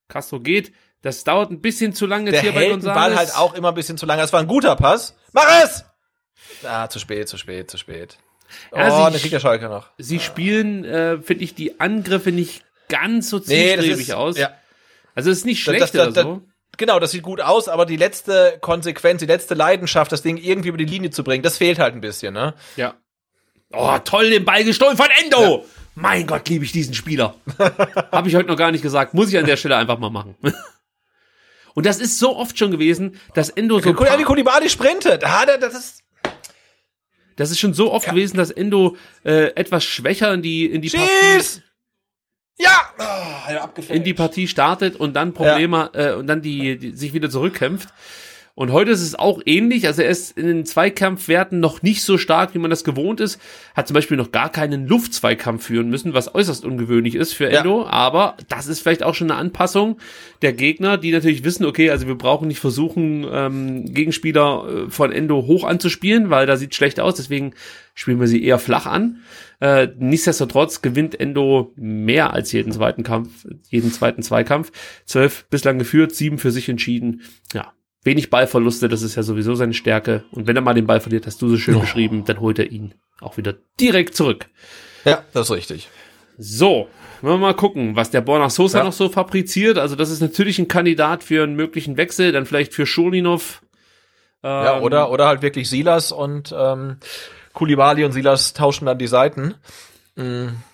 Castro geht. Das dauert ein bisschen zu lange jetzt Der hier bei hält den Gonzales. Ball halt auch immer ein bisschen zu lange. Das war ein guter Pass. Mach es! Ah, zu spät, zu spät, zu spät. Oh, Ja, sie- dann kriegt der Schalke noch. Sie spielen, äh, finde ich, die Angriffe nicht ganz so Nee, zielstrebig ist, aus. ja. Also es ist nicht Das- schlecht das- oder das- so. Genau, das sieht gut aus, aber die letzte Konsequenz, die letzte Leidenschaft, das Ding irgendwie über die Linie zu bringen, das fehlt halt ein bisschen, ne? Ja. Oh, toll, den Ball gestohlen von Endo. Mein Gott, liebe ich diesen Spieler. Habe ich heute noch gar nicht gesagt. Muss ich an der Stelle einfach mal machen. Und das ist so oft schon gewesen, dass Endo so. Guck mal, Kulibali sprintet. Ah, da- das ist. Das ist schon so oft gewesen, dass Endo äh, etwas schwächer in die in die Partie, Schieß! Ja! Ah, er abgefällt. in die Partie startet und dann Probleme äh, und dann die, die sich wieder zurückkämpft. Und heute ist es auch ähnlich. Also er ist in den Zweikampfwerten noch nicht so stark, wie man das gewohnt ist. Hat zum Beispiel noch gar keinen Luftzweikampf führen müssen, was äußerst ungewöhnlich ist für Ja. Endo. Aber das ist vielleicht auch schon eine Anpassung der Gegner, die natürlich wissen, okay, also wir brauchen nicht versuchen, ähm, Gegenspieler äh, von Endo hoch anzuspielen, weil da sieht schlecht aus. Deswegen spielen wir sie eher flach an. Äh, nichtsdestotrotz gewinnt Endo mehr als jeden zweiten Kampf, jeden zweiten Zweikampf. Zwölf bislang geführt, sieben für sich entschieden. Ja, wenig Ballverluste, das ist ja sowieso seine Stärke. Und wenn er mal den Ball verliert, hast du so schön beschrieben, dann holt er ihn auch wieder direkt zurück. Ja, das ist richtig. So, wollen wir mal gucken, was der Borna Sosa Ja. noch so fabriziert. Also das ist natürlich ein Kandidat für einen möglichen Wechsel, dann vielleicht für Schulinov. Ja, Ähm, oder, oder halt wirklich Silas und ähm, Kulibali und Silas tauschen dann die Seiten.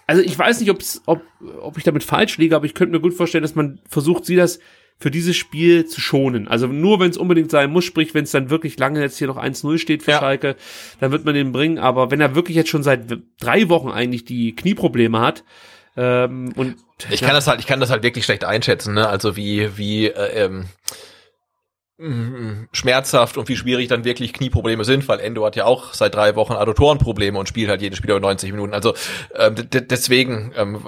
Also ich weiß nicht, ob's, ob, ob ich damit falsch liege, aber ich könnte mir gut vorstellen, dass man versucht, sie das für dieses Spiel zu schonen. Also nur, wenn es unbedingt sein muss, sprich, wenn es dann wirklich lange jetzt hier noch 1-0 steht für Ja. Schalke, dann wird man den bringen. Aber wenn er wirklich jetzt schon seit drei Wochen eigentlich die Knieprobleme hat, Ähm, und Ich kann das halt, ich kann das halt wirklich schlecht einschätzen, ne? Also wie, wie äh, ähm, schmerzhaft und wie schwierig dann wirklich Knieprobleme sind, weil Endo hat ja auch seit drei Wochen Adduktorenprobleme und spielt halt jedes Spiel über 90 Minuten. Also ähm, deswegen, ähm,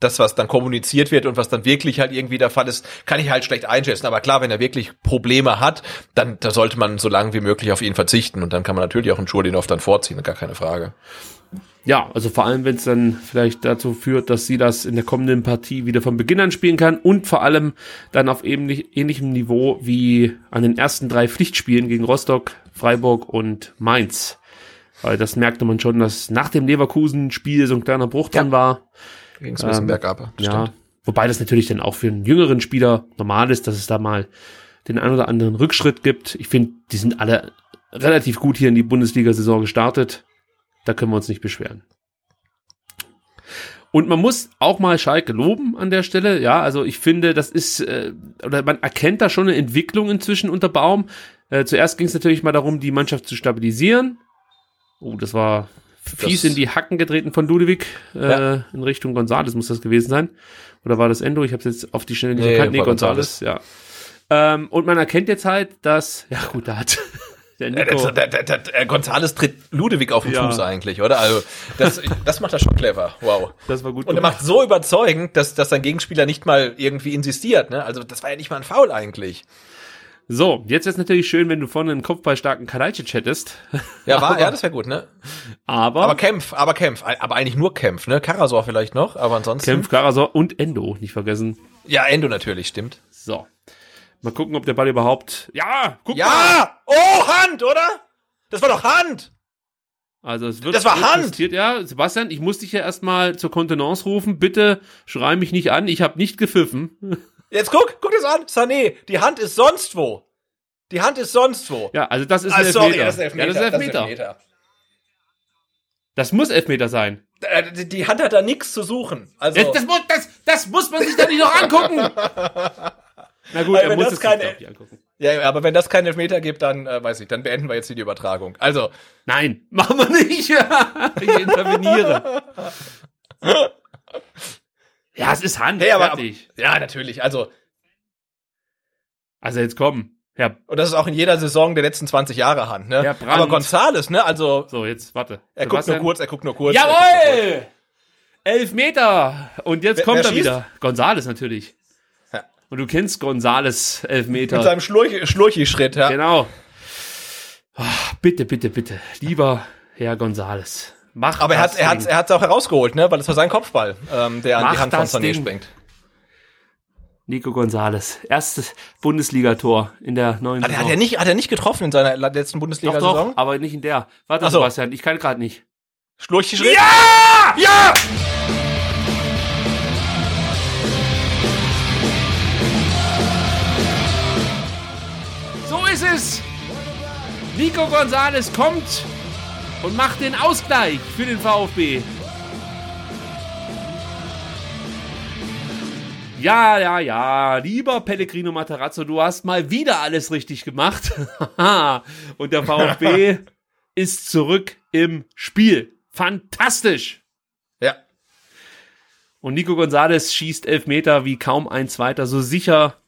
das, was dann kommuniziert wird und was dann wirklich halt irgendwie der Fall ist, kann ich halt schlecht einschätzen. Aber klar, wenn er wirklich Probleme hat, dann da sollte man so lange wie möglich auf ihn verzichten und dann kann man natürlich auch einen Schulinov dann vorziehen, gar keine Frage. Ja, also vor allem, wenn es dann vielleicht dazu führt, dass sie das in der kommenden Partie wieder von Beginn an spielen kann und vor allem dann auf ähnlich, ähnlichem Niveau wie an den ersten drei Pflichtspielen gegen Rostock, Freiburg und Mainz. Weil das merkte man schon, dass nach dem Leverkusen-Spiel so ein kleiner Bruch dran war. Ging es ein bisschen Ähm, bergab. Ja, stimmt. wobei das natürlich dann auch für einen jüngeren Spieler normal ist, dass es da mal den ein oder anderen Rückschritt gibt. Ich finde, die sind alle relativ gut hier in die Bundesliga-Saison gestartet. Da können wir uns nicht beschweren. Und man muss auch mal Schalke loben an der Stelle. Ja, also ich finde, das ist, äh, oder man erkennt da schon eine Entwicklung inzwischen unter Baum. Äh, zuerst ging es natürlich mal darum, die Mannschaft zu stabilisieren. Oh, das war fies Das- in die Hacken getreten von Ludwig äh, Ja. in Richtung Gonzales muss das gewesen sein. Oder war das Endo? Ich habe jetzt auf die Schnelle nicht Nee, erkannt. Nee, Gonzales, ja. Ähm, und man erkennt jetzt halt, dass, ja gut, da hat der Nico, der, der, der, Gonzales tritt Ludwig auf den Ja. Fuß eigentlich, oder? Also das, das macht er schon clever. Wow. das war gut Und er macht so überzeugend, dass, dass sein Gegenspieler nicht mal irgendwie insistiert. Ne? Also das war ja nicht mal ein Foul eigentlich. So, jetzt ist natürlich schön, wenn du vorne einen kopfballstarken Kalajdzic hättest. Ja, war, ja, das wäre gut, ne? Aber, Aber Kämpf, aber Kämpf, aber eigentlich nur Kämpf, ne? Karasor vielleicht noch, aber ansonsten. Kempf, Karasor und Endo, nicht vergessen. Ja, Endo natürlich, stimmt. So. Mal gucken, ob der Ball überhaupt. Ja, guck mal. Ja! Oh, Hand, oder? Das war doch Hand! Also es wird Das war Hand! Ja, Sebastian, ich muss dich ja erstmal zur Kontenance rufen. Bitte schrei mich nicht an. Ich habe nicht gepfiffen. Jetzt guck, guck das an, Sané, die Hand ist sonst wo. Die Hand ist sonst wo. Ja, also das ist Ah, ein sorry, Elfmeter. das ist Elfmeter. Ja, das ist Elfmeter. Elfmeter. Das muss Elfmeter sein. Äh, Die Hand hat da nichts zu suchen. Also, Das, das, muss, das, das muss man sich doch nicht noch angucken. Na gut, Weil er wenn muss das es keine- sich, ich, angucken. ja, aber wenn das keinen Elfmeter gibt, dann äh, weiß ich, dann beenden wir jetzt hier die Übertragung. Also, Nein, machen wir nicht. ich interveniere. ja, es ist Hand. hey, aber, fertig. ja, natürlich. Also, Also jetzt komm. Ja, und das ist auch in jeder Saison der letzten 20 Jahre Hand, ne? Ja, Brandt. aber Gonzales, ne? Also, so, jetzt warte. er guckt nur Sebastian. kurz, er guckt nur kurz. er guckt nur kurz. Jawohl! Elf Meter! Und jetzt Wer- kommt wer er schießt? wieder. Gonzales natürlich. Und du kennst Gonzales Elfmeter. Mit seinem Schlurchi- Schlurchi-Schritt, ja. Genau. Ah, bitte, bitte, bitte. Lieber Herr Gonzales. Mach Aber er hat, er hat, er hat's auch herausgeholt, ne? Weil es war sein Kopfball, ähm, der an Mach die Hand von Sané springt. Nico Gonzales. Erstes Bundesligator in der neuen Hat, er- hat Saison. er nicht, hat er nicht getroffen in seiner letzten doch, Bundesliga-Saison? doch, aber nicht in der. Warte, Ach so. Sebastian, ich kann gerade nicht. Schlurchi-Schritt? Ja! Ja! Nico Gonzales kommt und macht den Ausgleich für den VfB. Ja, ja, ja, lieber Pellegrino Matarazzo, du hast mal wieder alles richtig gemacht. und der VfB ist zurück im Spiel. Fantastisch. Ja. Und Nico Gonzalez schießt Elfmeter wie kaum ein zweiter, so sicher.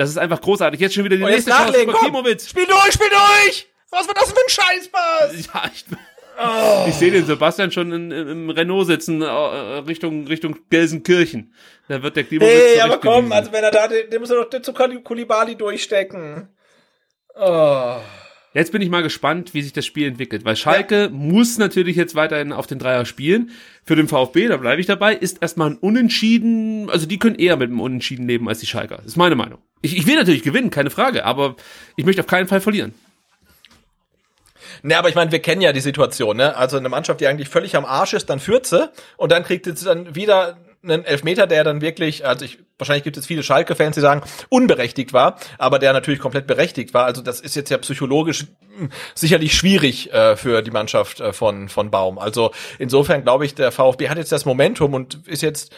Das ist einfach großartig. Jetzt schon wieder die jetzt nächste Chance für! Klimowitz. Spiel durch, spiel durch! Was war das für ein Scheißpass? Ja, ich, ich sehe den Sebastian schon in, im Renault sitzen, äh, Richtung, Richtung Gelsenkirchen. Da wird der Klimowitz Hey, aber komm, zurechtgewiesen. also wenn er da, den, den muss er doch zu Kulibali durchstecken. Oh. Jetzt bin ich mal gespannt, wie sich das Spiel entwickelt, weil Schalke muss natürlich jetzt weiterhin auf den Dreier spielen. Für den VfB, da bleibe ich dabei, ist erstmal ein Unentschieden, also die können eher mit einem Unentschieden leben als die Schalker. ist meine Meinung. Ich, ich will natürlich gewinnen, keine Frage, aber ich möchte auf keinen Fall verlieren. Ne, aber ich meine, wir kennen ja die Situation, ne? Also eine Mannschaft, die eigentlich völlig am Arsch ist, dann führt sie und dann kriegt sie dann wieder einen Elfmeter, der dann wirklich, also ich, wahrscheinlich gibt es viele Schalke-Fans, die sagen, unberechtigt war, aber der natürlich komplett berechtigt war. Also das ist jetzt ja psychologisch mh, sicherlich schwierig äh, für die Mannschaft äh, von, von Baum. Also insofern glaube ich, der VfB hat jetzt das Momentum und ist jetzt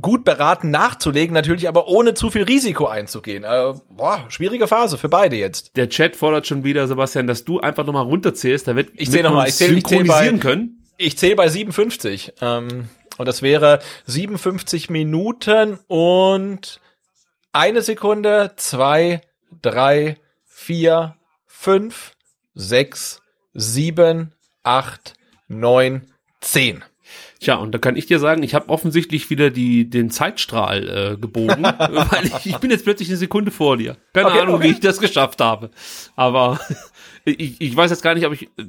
gut beraten nachzulegen, natürlich aber ohne zu viel Risiko einzugehen. Äh, boah, schwierige Phase für beide jetzt. Der Chat fordert schon wieder, Sebastian, dass du einfach nochmal runterzählst, damit Ich zähl noch mal, ich zähl- ich zähl bei- können. Ich zähle bei 57. Ähm, Und das wäre 57 Minuten und eine Sekunde, zwei, drei, vier, fünf, sechs, sieben, acht, neun, zehn. Tja, und da kann ich dir sagen, ich habe offensichtlich wieder die, den Zeitstrahl äh, gebogen, weil ich, ich bin jetzt plötzlich eine Sekunde vor dir. Keine Okay, Ahnung, okay. wie ich das geschafft habe. Aber ich, ich weiß jetzt gar nicht, ob ich äh,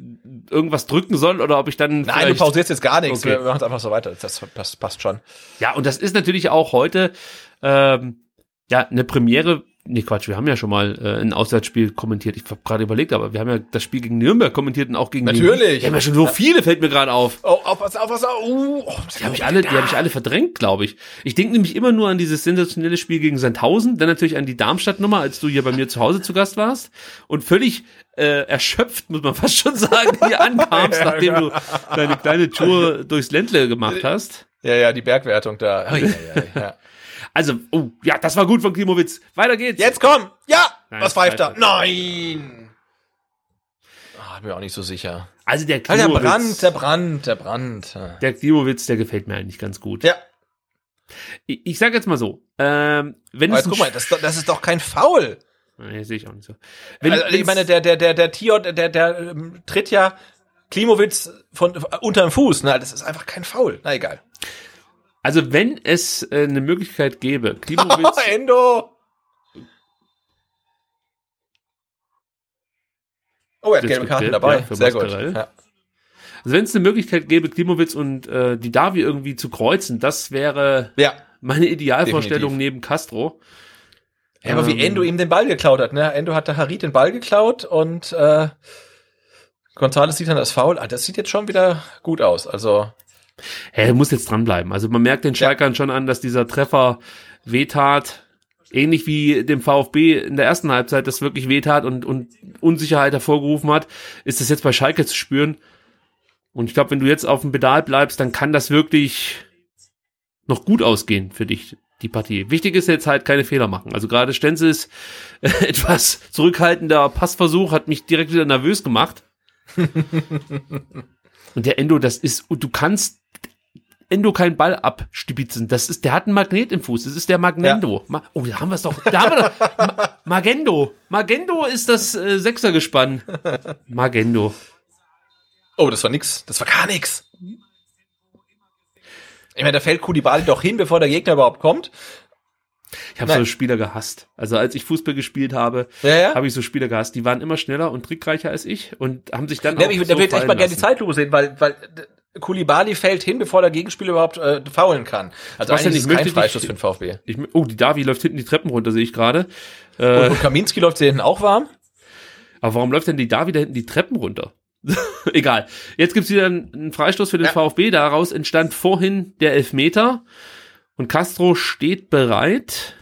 irgendwas drücken soll oder ob ich dann. Nein, du pausierst jetzt gar nichts. Okay. Wir machen es einfach so weiter. Das, das passt schon. Ja, und das ist natürlich auch heute ähm, ja eine Premiere. Nee, Quatsch, wir haben ja schon mal äh, ein Auswärtsspiel kommentiert. Ich habe gerade überlegt, aber wir haben ja das Spiel gegen Nürnberg kommentiert und auch gegen Natürlich. Wir haben ja schon so viele, fällt mir gerade auf. Oh, auf was, auf was, uh, oh, Die habe ich alle, die habe ich alle verdrängt, glaube ich. Ich denke nämlich immer nur an dieses sensationelle Spiel gegen Sandhausen, dann natürlich an die Darmstadt-Nummer, als du hier bei mir zu Hause zu Gast warst und völlig äh, erschöpft, muss man fast schon sagen, hier ankamst, nachdem du deine kleine Tour durchs Ländle gemacht hast. Ja, ja, die Bergwertung da. Oh, ja, ja, ja. Also, oh, ja, das war gut von Klimowitz. Weiter geht's. Jetzt komm! Ja! Nein, was pfeift da? Nein! Ah, bin mir auch nicht so sicher. Also der Ah, der Klimowitz, Brand, der Brand, der Brand. der Klimowitz, der gefällt mir eigentlich ganz gut. Ja, Ich, ich sag jetzt mal so, ähm, wenn es guck mal, das, ist doch- das ist doch kein Foul. Nee, sehe ich auch nicht so. Wenn, Also, ich meine, der, der, der, der Tio, der, der ähm, tritt ja Klimowitz von äh, unter dem Fuß. Ne? Das ist einfach kein Foul. Na egal. Also wenn es äh, eine Möglichkeit gäbe, Klimowitz, Endo! Oh, er hat gelbe Karten dabei. ja, Sehr gut. Mascarell. Ja. also wenn es eine Möglichkeit gäbe, Klimowitz und äh, die Davi irgendwie zu kreuzen, das wäre ja. meine Idealvorstellung Definitiv. neben Castro. Ja, aber wie Ähm, Endo ihm den Ball geklaut hat, ne? Endo hat der Harit den Ball geklaut und äh, González sieht dann das Foul. Ah, das sieht jetzt schon wieder gut aus. Also, Hä, er muss jetzt dranbleiben. Also man merkt den Schalkern schon an, dass dieser Treffer wehtat. Ähnlich wie dem VfB in der ersten Halbzeit das wirklich wehtat und, und Unsicherheit hervorgerufen hat, ist das jetzt bei Schalke zu spüren. Und ich glaube, wenn du jetzt auf dem Pedal bleibst, dann kann das wirklich noch gut ausgehen für dich, die Partie. Wichtig ist jetzt halt keine Fehler machen. Also gerade Stenzels äh, etwas zurückhaltender Passversuch hat mich direkt wieder nervös gemacht. Und der Endo, das ist, du kannst Endo keinen Ball abstibitzen. Das ist, der hat einen Magnet im Fuß. Das ist der Magnendo. Ma oh, da haben wir es doch. Da haben wir doch. Ma Magendo. Magendo ist das äh, Sechsergespann. Magendo. oh, das war nix. Das war gar nix. Ich meine, da fällt Koulibaly doch hin, bevor der Gegner überhaupt kommt. Ich habe so Spieler gehasst. Also als ich Fußball gespielt habe, Ja, ja. habe ich so Spieler gehasst. Die waren immer schneller und trickreicher als ich und haben sich dann Ja, auch ich, so da will ich echt mal gerne die. Zeitlupe sehen, weil, weil Koulibaly fällt hin, bevor der Gegenspieler überhaupt äh, faulen kann. Also Was eigentlich ich ist es kein Freistoß für den VfB. Ich, oh, die Davi läuft hinten die Treppen runter, sehe ich gerade. Und, Äh, und Kaminski läuft hier hinten auch warm. aber warum läuft denn die Davi da hinten die Treppen runter? Egal. Jetzt gibt's wieder einen Freistoß für den Ja. VfB. Daraus entstand vorhin der Elfmeter. Und Castro steht bereit.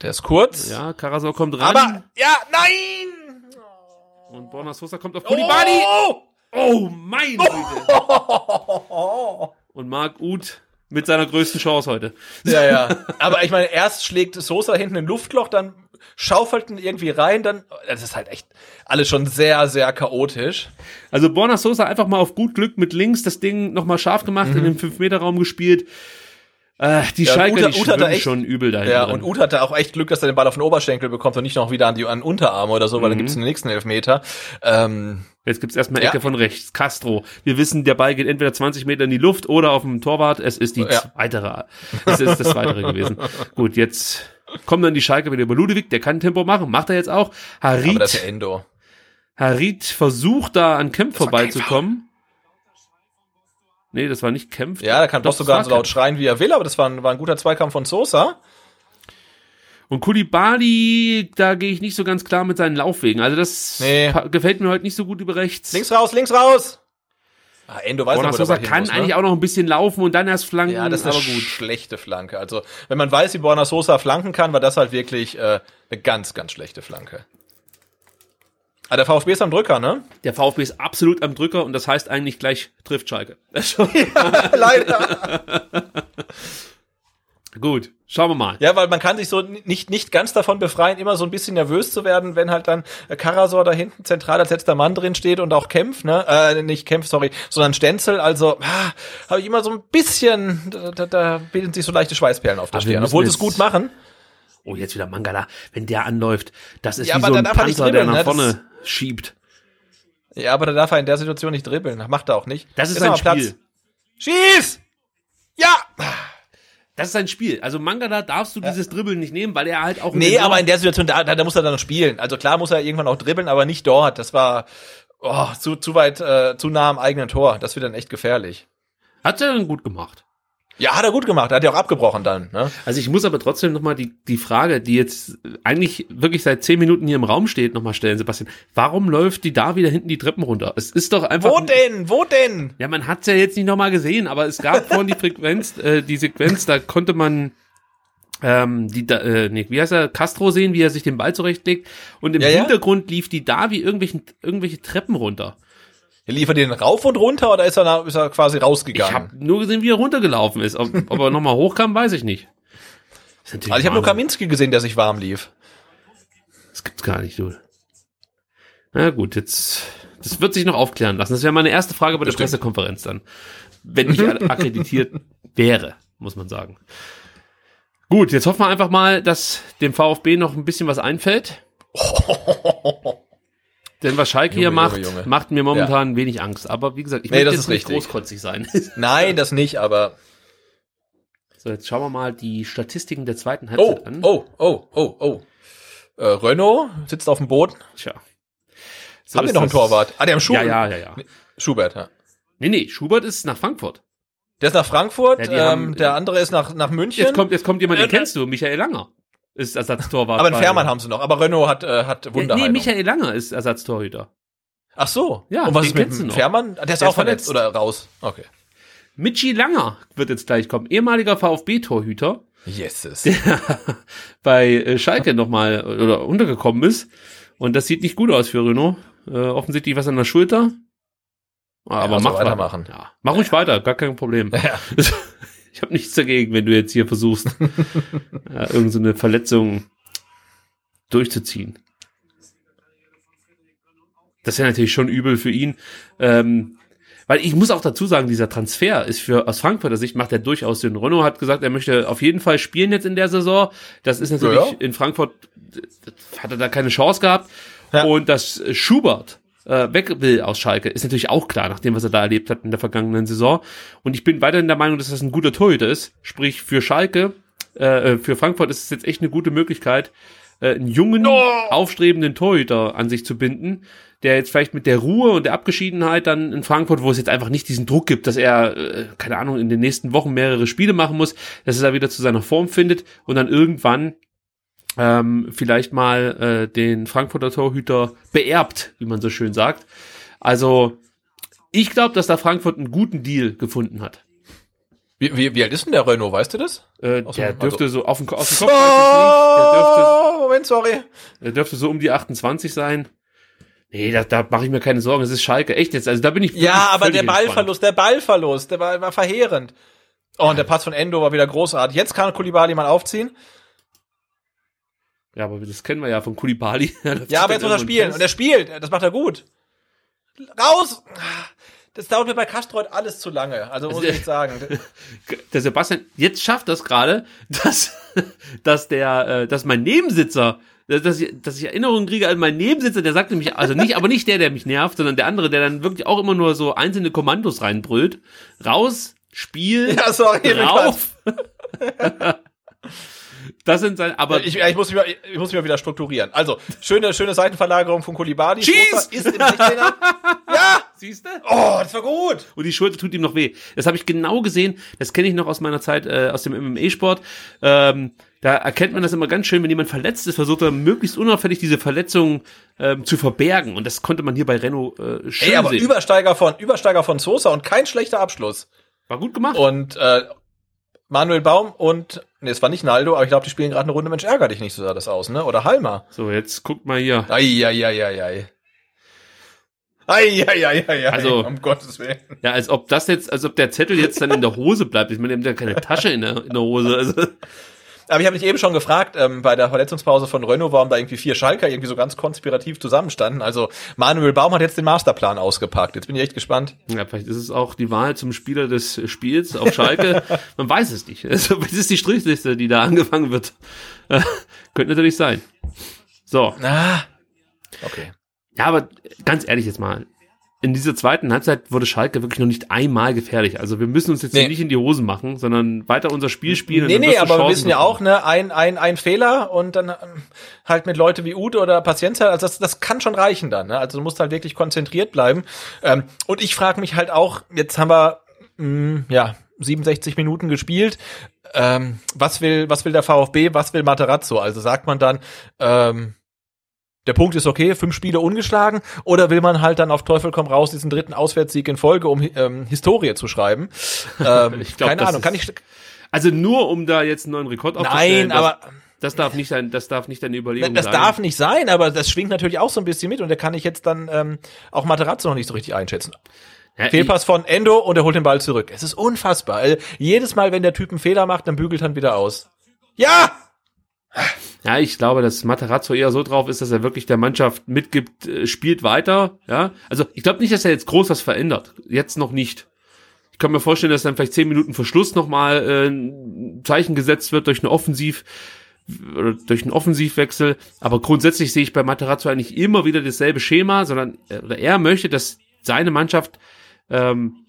Der ist kurz. Ja, Karasor kommt ran. Aber, ja, nein! und Borna Sosa kommt auf Koulibaly. Oh! Oh, mein Güte. Und Marc Uth mit seiner größten Chance heute. Ja, ja. Aber ich meine, erst schlägt Sosa hinten ein Luftloch, dann schaufelt ihn irgendwie rein, dann, das ist halt echt alles schon sehr, sehr chaotisch. Also Borna Sosa einfach mal auf gut Glück mit links das Ding nochmal scharf gemacht, in den 5-Meter-Raum gespielt. Äh, die Mhm. Ja, Schalker, Uth- die schwimmen echt- schon übel dahin. Ja, drin. und Uth hatte auch echt Glück, dass er den Ball auf den Oberschenkel bekommt und nicht noch wieder an die an den Unterarme oder so, weil dann gibt's den nächsten Elfmeter. Ähm, Jetzt gibt's erstmal Ja. Ecke von rechts. Castro. Wir wissen, der Ball geht entweder 20 Meter in die Luft oder auf dem Torwart. Es ist die Ja. weitere. Es ist das weitere gewesen. Gut, jetzt kommen dann die Schalke wieder über Ludwig. Der kann Tempo machen. Macht er jetzt auch. aber das ist Harit, ja Endo. Harit versucht da an Kempf vorbeizukommen. Nee, das war nicht Kempf. Ja, da kann Doch, sogar so laut schreien, wie er will, aber das war ein, war ein guter Zweikampf von Sosa. Und Kulibali, da gehe ich nicht so ganz klar mit seinen Laufwegen. Also das Nee. gefällt mir heute nicht so gut über rechts. Links raus, links raus! Ah, Endo weiß Borna Sosa kann muss, ne? eigentlich auch noch ein bisschen laufen und dann erst flanken. Ja, das ist eine aber gut. schlechte Flanke. Also, wenn man weiß, wie Borna Sosa flanken kann, war das halt wirklich äh, eine ganz, ganz schlechte Flanke. Ah, der VfB ist am Drücker, ne? Der VfB ist absolut am Drücker und das heißt eigentlich gleich trifft Schalke. Leider. gut. Schauen wir mal. Ja, weil man kann sich so nicht, nicht ganz davon befreien, immer so ein bisschen nervös zu werden, wenn halt dann äh, Karasor da hinten zentral als letzter Mann drin steht und auch kämpft, ne? Äh, nicht kämpft, sorry, sondern Stenzel. Also ah, habe ich immer so ein bisschen, da, da, bilden sich so leichte Schweißperlen auf der Stirn. Obwohl sie es gut machen. Oh, jetzt wieder Mangala. Wenn der anläuft, das ist Ja, wie aber so ein er Panzer, der nach ne? Das- vorne schiebt. Ja, aber da darf er in der Situation nicht dribbeln. Das macht er auch nicht. Das ist Jetzt sein Spiel. Schieß! Ja! Das ist sein Spiel. Also Mangala darfst du dieses Dribbeln nicht nehmen, weil er halt auch Nee, aber in der Situation, da, da, da muss er dann spielen. Also klar muss er irgendwann auch dribbeln, aber nicht dort. Das war oh, zu, zu weit, äh, zu nah am eigenen Tor. Das wird dann echt gefährlich. hat er dann gut gemacht. Ja, hat er gut gemacht. Er hat ja auch abgebrochen dann. Ne? Also ich muss aber trotzdem nochmal die, die Frage, die jetzt eigentlich wirklich seit zehn Minuten hier im Raum steht, nochmal stellen, Sebastian. Warum läuft die da wieder hinten die Treppen runter? Es ist doch einfach. Wo denn? Wo denn? Ja, man hat's ja jetzt nicht nochmal gesehen, aber es gab vorhin die Frequenz, äh, die Sequenz, da konnte man ähm, die, da, äh, nee, wie heißt er, Castro sehen, wie er sich den Ball zurechtlegt und im Ja, ja. Hintergrund lief die da wie irgendwelchen, irgendwelche Treppen runter. Liefert ihr den rauf und runter oder ist er, nach, ist er quasi Ich rausgegangen? habe nur gesehen, wie er runtergelaufen ist. Ob, ob er nochmal hochkam, weiß ich nicht. Also ich habe nur. Kaminski gesehen, der sich warm lief. Das gibt's gar nicht, du. Na gut, jetzt, das wird sich noch aufklären lassen. Das wäre meine erste Frage bei der Bestimmt. Pressekonferenz dann. Wenn ich akkreditiert wäre, muss man sagen. Gut, jetzt hoffen wir einfach mal, dass dem VfB noch ein bisschen was einfällt. Denn was Schalke hier Junge, macht, Junge, Junge. macht mir momentan wenig Angst. Aber wie gesagt, ich Nee, möchte jetzt nicht richtig. großkotzig sein. Nein, das nicht, aber. so, jetzt schauen wir mal die Statistiken der zweiten Oh, Halbzeit an. oh, oh, oh, oh. Äh, Renault sitzt auf dem Boden. Tja. So Haben wir noch einen. Torwart? Ah, der haben Ja, Schubert. ja, ja, ja. Schubert, ja. Nee, nee, Schubert ist nach Frankfurt. Der ist nach Frankfurt, Ja, ähm, haben- der andere ist nach, nach München. Jetzt kommt, jetzt kommt jemand, den kennst du, Michael Langer. Ist Ersatztorwart. aber einen Fährmann haben sie noch. Aber Renault hat, äh, hat ja, Wunderheilung. Nee, Michael Langer ist Ersatztorhüter. Ach so. Ja, Und was ist mit dem noch. Fährmann? Der ist Der auch ist verletzt. verletzt. oder raus. Okay. Michi Langer wird jetzt gleich kommen. Ehemaliger VfB-Torhüter, Yeses. der bei äh, Schalke nochmal oder untergekommen ist. Und das sieht nicht gut aus für Renault. Äh, offensichtlich was an der Schulter. Aber also mach weitermachen. Weiter. Ja, mach ruhig weiter, gar kein Problem. Ja. Ich habe nichts dagegen, wenn du jetzt hier versuchst, äh, irgend so eine Verletzung durchzuziehen. Das wäre natürlich schon übel für ihn. Ähm, weil ich muss auch dazu sagen, dieser Transfer ist für aus Frankfurter Sicht macht er durchaus Sinn. Renault hat gesagt, er möchte auf jeden Fall spielen jetzt in der Saison. Das ist natürlich Ja, ja. in Frankfurt hat er da keine Chance gehabt. Ja. Und dass Schubert äh, weg will aus Schalke, ist natürlich auch klar, nach dem, was er da erlebt hat in der vergangenen Saison. Und ich bin weiterhin der Meinung, dass das ein guter Torhüter ist. Sprich, für Schalke, äh, für Frankfurt ist es jetzt echt eine gute Möglichkeit, äh, einen jungen, aufstrebenden Torhüter an sich zu binden, der jetzt vielleicht mit der Ruhe und der Abgeschiedenheit dann in Frankfurt, wo es jetzt einfach nicht diesen Druck gibt, dass er, äh, keine Ahnung, in den nächsten Wochen mehrere Spiele machen muss, dass er da wieder zu seiner Form findet und dann irgendwann ähm, vielleicht mal äh, den Frankfurter Torhüter beerbt, wie man so schön sagt. Also ich glaube, dass da Frankfurt einen guten Deal gefunden hat. Wie, wie, wie alt ist denn der Renault, weißt du das? Äh, Aus der dem- dürfte also- so auf dem, Ko- aus dem Kopf Oh, Moment, sorry. dürfte, der dürfte so um die 28 sein. Nee, da, da mache ich mir keine Sorgen. Es ist Schalke, echt jetzt. Also da bin ich Ja, aber der Ballverlust, der Ballverlust, der war, war verheerend. Oh, und der Pass von Endo war wieder großartig. Jetzt kann Kulibali mal aufziehen. Ja, aber das kennen wir ja von Kulibali. Ja, aber jetzt muss er spielen. Und er spielt. Das macht er gut. Raus! Das dauert mir bei heute alles zu lange. Also muss ich nicht sagen. der Sebastian jetzt schafft das gerade, dass, dass der, äh, dass mein Nebensitzer, dass, dass ich, dass ich Erinnerungen kriege an meinen Nebensitzer, der sagt nämlich, also nicht, aber nicht der, der mich nervt, sondern der andere, der dann wirklich auch immer nur so einzelne Kommandos reinbrüllt. Raus, Spiel, Ja, sorry. drauf. das sind seine, aber Ich, ich, muss mich mal, ich muss mich mal wieder strukturieren. Also, schöne, schöne Seitenverlagerung von Kulibali. Schieß! Sosa Ist im 16er. Ja! siehst du? Oh, das war gut. Und die Schulter tut ihm noch weh. Das habe ich genau gesehen. Das kenne ich noch aus meiner Zeit äh, aus dem MMA-Sport. Ähm, da erkennt man das immer ganz schön, wenn jemand verletzt ist, versucht er möglichst unauffällig diese Verletzung ähm, zu verbergen. Und das konnte man hier bei Renault äh, schön Ey, aber sehen. Übersteiger von, Übersteiger von Sosa und kein schlechter Abschluss. War gut gemacht. Und äh, Manuel Baum und, nee, es war nicht Naldo, aber ich glaube, die spielen gerade eine Runde Mensch, ärger dich nicht, so sah das aus, ne? Oder Halmer. So, jetzt guckt mal hier. Ei, ei, ei, ei, ei. Eieieiei, Also- um Gottes Willen. Ja, als ob das jetzt, als ob der Zettel jetzt dann in der Hose bleibt. Ich meine, der hat keine Tasche in der, in der Hose. Also, Aber ich habe mich eben schon gefragt, ähm, bei der Verletzungspause von Renault, warum da irgendwie vier Schalker irgendwie so ganz konspirativ zusammenstanden. Also Manuel Baum hat jetzt den Masterplan ausgepackt. Jetzt bin ich echt gespannt. ja, vielleicht ist es auch die Wahl zum Spieler des Spiels auf Schalke. Man weiß es nicht. Also, das ist die Strichliste, die da angefangen wird. Äh, Könnte natürlich sein. So. Ah, okay. Ja, aber ganz ehrlich jetzt mal. In dieser zweiten Halbzeit wurde Schalke wirklich noch nicht einmal gefährlich. Also wir müssen uns jetzt Nee. hier nicht in die Hosen machen, sondern weiter unser Spiel spielen. und Nee, nee, aber wir Chancen wissen ja auch, ne, ein, ein, ein Fehler und dann ähm, halt mit Leute wie Ute oder Patienz, also das, das kann schon reichen dann, ne? Also du musst halt wirklich konzentriert bleiben. Ähm, und ich frage mich halt auch, jetzt haben wir, mh, ja, 67 Minuten gespielt. Ähm, was will, was will der VfB, was will Materazzo? Also sagt man dann, ähm, der Punkt ist okay, fünf Spiele ungeschlagen, oder will man halt dann auf Teufel komm raus diesen dritten Auswärtssieg in Folge, um ähm, Historie zu schreiben? Ähm, Ich glaub, keine das Ahnung, kann ich. Also nur um da jetzt einen neuen Rekord aufzustellen. Nein, aber das, das darf nicht sein, das darf nicht deine Überlegung das sein. darf nicht sein, aber das schwingt natürlich auch so ein bisschen mit und da kann ich jetzt dann ähm, auch Materazzo noch nicht so richtig einschätzen. ja, Fehlpass von Endo und er holt den Ball zurück. Es ist unfassbar. Also, jedes Mal, wenn der Typ einen Fehler macht, dann bügelt er ihn wieder aus. Ja! Ja, ich glaube, dass Materazzo eher so drauf ist, dass er wirklich der Mannschaft mitgibt, äh, spielt weiter. Ja, also ich glaube nicht, dass er jetzt groß was verändert. Jetzt noch nicht. Ich kann mir vorstellen, dass dann vielleicht zehn Minuten Verschluss nochmal äh, ein Zeichen gesetzt wird durch eine Offensiv oder durch einen Offensivwechsel. Aber grundsätzlich sehe ich bei Materazzo eigentlich immer wieder dasselbe Schema, sondern äh, oder er möchte, dass seine Mannschaft ähm,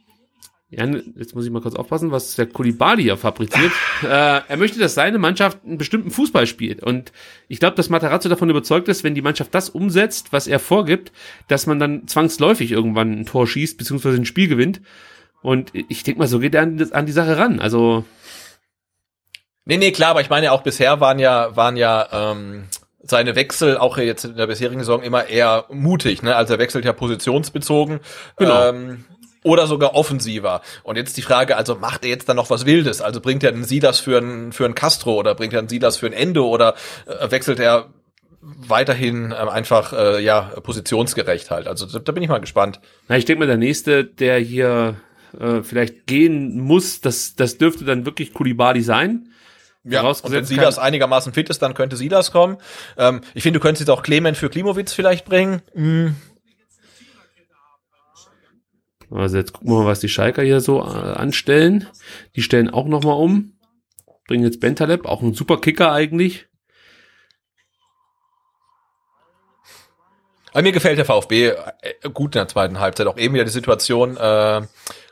ja, jetzt muss ich mal kurz aufpassen, was der Kulibali ja fabriziert. äh, er möchte, dass seine Mannschaft einen bestimmten Fußball spielt. Und ich glaube, dass Matarazzo davon überzeugt ist, wenn die Mannschaft das umsetzt, was er vorgibt, dass man dann zwangsläufig irgendwann ein Tor schießt, beziehungsweise ein Spiel gewinnt. Und ich denke mal, so geht er an, an die Sache ran. Also, Nee, nee, klar, aber ich meine auch bisher waren ja, waren ja ähm, seine Wechsel auch jetzt in der bisherigen Saison immer eher mutig, ne? Also er wechselt ja positionsbezogen. Genau. Ähm, oder sogar offensiver. Und jetzt die Frage, also macht er jetzt dann noch was Wildes? Also bringt er einen Silas für einen, für einen Castro oder bringt er einen Silas für ein Endo oder äh, wechselt er weiterhin ähm, einfach äh, ja positionsgerecht halt. Also da, da bin ich mal gespannt. na, ich denke mal, der nächste, der hier äh, vielleicht gehen muss, das, das dürfte dann wirklich Kulibali sein. Ja, und wenn Silas kann- einigermaßen fit ist, dann könnte Silas kommen. Ähm, ich finde, du könntest jetzt auch Clement für Klimowitz vielleicht bringen. Hm. Also jetzt gucken wir mal, was die Schalker hier so äh, anstellen. Die stellen auch nochmal um. Bringen jetzt Bentaleb, auch ein super Kicker eigentlich. Aber mir gefällt der VfB äh, gut in der zweiten Halbzeit. Auch eben wieder die Situation, äh,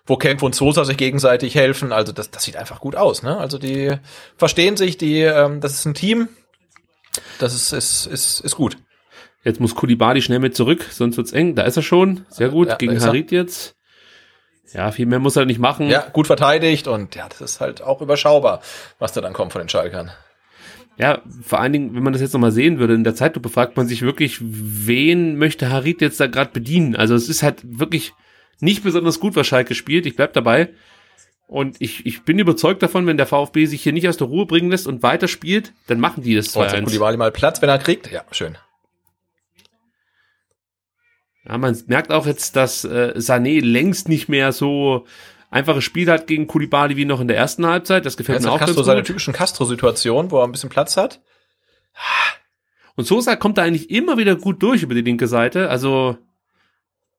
wo Kemp und Sosa sich gegenseitig helfen. Also das, das sieht einfach gut aus. Ne? Also die verstehen sich, die, ähm, das ist ein Team. Das ist, ist, ist, ist gut. Jetzt muss Kulibali schnell mit zurück, sonst wird's eng. Da ist er schon. Sehr gut. Ja, Gegen. Harit jetzt. Ja, viel mehr muss er nicht machen. Ja, gut verteidigt und ja, das ist halt auch überschaubar, was da dann kommt von den Schalkern. Ja, vor allen Dingen, wenn man das jetzt nochmal sehen würde, in der Zeitlupe fragt man sich wirklich, wen möchte Harit jetzt da gerade bedienen? Also es ist halt wirklich nicht besonders gut, was Schalke spielt. Ich bleib dabei. Und ich, ich bin überzeugt davon, wenn der VfB sich hier nicht aus der Ruhe bringen lässt und weiterspielt, dann machen die das So, jetzt hat 2-1. Koulibaly mal Platz, wenn er kriegt. Ja, schön. Ja, man merkt auch jetzt, dass äh, Sané längst nicht mehr so einfaches Spiel hat gegen Kulibali wie noch in der ersten Halbzeit. Das gefällt Jetzt mir auch Castro ganz seine gut. typischen Castro-Situation, wo er ein bisschen Platz hat. Und Sosa kommt da eigentlich immer wieder gut durch über die linke Seite. Also,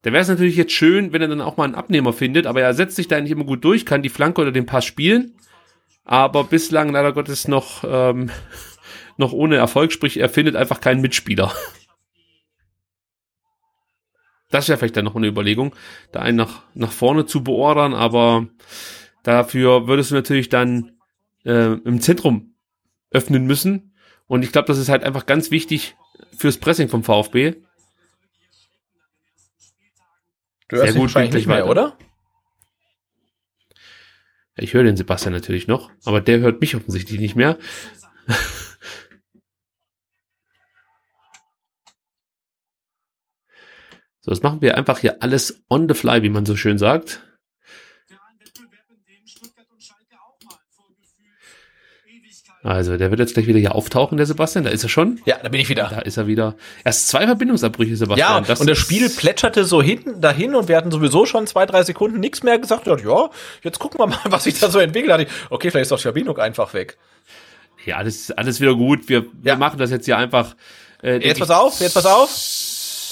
da wäre es natürlich jetzt schön, wenn er dann auch mal einen Abnehmer findet, aber er setzt sich da eigentlich immer gut durch, kann die Flanke oder den Pass spielen. Aber bislang leider Gottes noch, ähm, noch ohne Erfolg, sprich, er findet einfach keinen Mitspieler. Das wäre vielleicht dann noch eine Überlegung, da einen nach, nach vorne zu beordern, aber dafür würdest du natürlich dann äh, im Zentrum öffnen müssen. Und ich glaube, das ist halt einfach ganz wichtig fürs Pressing vom VfB. Du Sehr hörst ihn gut, geht nicht mehr, oder? Ich höre den Sebastian natürlich noch, aber der hört mich offensichtlich nicht mehr. So, das machen wir einfach hier alles on the fly, wie man so schön sagt. Also, der wird jetzt gleich wieder hier auftauchen, der Sebastian. Da ist er schon. Ja, da bin ich wieder. Da ist er wieder. Erst zwei Verbindungsabbrüche, Sebastian. Ja, und das Spiel plätscherte so hinten dahin und wir hatten sowieso schon zwei, drei Sekunden nichts mehr gesagt. Und ja, jetzt gucken wir mal, was sich da so entwickelt hat. Okay, vielleicht ist doch die Verbindung einfach weg. Ja, alles, alles wieder gut. Wir, wir Ja. machen das jetzt hier einfach. Äh, Jetzt pass auf, jetzt pass auf.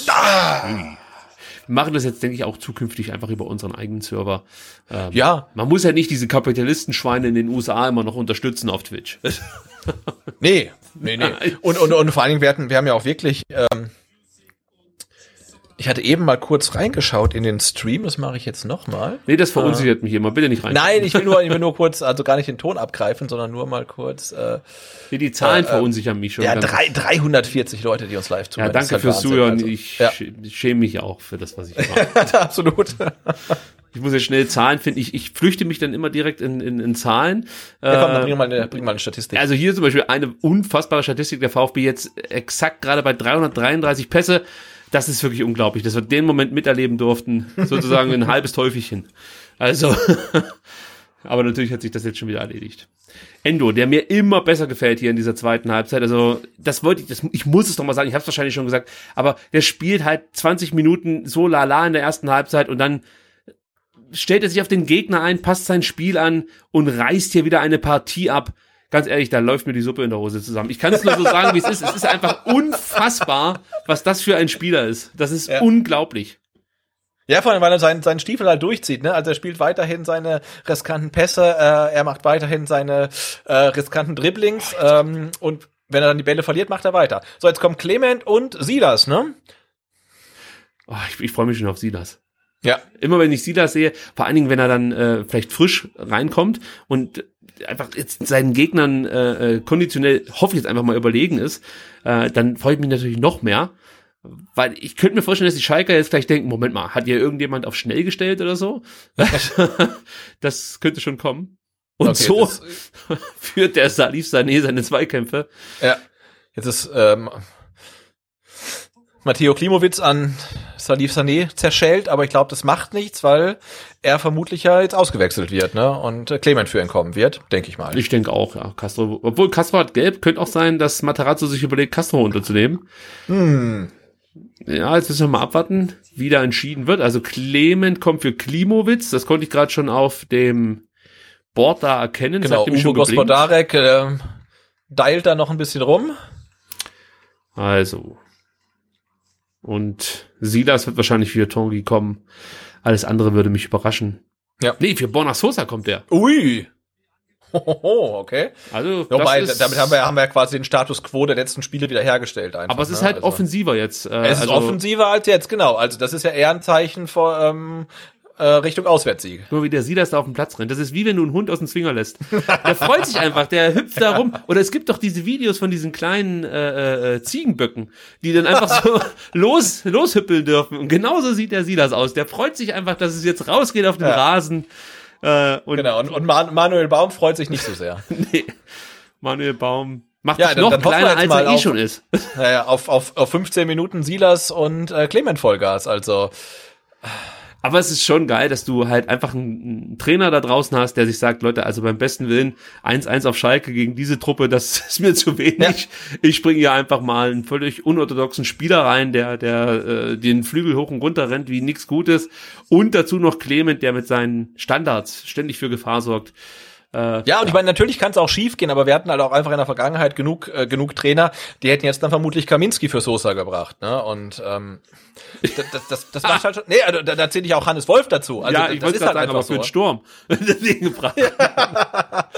Wir machen das jetzt, denke ich, auch zukünftig einfach über unseren eigenen Server. Ähm, Ja, Man muss ja nicht diese Kapitalistenschweine in den USA immer noch unterstützen auf Twitch. nee, nee, nee. Und, und, und vor allen Dingen, wir, hatten, wir haben ja auch wirklich, ähm, ich hatte eben mal kurz reingeschaut in den Stream, das mache ich jetzt nochmal. nee, das verunsichert mich immer. Bitte nicht rein. Nein, ich will nur, ich will nur kurz, also gar nicht den Ton abgreifen, sondern nur mal kurz, äh, Nee, die Zahlen verunsichern mich schon. ja, drei, 340 Leute, die uns live ja, zuhören. Ist danke halt fürs Wahnsinn, Zuhören. also. Ich ja. sch- schäme mich auch für das, was ich mache. absolut. ich muss jetzt schnell Zahlen finden. Ich, ich flüchte mich dann immer direkt in, in, in Zahlen. Ja, komm, dann Äh, bring mal eine, bring mal eine Statistik. Also hier zum Beispiel eine unfassbare Statistik der VfB jetzt exakt gerade bei 333 Pässe. Das ist wirklich unglaublich, dass wir den Moment miterleben durften. Sozusagen ein halbes Teufelchen. Also, aber natürlich hat sich das jetzt schon wieder erledigt. Endo, der mir immer besser gefällt hier in dieser zweiten Halbzeit. Also, das wollte ich, das, ich muss es doch mal sagen, ich habe es wahrscheinlich schon gesagt, aber der spielt halt 20 Minuten so lala in der ersten Halbzeit und dann stellt er sich auf den Gegner ein, passt sein Spiel an und reißt hier wieder eine Partie ab. Ganz ehrlich, da läuft mir die Suppe in der Hose zusammen. Ich kann es nur so sagen, wie es ist. Es ist einfach unfassbar, was das für ein Spieler ist. Das ist Ja. unglaublich. Ja, vor allem, weil er seinen, seinen Stiefel halt durchzieht, ne? Also er spielt weiterhin seine riskanten Pässe, äh, er macht weiterhin seine äh, riskanten Dribblings ähm, und wenn er dann die Bälle verliert, macht er weiter. So, jetzt kommen Clement und Silas, ne? Oh, ich ich freue mich schon auf Silas. Ja. Immer wenn ich Silas sehe, vor allen Dingen, wenn er dann äh, vielleicht frisch reinkommt und einfach jetzt seinen Gegnern äh, äh, konditionell, hoffe ich jetzt einfach mal überlegen ist, äh, dann freue ich mich natürlich noch mehr. Weil ich könnte mir vorstellen, dass die Schalker jetzt gleich denken, Moment mal, hat hier irgendjemand auf schnell gestellt oder so? das könnte schon kommen. Und Okay, so führt der Salif Sané seine Zweikämpfe. Ja. Jetzt ist ähm, Matteo Klimowitz an Salif Sané zerschellt, aber ich glaube, das macht nichts, weil er vermutlich ja jetzt ausgewechselt wird, ne? Und äh, Clement für ihn kommen wird, denke ich mal. Ich denke auch, ja. Castro, obwohl Castro hat gelb, könnte auch sein, dass Matarazzo sich überlegt, Castro runterzunehmen. Hm. Ja, jetzt müssen wir mal abwarten, wie da entschieden wird. Also Clement kommt für Klimowitz, das konnte ich gerade schon auf dem Board da erkennen. Genau, Uwe. Gospodarek äh, deilt da noch ein bisschen rum. Also. Und Silas wird wahrscheinlich für Tongi kommen. Alles andere würde mich überraschen. Ja. Nee, für Borna Sosa kommt der. Ui. Hohoho, okay. Also, Wobei, das ist, damit haben wir, haben wir ja quasi den Status quo der letzten Spiele wieder hergestellt. Einfach, aber es ist ne? halt also, offensiver jetzt. Äh, Es ist also, offensiver als jetzt, genau. Also das ist ja eher ein Zeichen vor ähm, äh, Richtung Auswärtssieg. Nur wie der Silas da auf dem Platz rennt. Das ist wie wenn du einen Hund aus dem Zwinger lässt. Der freut sich einfach, der hüpft da rum. Oder es gibt doch diese Videos von diesen kleinen äh, äh, Ziegenböcken, die dann einfach so los, loshüppeln dürfen. Und genauso sieht der Silas aus. Der freut sich einfach, dass es jetzt rausgeht auf den Ja. Rasen. Äh, und Genau. Und, und Man Manuel Baum freut sich nicht so sehr. nee, Manuel Baum macht Ja, sich dann- noch dann kleiner, als er eh schon ist. naja, auf, auf, auf 15 Minuten Silas und äh, Clement Vollgas. Also Aber es ist schon geil, dass du halt einfach einen, Trainer da draußen hast, der sich sagt, Leute, also beim besten Willen 1-1 auf Schalke gegen diese Truppe, das ist mir zu wenig. Ich bringe hier einfach mal einen völlig unorthodoxen Spieler rein, der, der äh, den Flügel hoch und runter rennt wie nix Gutes. Und dazu noch Clement, der mit seinen Standards ständig für Gefahr sorgt. Äh, Ja, und ich meine, natürlich kann es auch schief gehen, aber wir hatten halt auch einfach in der Vergangenheit genug, äh, genug Trainer, die hätten jetzt dann vermutlich Kaminski für Sosa gebracht, ne? Und ähm, das, das, das, das macht halt schon. Nee, also, da, da zähle ich auch Hannes Wolf dazu. Also, ja, ich das wollte halt sagen, aber für den. Sturm. Deswegen gebracht.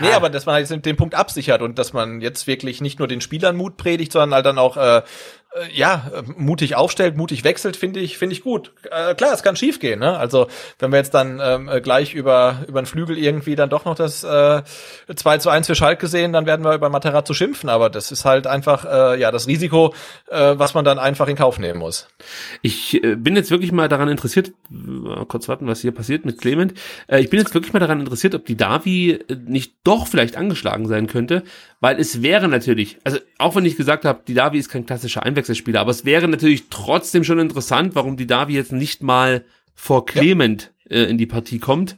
Nee, aber dass man halt den Punkt absichert und dass man jetzt wirklich nicht nur den Spielern Mut predigt, sondern halt dann auch äh, ja äh, mutig aufstellt, mutig wechselt, finde ich finde ich gut. Äh, klar, es kann schief gehen, ne? Also wenn wir jetzt dann ähm, äh, gleich über über den Flügel irgendwie dann doch noch das äh, 2 zu 1 für Schalke sehen, dann werden wir über Materazzo schimpfen, aber das ist halt einfach äh, ja das Risiko, äh, was man dann einfach in Kauf nehmen muss. Ich äh, bin jetzt wirklich mal daran interessiert, äh, kurz warten, was hier passiert mit Clement. Äh, ich bin jetzt wirklich mal daran interessiert, ob die Davi äh, nicht doch vielleicht angeschlagen sein könnte, weil es wäre natürlich, also auch wenn ich gesagt habe, die Davi ist kein klassischer Einwechselspieler, aber es wäre natürlich trotzdem schon interessant, warum die Davi jetzt nicht mal vor Clement äh, in die Partie kommt.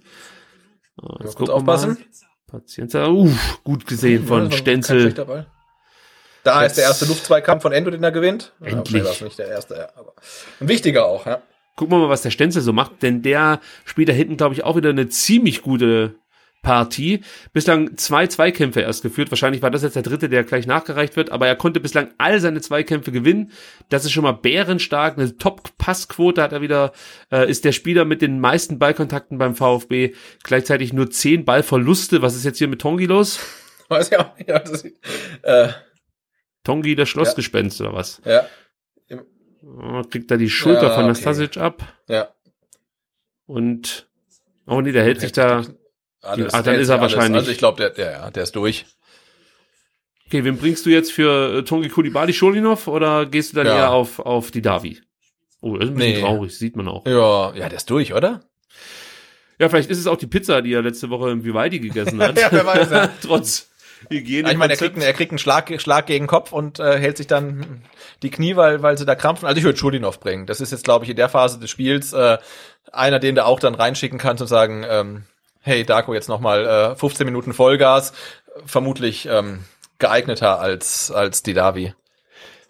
Kurz gucken aufpassen. Pazienza, uh, gut gesehen von Ja, Stenzel. Da ist der erste Luftzweikampf von Endo, den er gewinnt. Ja, Endlich. war es nicht der erste, ja, aber ein wichtiger auch, ja. Gucken wir mal, was der Stenzel so macht, denn der spielt da hinten, glaube ich, auch wieder eine ziemlich gute Partie. Bislang zwei Zweikämpfe erst geführt. Wahrscheinlich war das jetzt der dritte, der gleich nachgereicht wird, aber er konnte bislang all seine Zweikämpfe gewinnen. Das ist schon mal bärenstark. Eine Top-Passquote hat er wieder, äh, ist der Spieler mit den meisten Ballkontakten beim VfB. Gleichzeitig nur zehn Ballverluste. Was ist jetzt hier mit Tongi los? Weiß ja auch nicht, ja, das äh, Tongi, das Schlossgespenst oder was? ja, Oh, Kriegt da die Schulter Ja, von okay. Nastasic ab ja. und, oh nee, der hält sich da, Alles, Ah, dann ist er wahrscheinlich- Also ich glaube, der, der, ja, der ist durch. Okay, wen bringst du jetzt für äh, Tongi Kulibali Scholinov oder gehst du dann Ja. eher auf, auf die Davi? Oh, das ist ein bisschen Nee. traurig, sieht man auch. Ja, ja, der ist durch, oder? Ja, vielleicht ist es auch die Pizza, die er letzte Woche im Vivaldi gegessen hat. Ja, wer weiß, ja. Trotz Hygiene. Ja, ich meine, er kriegt, einen- er kriegt einen Schlag, Schlag gegen den Kopf und äh, hält sich dann die Knie, weil, weil sie da krampfen. Also ich würde Schulinov bringen. Das ist jetzt, glaube ich, in der Phase des Spiels äh, einer, den du auch dann reinschicken kannst und sagen, ähm, hey Darko, jetzt nochmal äh, 15 Minuten Vollgas. Vermutlich ähm, geeigneter als, als Didavi.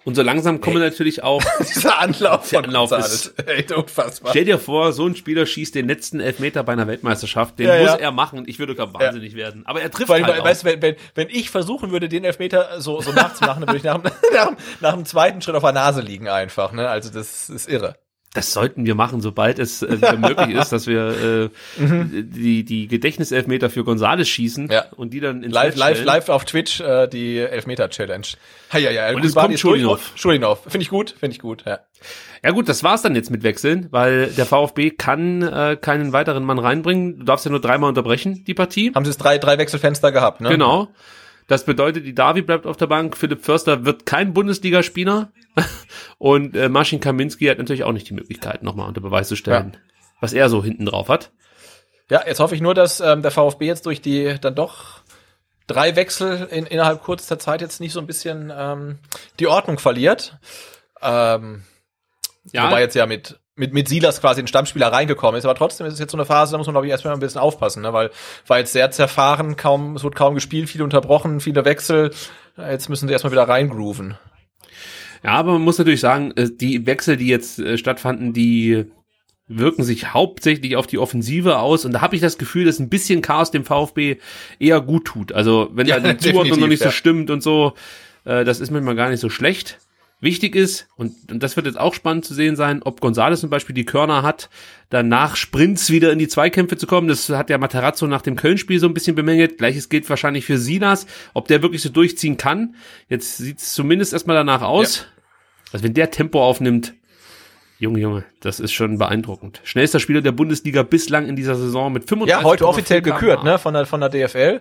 Und so langsam kommen natürlich auch, Dieser Anlauf von Anlauf González. Echt unfassbar. stell dir vor, so ein Spieler schießt den letzten Elfmeter bei einer Weltmeisterschaft, den Ja, muss ja. er machen. Ich würde gar wahnsinnig werden. Aber er trifft allem, halt weißt du, wenn, wenn, wenn ich versuchen würde, den Elfmeter so, so nachzumachen, dann würde ich nach, dem- nach, nach dem zweiten Schritt auf der Nase liegen einfach. Ne? Also das ist irre. Das sollten wir machen, sobald es äh, möglich ist, dass wir äh, die, die Gedächtniselfmeter für Gonzales schießen Mhm. Ja. und die dann ins Live, Netz live, stellen. live auf Twitch äh, die Elfmeter-Challenge. Ja, ja, ja. Und es kommt Schulinov. Schulinov. Finde ich gut, finde ich gut. Ja. Ja gut, das war's dann jetzt mit Wechseln, weil der VfB kann äh, keinen weiteren Mann reinbringen. Du darfst ja nur dreimal unterbrechen, die Partie. Haben sie jetzt drei, drei Wechselfenster gehabt, ne? Genau. Das bedeutet, die Davi bleibt auf der Bank, Philipp Förster wird kein Bundesligaspieler und äh, Marcin Kaminski hat natürlich auch nicht die Möglichkeit, nochmal unter Beweis zu stellen, was er so hinten drauf hat. Ja, jetzt hoffe ich nur, dass ähm, der VfB jetzt durch die dann doch drei Wechsel in, innerhalb kürzester Zeit jetzt nicht so ein bisschen ähm, die Ordnung verliert. Ähm, Ja, Wobei jetzt ja mit, mit, mit Silas quasi ein Stammspieler reingekommen ist, aber trotzdem ist es jetzt so eine Phase, da muss man, glaube ich, erstmal ein bisschen aufpassen, ne? weil war jetzt sehr zerfahren, kaum, es wird kaum gespielt, viel unterbrochen, viele Wechsel. Jetzt müssen sie erstmal wieder reingrooven. Ja, aber man muss natürlich sagen, äh, die Wechsel, die jetzt äh, stattfanden, die wirken sich hauptsächlich auf die Offensive aus und da habe ich das Gefühl, dass ein bisschen Chaos dem VfB eher gut tut. Also wenn Ja, da die Zuordnung noch nicht so ja. stimmt und so, äh, das ist manchmal gar nicht so schlecht. Wichtig ist, und, und das wird jetzt auch spannend zu sehen sein, ob González zum Beispiel die Körner hat, dann nach Sprints wieder in die Zweikämpfe zu kommen. Das hat ja Materazzo nach dem Köln-Spiel so ein bisschen bemängelt. Gleiches gilt wahrscheinlich für Silas, ob der wirklich so durchziehen kann. Jetzt sieht es zumindest erstmal danach aus. Also wenn der Tempo aufnimmt, Junge, Junge, das ist schon beeindruckend. Schnellster Spieler der Bundesliga bislang in dieser Saison mit 35. Ja, heute offiziell gekürt, ne, von der, von der DFL.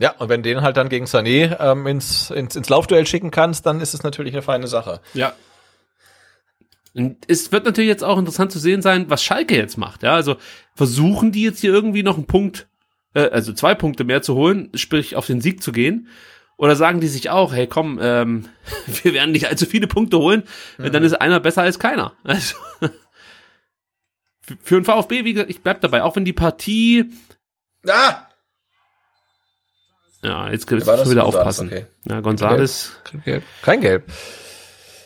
Ja, und wenn du den halt dann gegen Sané ähm, ins, ins, ins Laufduell schicken kannst, dann ist es natürlich eine feine Sache. Ja. Und es wird natürlich jetzt auch interessant zu sehen sein, was Schalke jetzt macht. Ja, also versuchen die jetzt hier irgendwie noch einen Punkt, äh, also zwei Punkte mehr zu holen, sprich auf den Sieg zu gehen. Oder sagen die sich auch, hey komm, ähm, wir werden nicht allzu viele Punkte holen, äh, dann ist einer besser als keiner. Also, für- für den VfB, wie gesagt, ich bleib dabei, auch wenn die Partie, Ah! Ja, jetzt gibt es wieder aufpassen. Okay. Ja, González, Gelb. Kein Gelb.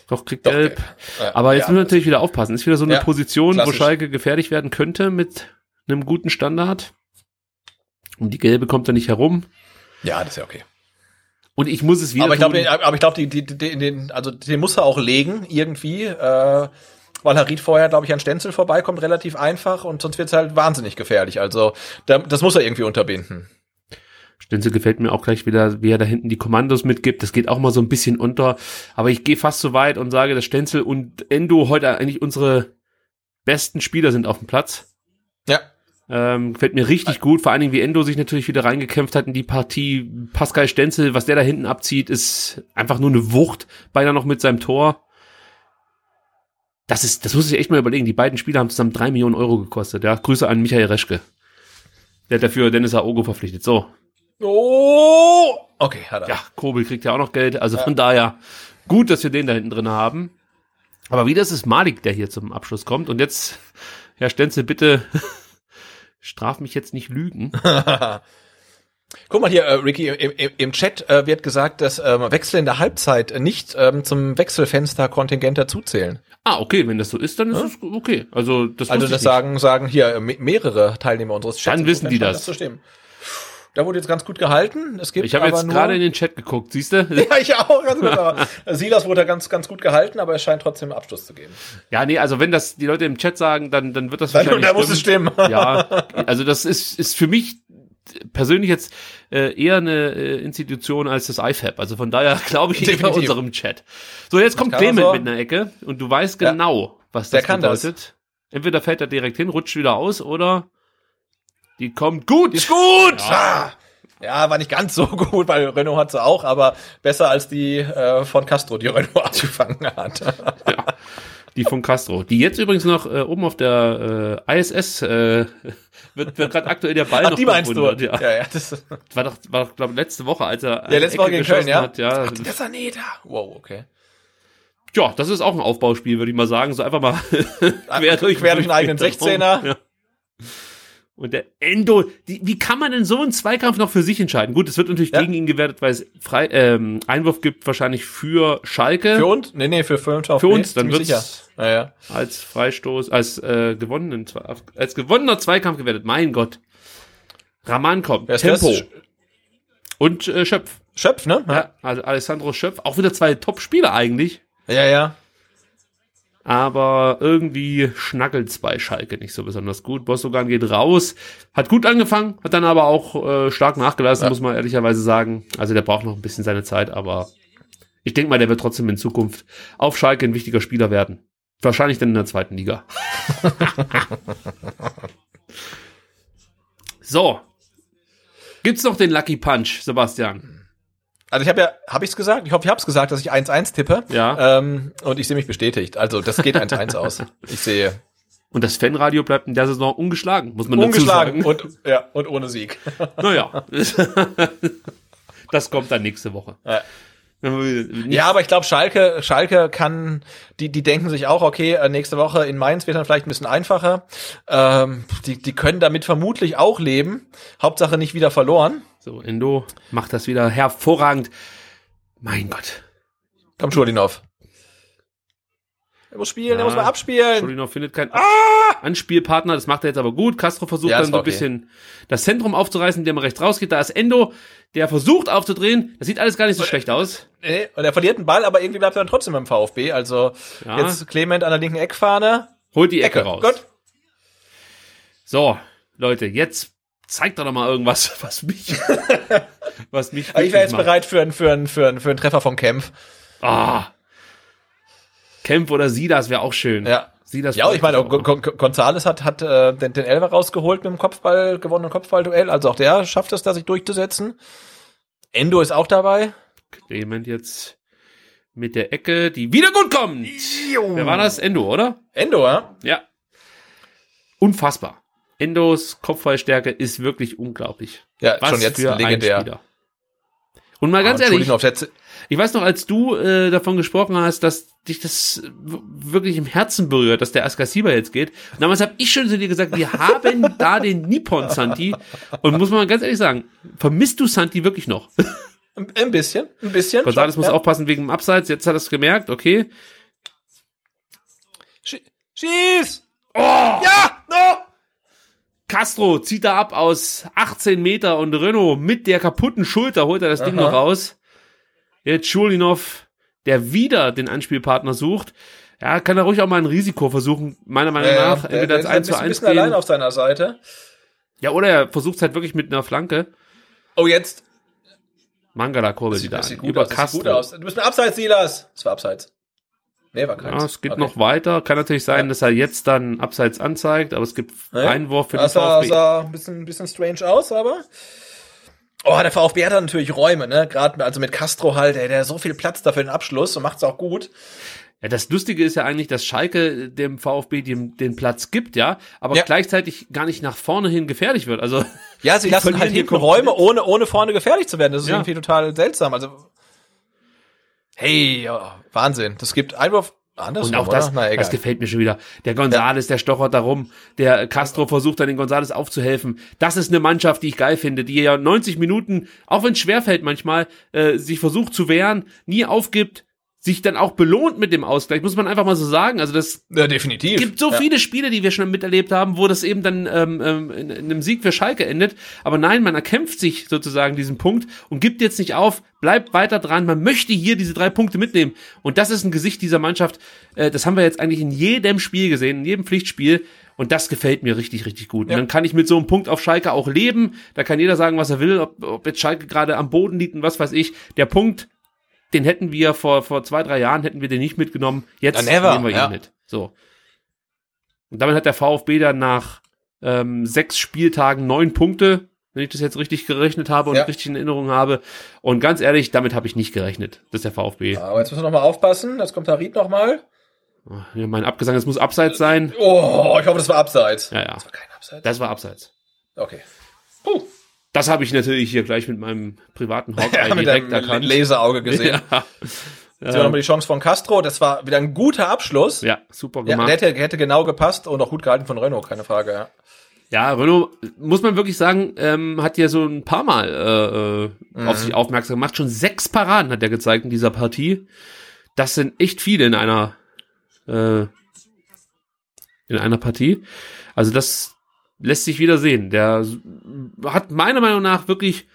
doch, kriegt Doch, gelb. Ja, Aber jetzt ja, müssen wir natürlich wieder aufpassen. Ist wieder so eine Ja, Position, klassisch. wo Schalke gefährlich werden könnte mit einem guten Standard. Und die gelbe kommt da nicht herum. Ja, das ist ja okay. Und ich muss es wieder Aber ich glaube, aber ich glaube, die, die, die, den, also den muss er auch legen irgendwie, äh, weil Harid vorher, glaube ich, an Stenzel vorbeikommt, relativ einfach und sonst wird's halt wahnsinnig gefährlich. Also da, das muss er irgendwie unterbinden. Stenzel gefällt mir auch gleich wieder, wie er da hinten die Kommandos mitgibt. Das geht auch mal so ein bisschen unter. Aber ich gehe fast so weit und sage, dass Stenzel und Endo heute eigentlich unsere besten Spieler sind auf dem Platz. Ja. Ähm, gefällt mir richtig gut, vor allen Dingen wie Endo sich natürlich wieder reingekämpft hat in die Partie. Pascal Stenzel, was der da hinten abzieht, ist einfach nur eine Wucht, beinahe noch mit seinem Tor. Das ist, das muss ich echt mal überlegen. Die beiden Spieler haben zusammen drei Millionen Euro gekostet. Ja, Grüße an Michael Reschke. Der hat dafür Dennis Aogo verpflichtet. So. Oh! Okay, hat er. Ja, Kobel kriegt ja auch noch Geld. Also von daher gut, dass wir den da hinten drin haben. Aber wieder ist es Malik, der hier zum Abschluss kommt. Und jetzt, Herr Stenzel, bitte Straf mich jetzt nicht lügen. Guck mal hier, äh, Ricky, im, im, im Chat äh, wird gesagt, dass ähm, Wechsel in der Halbzeit nicht ähm, zum Wechselfenster-Kontingent dazuzählen. Ah, okay, wenn das so ist, dann ist es okay. Also das, Also das sagen, sagen hier äh, me- mehrere Teilnehmer unseres Chats. Dann wissen die das. zu stimmen. Da wurde jetzt ganz gut gehalten. Es gibt Ich habe jetzt gerade in den Chat geguckt, siehst du? Ja, ich auch. Ganz gut, aber Silas wurde ganz, ganz gut gehalten, aber es scheint trotzdem einen Abschluss zu geben. Ja, nee, also wenn das die Leute im Chat sagen, dann, dann wird das Dann, wahrscheinlich da muss es stimmen. Ja, also das ist, ist für mich persönlich jetzt äh, eher eine äh, Institution als das IFAB. Also von daher glaube ich Definitiv. unserem Chat. So, jetzt kommt Clement so. mit einer Ecke und du weißt Ja. genau, was Der das kann das. bedeutet. Entweder fällt er direkt hin, rutscht wieder aus oder die kommt gut. Ist gut! Ja. ja, war nicht ganz so gut, weil Renault hat sie auch, aber besser als die äh, von Castro, die Renault angefangen hat. Ja, die von Castro. Die jetzt übrigens noch äh, oben auf der äh, ISS äh, wird, wird gerade aktuell der Ball Ach, noch die meinst du? Ja. ja, ja das, War doch, war doch glaube letzte Woche, als er ja, letzte Woche gegen Köln, ja? Hat, ja. Ach, der Saneta. Wow, okay. Ja, das ist auch ein Aufbauspiel, würde ich mal sagen. So einfach mal quer durch, Quer durch den eigenen 16er. Ja. Und der Endo, die, wie kann man denn so einen Zweikampf noch für sich entscheiden? Gut, es wird natürlich Ja. gegen ihn gewertet, weil es frei, ähm, Einwurf gibt wahrscheinlich für Schalke Für uns? Nee, nee, für, für, für, Für uns, dann wird's- sicher. Ja, ja. als Freistoß, als äh, gewonnenen, als gewonnener Zweikampf gewertet. Mein Gott. Raman kommt, ist Tempo das? und äh, Schöpf. Schöpf, ne? Ja, also Alessandro Schöpf, auch wieder zwei Top-Spieler eigentlich. Ja, ja. Aber irgendwie schnackelt's bei Schalke nicht so besonders gut. Bossogan geht raus, hat gut angefangen, hat dann aber auch äh, stark nachgelassen, Ja. muss man ehrlicherweise sagen. Also der braucht noch ein bisschen seine Zeit, aber ich denke mal, der wird trotzdem in Zukunft auf Schalke ein wichtiger Spieler werden. Wahrscheinlich dann in der zweiten Liga. so. Gibt's noch den Lucky Punch, Sebastian? Also ich habe ja, habe ich's gesagt? Ich hoffe, ich habe es gesagt, dass ich 1-1 tippe. Ja. Ähm, und ich sehe mich bestätigt. Also das geht 1-1 aus. Ich sehe Und das Fanradio bleibt in der Saison ungeschlagen, muss man ungeschlagen dazu sagen. und ja und ohne Sieg. Naja, das kommt dann nächste Woche. Ja. Ja, aber ich glaube, Schalke, Schalke kann, die, die denken sich auch, okay, äh, nächste Woche in Mainz wird dann vielleicht ein bisschen einfacher. Ähm, die, die können damit vermutlich auch leben. Hauptsache nicht wieder verloren. So, Endo macht das wieder hervorragend. Mein Gott. Komm, Schulinov. Er muss spielen, er muss mal abspielen. Scholinov findet keinen Anspielpartner, das macht er jetzt aber gut. Castro versucht Ja, das dann so war ein okay. bisschen das Zentrum aufzureißen, indem er rechts rausgeht. Da ist Endo, der versucht aufzudrehen. Das sieht alles gar nicht so schlecht aus. Nee, und er verliert den Ball, aber irgendwie bleibt er dann trotzdem beim VfB. Also Ja. jetzt Clement an der linken Eckfahne. Holt die Ecke, Ecke, raus. Gut. So, Leute, jetzt zeigt doch noch mal irgendwas, was mich, was mich Aber ich wäre jetzt macht. bereit für einen für einen für einen für einen Treffer vom Kempf. Ah. Kempf oder Sidas wäre auch schön. Ja. Sidas Ja, ich meine, Gon- Gonzales hat, hat äh, den, den Elfer rausgeholt mit dem Kopfball, gewonnenen Kopfballduell. Also auch der schafft es, da sich durchzusetzen. Endo ist auch dabei. Clement jetzt mit der Ecke, die wieder gut kommt. Wer war das? Endo, oder? Endo, ja? Ja. Unfassbar. Endos Kopfballstärke ist wirklich unglaublich. Ja, Was schon jetzt legendär. Und mal ganz Ah, ehrlich, ich weiß noch, als du äh, davon gesprochen hast, dass dich das wirklich im Herzen berührt, dass der Askasiba jetzt geht. Und damals habe ich schon zu dir gesagt, wir haben da den Nippon Santi. Und muss man ganz ehrlich sagen, vermisst du Santi wirklich noch? Ein, bisschen, ein bisschen. González muss ja. aufpassen wegen dem Abseits. Jetzt hat er es gemerkt, okay. Schie- Schieß! Oh! Ja! No! Castro zieht da ab aus 18 Meter und Renault mit der kaputten Schulter holt er das Ding Aha. noch raus. Jetzt Schulinov, der wieder den Anspielpartner sucht. Ja, kann er ruhig auch mal ein Risiko versuchen, meiner Meinung Ja, nach. der, Entweder der als ein 1 zu bisschen, 1 bisschen allein gehen. auf seiner Seite. Ja, oder er versucht es halt wirklich mit einer Flanke. Oh, jetzt. Mangala kurbelt wieder an. Über aus. Gut aus. Du bist mir abseits, Silas. Das war abseits. Nee, war keins. Ja, es geht Okay. noch weiter. Kann natürlich sein, Ja. dass er jetzt dann abseits anzeigt, aber es gibt Nee. Einwurf für den Das sah, VfB. sah ein bisschen, ein bisschen strange aus, aber. Oh, der VfB hat da natürlich Räume, ne? Gerade also mit Castro halt, ey, der hat so viel Platz da für den Abschluss und macht's auch gut. Ja, das Lustige ist ja eigentlich, dass Schalke dem VfB den, den Platz gibt, ja, aber Ja. gleichzeitig gar nicht nach vorne hin gefährlich wird. Also Ja, sie lassen halt hier hinten. Räume, ohne, ohne vorne gefährlich zu werden. Das ist Ja. irgendwie total seltsam. Also, hey, ja, Wahnsinn. Das gibt Einwurf Andersrum, Und auch das? Na, das gefällt mir schon wieder. Der Gonzales, der stochert darum. Der Castro versucht dann den Gonzales aufzuhelfen. Das ist eine Mannschaft, die ich geil finde, die ja 90 Minuten, auch wenn es schwerfällt manchmal, äh, sich versucht zu wehren, nie aufgibt, sich dann auch belohnt mit dem Ausgleich, muss man einfach mal so sagen. Also das ja, definitiv. gibt so ja. viele Spiele, die wir schon miterlebt haben, wo das eben dann ähm, ähm, in, in einem Sieg für Schalke endet. Aber nein, man erkämpft sich sozusagen diesen Punkt und gibt jetzt nicht auf, bleibt weiter dran. Man möchte hier diese drei Punkte mitnehmen. Und das ist ein Gesicht dieser Mannschaft. Äh, das haben wir jetzt eigentlich in jedem Spiel gesehen, in jedem Pflichtspiel. Und das gefällt mir richtig, richtig gut. Ja. Und dann kann ich mit so einem Punkt auf Schalke auch leben. Da kann jeder sagen, was er will, ob, ob jetzt Schalke gerade am Boden liegt und was weiß ich. Der Punkt, den hätten wir vor, vor zwei, drei Jahren, hätten wir den nicht mitgenommen. Jetzt never, nehmen wir ihn ja. mit. So. Und damit hat der VfB dann nach ähm, sechs Spieltagen neun Punkte, wenn ich das jetzt richtig gerechnet habe und Ja. richtig in Erinnerung habe. Und ganz ehrlich, damit habe ich nicht gerechnet. Das ist der VfB. Aber jetzt müssen wir noch mal aufpassen. Jetzt kommt Harit noch mal. Ja, mein Abgesang, es muss abseits sein. Oh, ich hoffe, das war abseits. Ja, ja. Das war kein Abseits. Das war abseits. Okay. Das habe ich natürlich hier gleich mit meinem privaten Hawkeye Ja, mit direkt erkannt. Laserauge gesehen. Ja. Jetzt haben wir nochmal die Chance von Castro. Das war wieder ein guter Abschluss. ja, super Ja, gemacht. der hätte, hätte genau gepasst und auch gut gehalten von Renault, keine Frage. Ja. Ja, Renault, muss man wirklich sagen, ähm, hat ja so ein paar Mal äh, äh, Mhm. auf sich aufmerksam gemacht. Schon sechs Paraden hat er gezeigt in dieser Partie. Das sind echt viele in einer äh, in einer Partie. Also das lässt sich wieder sehen. Der hat meiner Meinung nach wirklich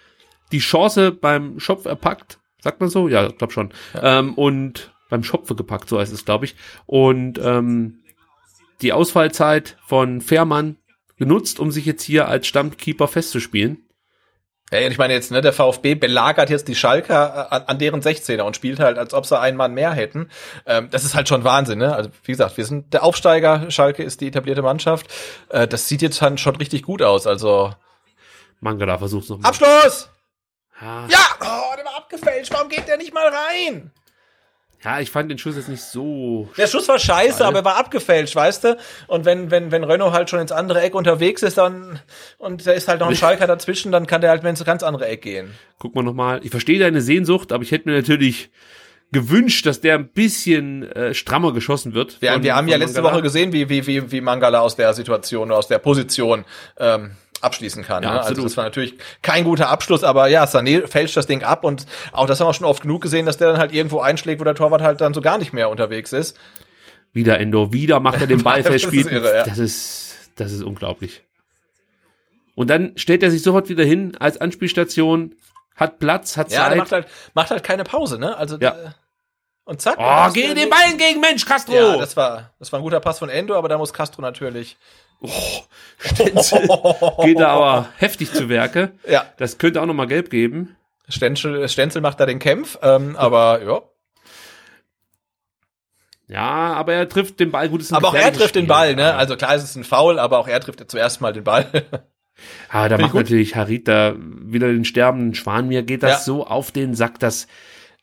die Chance beim Schopf erpackt. Sagt man so? Ja, ich glaube schon. Ähm, und beim Schopfe gepackt, so heißt es, glaube ich. Und ähm, die Ausfallzeit von Fährmann genutzt, um sich jetzt hier als Stammkeeper festzuspielen. Ja, ich meine jetzt, ne, der VfB belagert jetzt die Schalker äh, an, an deren 16er und spielt halt, als ob sie einen Mann mehr hätten. Ähm, das ist halt schon Wahnsinn, ne? Also wie gesagt, wir sind der Aufsteiger, Schalke ist die etablierte Mannschaft. Äh, das sieht jetzt dann schon richtig gut aus. Also Mangala versucht's nochmal. Abschluss! Ja, Ja! Oh, der war abgefälscht. Warum geht der nicht mal rein? Ja, ich fand den Schuss jetzt nicht so. Der Schuss war scheiße, aber er war abgefälscht, weißt du? Und wenn, wenn, wenn Renault halt schon ins andere Eck unterwegs ist, dann, und da ist halt noch ein Schalker dazwischen, dann kann der halt ins ganz andere Eck gehen. Guck mal nochmal. Ich verstehe deine Sehnsucht, aber ich hätte mir natürlich gewünscht, dass der ein bisschen äh, strammer geschossen wird. Wir, von- wir haben ja letzte Mangala. Woche gesehen, wie, wie, wie, wie Mangala aus der Situation, aus der Position ähm, abschließen kann. Ja, ne? Also das war natürlich kein guter Abschluss, aber ja, Sané fälscht das Ding ab und auch das haben wir schon oft genug gesehen, dass der dann halt irgendwo einschlägt, wo der Torwart halt dann so gar nicht mehr unterwegs ist. Wieder Endo, wieder macht er den Ball Das fest, ist irre, ja. Das ist, das ist unglaublich. Und dann stellt er sich sofort wieder hin als Anspielstation, hat Platz, hat Ja, Zeit. macht halt, macht halt keine Pause, ne? Also Ja. äh, und zack. oh, das- geh den Ball entgegen, Mensch, Castro! Ja, das war, das war ein guter Pass von Endo, aber da muss Castro natürlich. Stenzel geht da aber heftig zu Werke. Ja, Das könnte auch nochmal gelb geben. Stenzel, Stenzel macht da den Kämpf, ähm, aber ja. Ja, aber er trifft den Ball gut. ist Aber auch er trifft den Spiel. Ball, ne? Ja. Also klar, es ist ein Foul, aber auch er trifft zuerst mal den Ball. Ah, da macht natürlich Harit da wieder den sterbenden Schwan. Mir geht das Ja. so auf den Sack, dass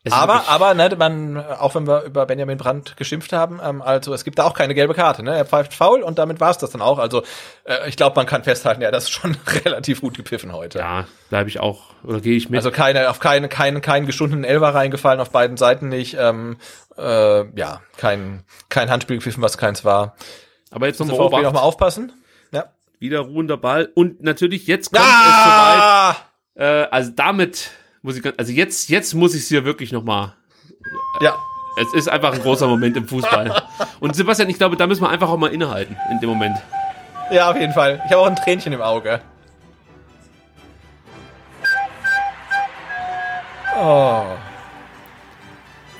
es aber, aber, ne, man, auch wenn wir über Benjamin Brandt geschimpft haben, ähm, also es gibt da auch keine gelbe Karte, ne? Er pfeift faul und damit war's das dann auch. Also äh, ich glaube, man kann festhalten, ja, das ist schon relativ gut gepfiffen heute. ja, bleibe ich auch oder gehe ich mit. Also keine, auf keine, keinen, keinen geschundenen Elfer reingefallen, auf beiden Seiten nicht. Ähm, äh, ja, kein, kein Handspiel gepfiffen, was keins war. aber jetzt nochmal noch mal aufpassen. Ja. Wieder ruhender Ball und natürlich jetzt kommt Ah! es soweit. Äh, also damit muss ich, also jetzt, jetzt muss ich es hier wirklich nochmal. Ja. Es ist einfach ein großer Moment im Fußball. Und Sebastian, ich glaube, da müssen wir einfach auch mal innehalten in dem Moment. Ja, auf jeden Fall. Ich habe auch ein Tränchen im Auge. Oh.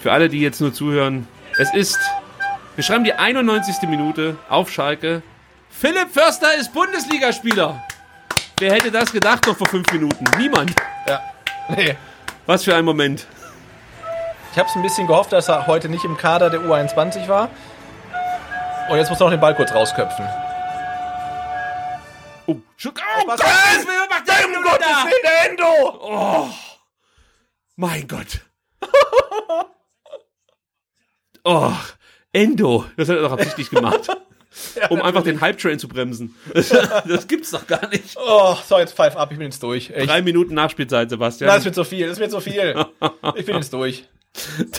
Für alle, die jetzt nur zuhören, es ist, wir schreiben die 91. Minute auf Schalke. Philipp Förster ist Bundesligaspieler. Wer hätte das gedacht noch vor fünf Minuten? Niemand. Nee. Was für ein Moment. Ich habe es ein bisschen gehofft, dass er heute nicht im Kader der U21 war. Und jetzt muss er noch den Ball kurz rausköpfen. Oh, Schuck, oh Was- Gottes Willen, was macht der Um denn Gottes da? Willen, der Endo! Oh, mein Gott. Oh, Endo. Das hat er doch absichtlich gemacht. um einfach den Hype-Train zu bremsen. das gibt's doch gar nicht. Oh, so, jetzt pfeif ab, ich bin jetzt durch. Ich, Drei Minuten Nachspielzeit, Sebastian. Das wird so viel, das wird so viel. Ich bin jetzt durch.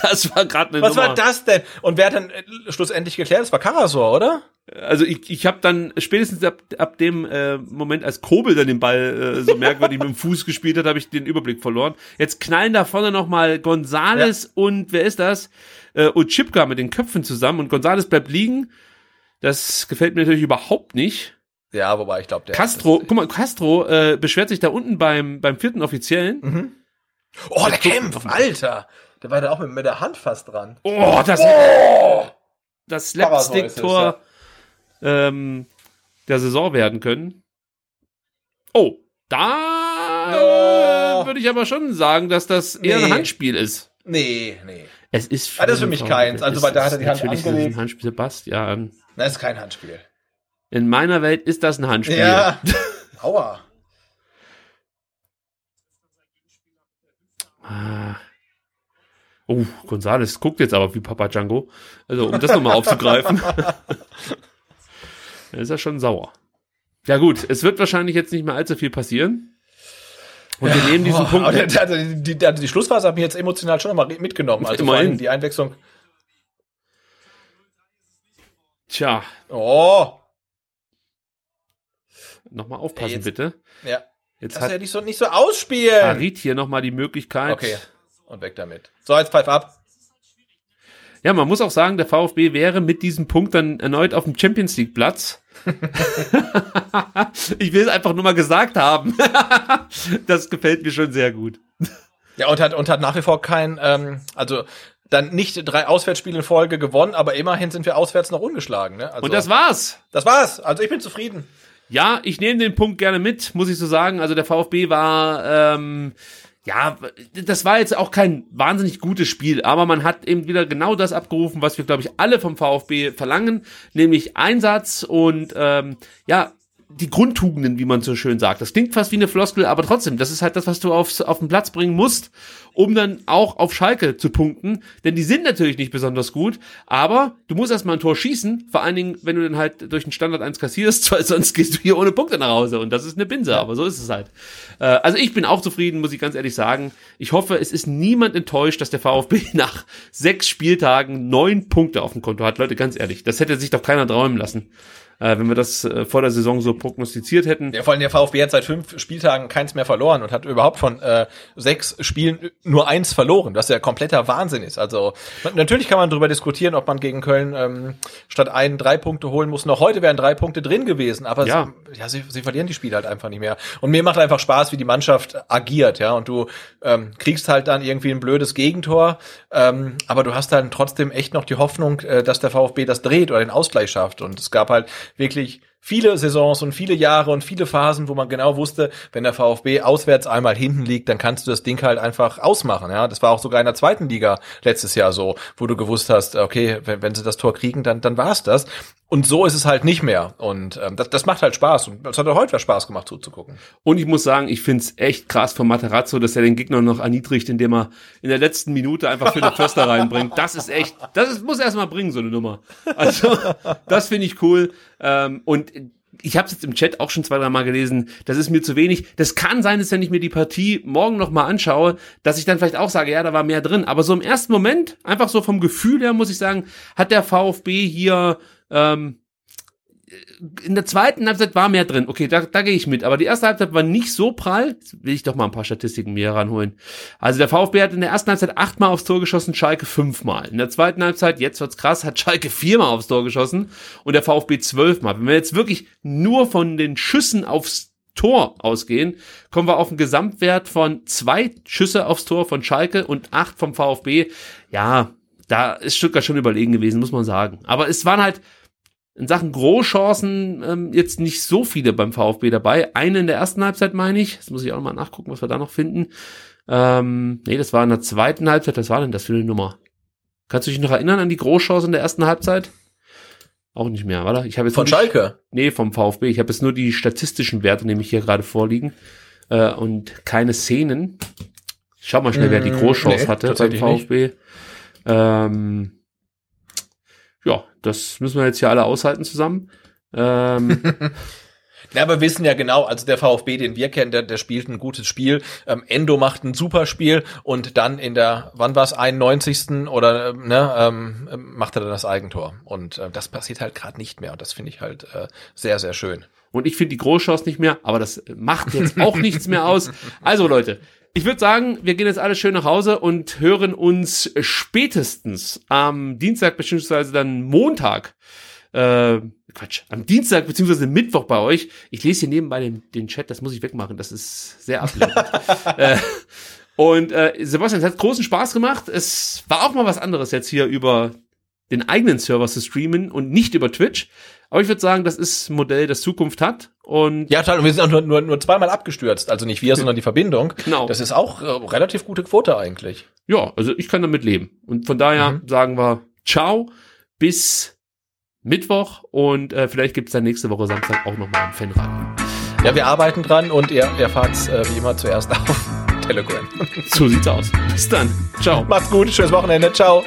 Das war gerade eine Was Nummer. war das denn? Und wer hat dann äh, schlussendlich geklärt? Das war Karasor, oder? Also ich, ich habe dann spätestens ab, ab dem äh, Moment, als Kobel dann den Ball äh, so merkwürdig mit dem Fuß gespielt hat, habe ich den Überblick verloren. Jetzt knallen da vorne noch mal Gonzales und wer ist das? Äh, und Chipka mit den Köpfen zusammen und Gonzales bleibt liegen. Das gefällt mir natürlich überhaupt nicht. Ja, wobei ich glaube, der. Castro, guck mal, Castro äh, beschwert sich da unten beim beim vierten Offiziellen. Oh, der Kempf, Alter. Der war da auch mit, mit der Hand fast dran. Oh, das das ist es, Slapstick-Tor ähm, der Saison werden können. Oh, da Oh. würde ich aber schon sagen, dass das eher ein Nee. Handspiel ist. Nee, nee. Es ist Ah, das ist für mich keins. Also, weil da hat er die Hand natürlich ist es angelegt. ein Handspiel, Sebastian. Das ist kein Handspiel. In meiner Welt ist das ein Handspiel. Ja. Aua. Ah. Oh, Gonzales guckt jetzt aber wie Papa Django. Also, um das nochmal aufzugreifen. da ist er schon sauer. Ja gut, es wird wahrscheinlich jetzt nicht mehr allzu viel passieren. Und wir nehmen diesen Boah, Punkt. der, der, die, der, die Schlussphase hat mich jetzt emotional schon nochmal mitgenommen. Also Immerhin. allem die Einwechslung. Tja, Oh. nochmal aufpassen Ja, jetzt- bitte. Ja. Jetzt ja hat nicht so, nicht so ausspielen. Harit hier nochmal die Möglichkeit. Okay. Und weg damit. So, jetzt pfeif ab. Ja, man muss auch sagen, der VfB wäre mit diesem Punkt dann erneut auf dem Champions League Platz. ich will es einfach nur mal gesagt haben. das gefällt mir schon sehr gut. Ja, und hat, und hat nach wie vor kein, ähm, also dann nicht drei Auswärtsspiele in Folge gewonnen, aber immerhin sind wir auswärts noch ungeschlagen. Ne? Also, Und das war's. das war's. Also ich bin zufrieden. Ja, ich nehme den Punkt gerne mit, muss ich so sagen. Also der VfB war, ähm, ja, das war jetzt auch kein wahnsinnig gutes Spiel, aber man hat eben wieder genau das abgerufen, was wir, glaube ich, alle vom VfB verlangen, nämlich Einsatz und ähm, ja, die Grundtugenden, wie man so schön sagt. Das klingt fast wie eine Floskel, aber trotzdem, das ist halt das, was du aufs, auf den Platz bringen musst, um dann auch auf Schalke zu punkten. Denn die sind natürlich nicht besonders gut, aber du musst erstmal ein Tor schießen, vor allen Dingen, wenn du dann halt durch den Standard 1 kassierst, weil sonst gehst du hier ohne Punkte nach Hause und das ist eine Binse, aber so ist es halt. Äh, also ich bin auch zufrieden, muss ich ganz ehrlich sagen. Ich hoffe, es ist niemand enttäuscht, dass der VfB nach sechs Spieltagen neun Punkte auf dem Konto hat. Leute, ganz ehrlich, das hätte sich doch keiner träumen lassen. Äh, wenn wir das äh, vor der Saison so prognostiziert hätten. Ja, vor allem der VfB hat seit fünf Spieltagen keins mehr verloren und hat überhaupt von äh, sechs Spielen nur eins verloren, was ja kompletter Wahnsinn ist. Also na- natürlich kann man darüber diskutieren, ob man gegen Köln ähm, statt einen drei Punkte holen muss. Noch heute wären drei Punkte drin gewesen, aber Ja. sie, ja, sie, sie verlieren die Spiele halt einfach nicht mehr. Und mir macht einfach Spaß, wie die Mannschaft agiert, ja. Und du ähm, kriegst halt dann irgendwie ein blödes Gegentor, ähm, aber du hast dann trotzdem echt noch die Hoffnung, äh, dass der VfB das dreht oder den Ausgleich schafft. Und es gab halt wirklich viele Saisons und viele Jahre und viele Phasen, wo man genau wusste, wenn der VfB auswärts einmal hinten liegt, dann kannst du das Ding halt einfach ausmachen. Ja, das war auch sogar in der zweiten Liga letztes Jahr so, wo du gewusst hast, okay, wenn, wenn sie das Tor kriegen, dann dann war es das. Und so ist es halt nicht mehr. Und ähm, das, das macht halt Spaß. Und es hat auch heute Spaß gemacht zuzugucken. Und ich muss sagen, ich find's echt krass von Materazzo, dass er den Gegner noch erniedrigt, indem er in der letzten Minute einfach den Förster reinbringt. Das ist echt, das ist, muss er erstmal bringen, so eine Nummer. Also, das finde ich cool. Ähm, und ich habe es jetzt im Chat auch schon zwei, drei Mal gelesen, das ist mir zu wenig. Das kann sein, dass wenn ich mir die Partie morgen noch mal anschaue, dass ich dann vielleicht auch sage, ja, da war mehr drin. Aber so im ersten Moment, einfach so vom Gefühl her, muss ich sagen, hat der VfB hier ähm, in der zweiten Halbzeit war mehr drin. Okay, da, da gehe ich mit. Aber die erste Halbzeit war nicht so prall. Jetzt will ich doch mal ein paar Statistiken mir ranholen. Also der VfB hat in der ersten Halbzeit achtmal aufs Tor geschossen, Schalke fünfmal. In der zweiten Halbzeit, jetzt wird's krass, hat Schalke viermal aufs Tor geschossen und der VfB zwölfmal. Wenn wir jetzt wirklich nur von den Schüssen aufs Tor ausgehen, kommen wir auf einen Gesamtwert von zwei Schüsse aufs Tor von Schalke und acht vom VfB. Ja, da ist Stuttgart schon überlegen gewesen, muss man sagen. Aber es waren halt in Sachen Großchancen ähm, jetzt nicht so viele beim VfB dabei. Eine in der ersten Halbzeit, meine ich. Das muss ich auch noch mal nachgucken, was wir da noch finden. Ähm, nee, das war in der zweiten Halbzeit. Was war denn das für eine Nummer? Kannst du dich noch erinnern an die Großchance in der ersten Halbzeit? Auch nicht mehr, oder? Ich habe jetzt Von die- Schalke. Nee, vom VfB. Ich habe jetzt nur die statistischen Werte nämlich hier gerade vorliegen äh, und keine Szenen. Ich schau mal schnell, wer die Mm, Großchance nee, hatte beim nicht. VfB. Ähm, ja, das müssen wir jetzt hier alle aushalten zusammen. Ähm, Ja, aber wir wissen ja genau, also der VfB, den wir kennen, der, der spielt ein gutes Spiel. Ähm, Endo macht ein super Spiel und dann in der, wann war es, 91. oder ne, ähm, macht er dann das Eigentor. Und äh, das passiert halt gerade nicht mehr. Und das finde ich halt äh, sehr, sehr schön. Und ich finde die Großchance nicht mehr, aber das macht jetzt auch nichts mehr aus. Also Leute, ich würde sagen, wir gehen jetzt alle schön nach Hause und hören uns spätestens am Dienstag beziehungsweise dann Montag äh, Quatsch, am Dienstag beziehungsweise Mittwoch bei euch. Ich lese hier nebenbei den, den Chat, das muss ich wegmachen, das ist sehr ablenkend. äh, und äh, Sebastian, es hat großen Spaß gemacht. Es war auch mal was anderes jetzt hier über den eigenen Server zu streamen und nicht über Twitch. Aber ich würde sagen, das ist ein Modell, das Zukunft hat. Und ja, total. Und wir sind auch nur, nur, nur zweimal abgestürzt. Also nicht wir, sondern die Verbindung. Genau. Das ist auch äh, relativ gute Quote eigentlich. Ja, also ich kann damit leben. Und von daher Mhm. sagen wir Ciao, bis Mittwoch und äh, vielleicht gibt's dann nächste Woche Samstag auch nochmal ein Fanradio. Ja, wir arbeiten dran und ihr erfahrt's äh, wie immer zuerst auf Telegram. So sieht's aus. Bis dann. Ciao. Macht's gut, schönes Wochenende. Ciao.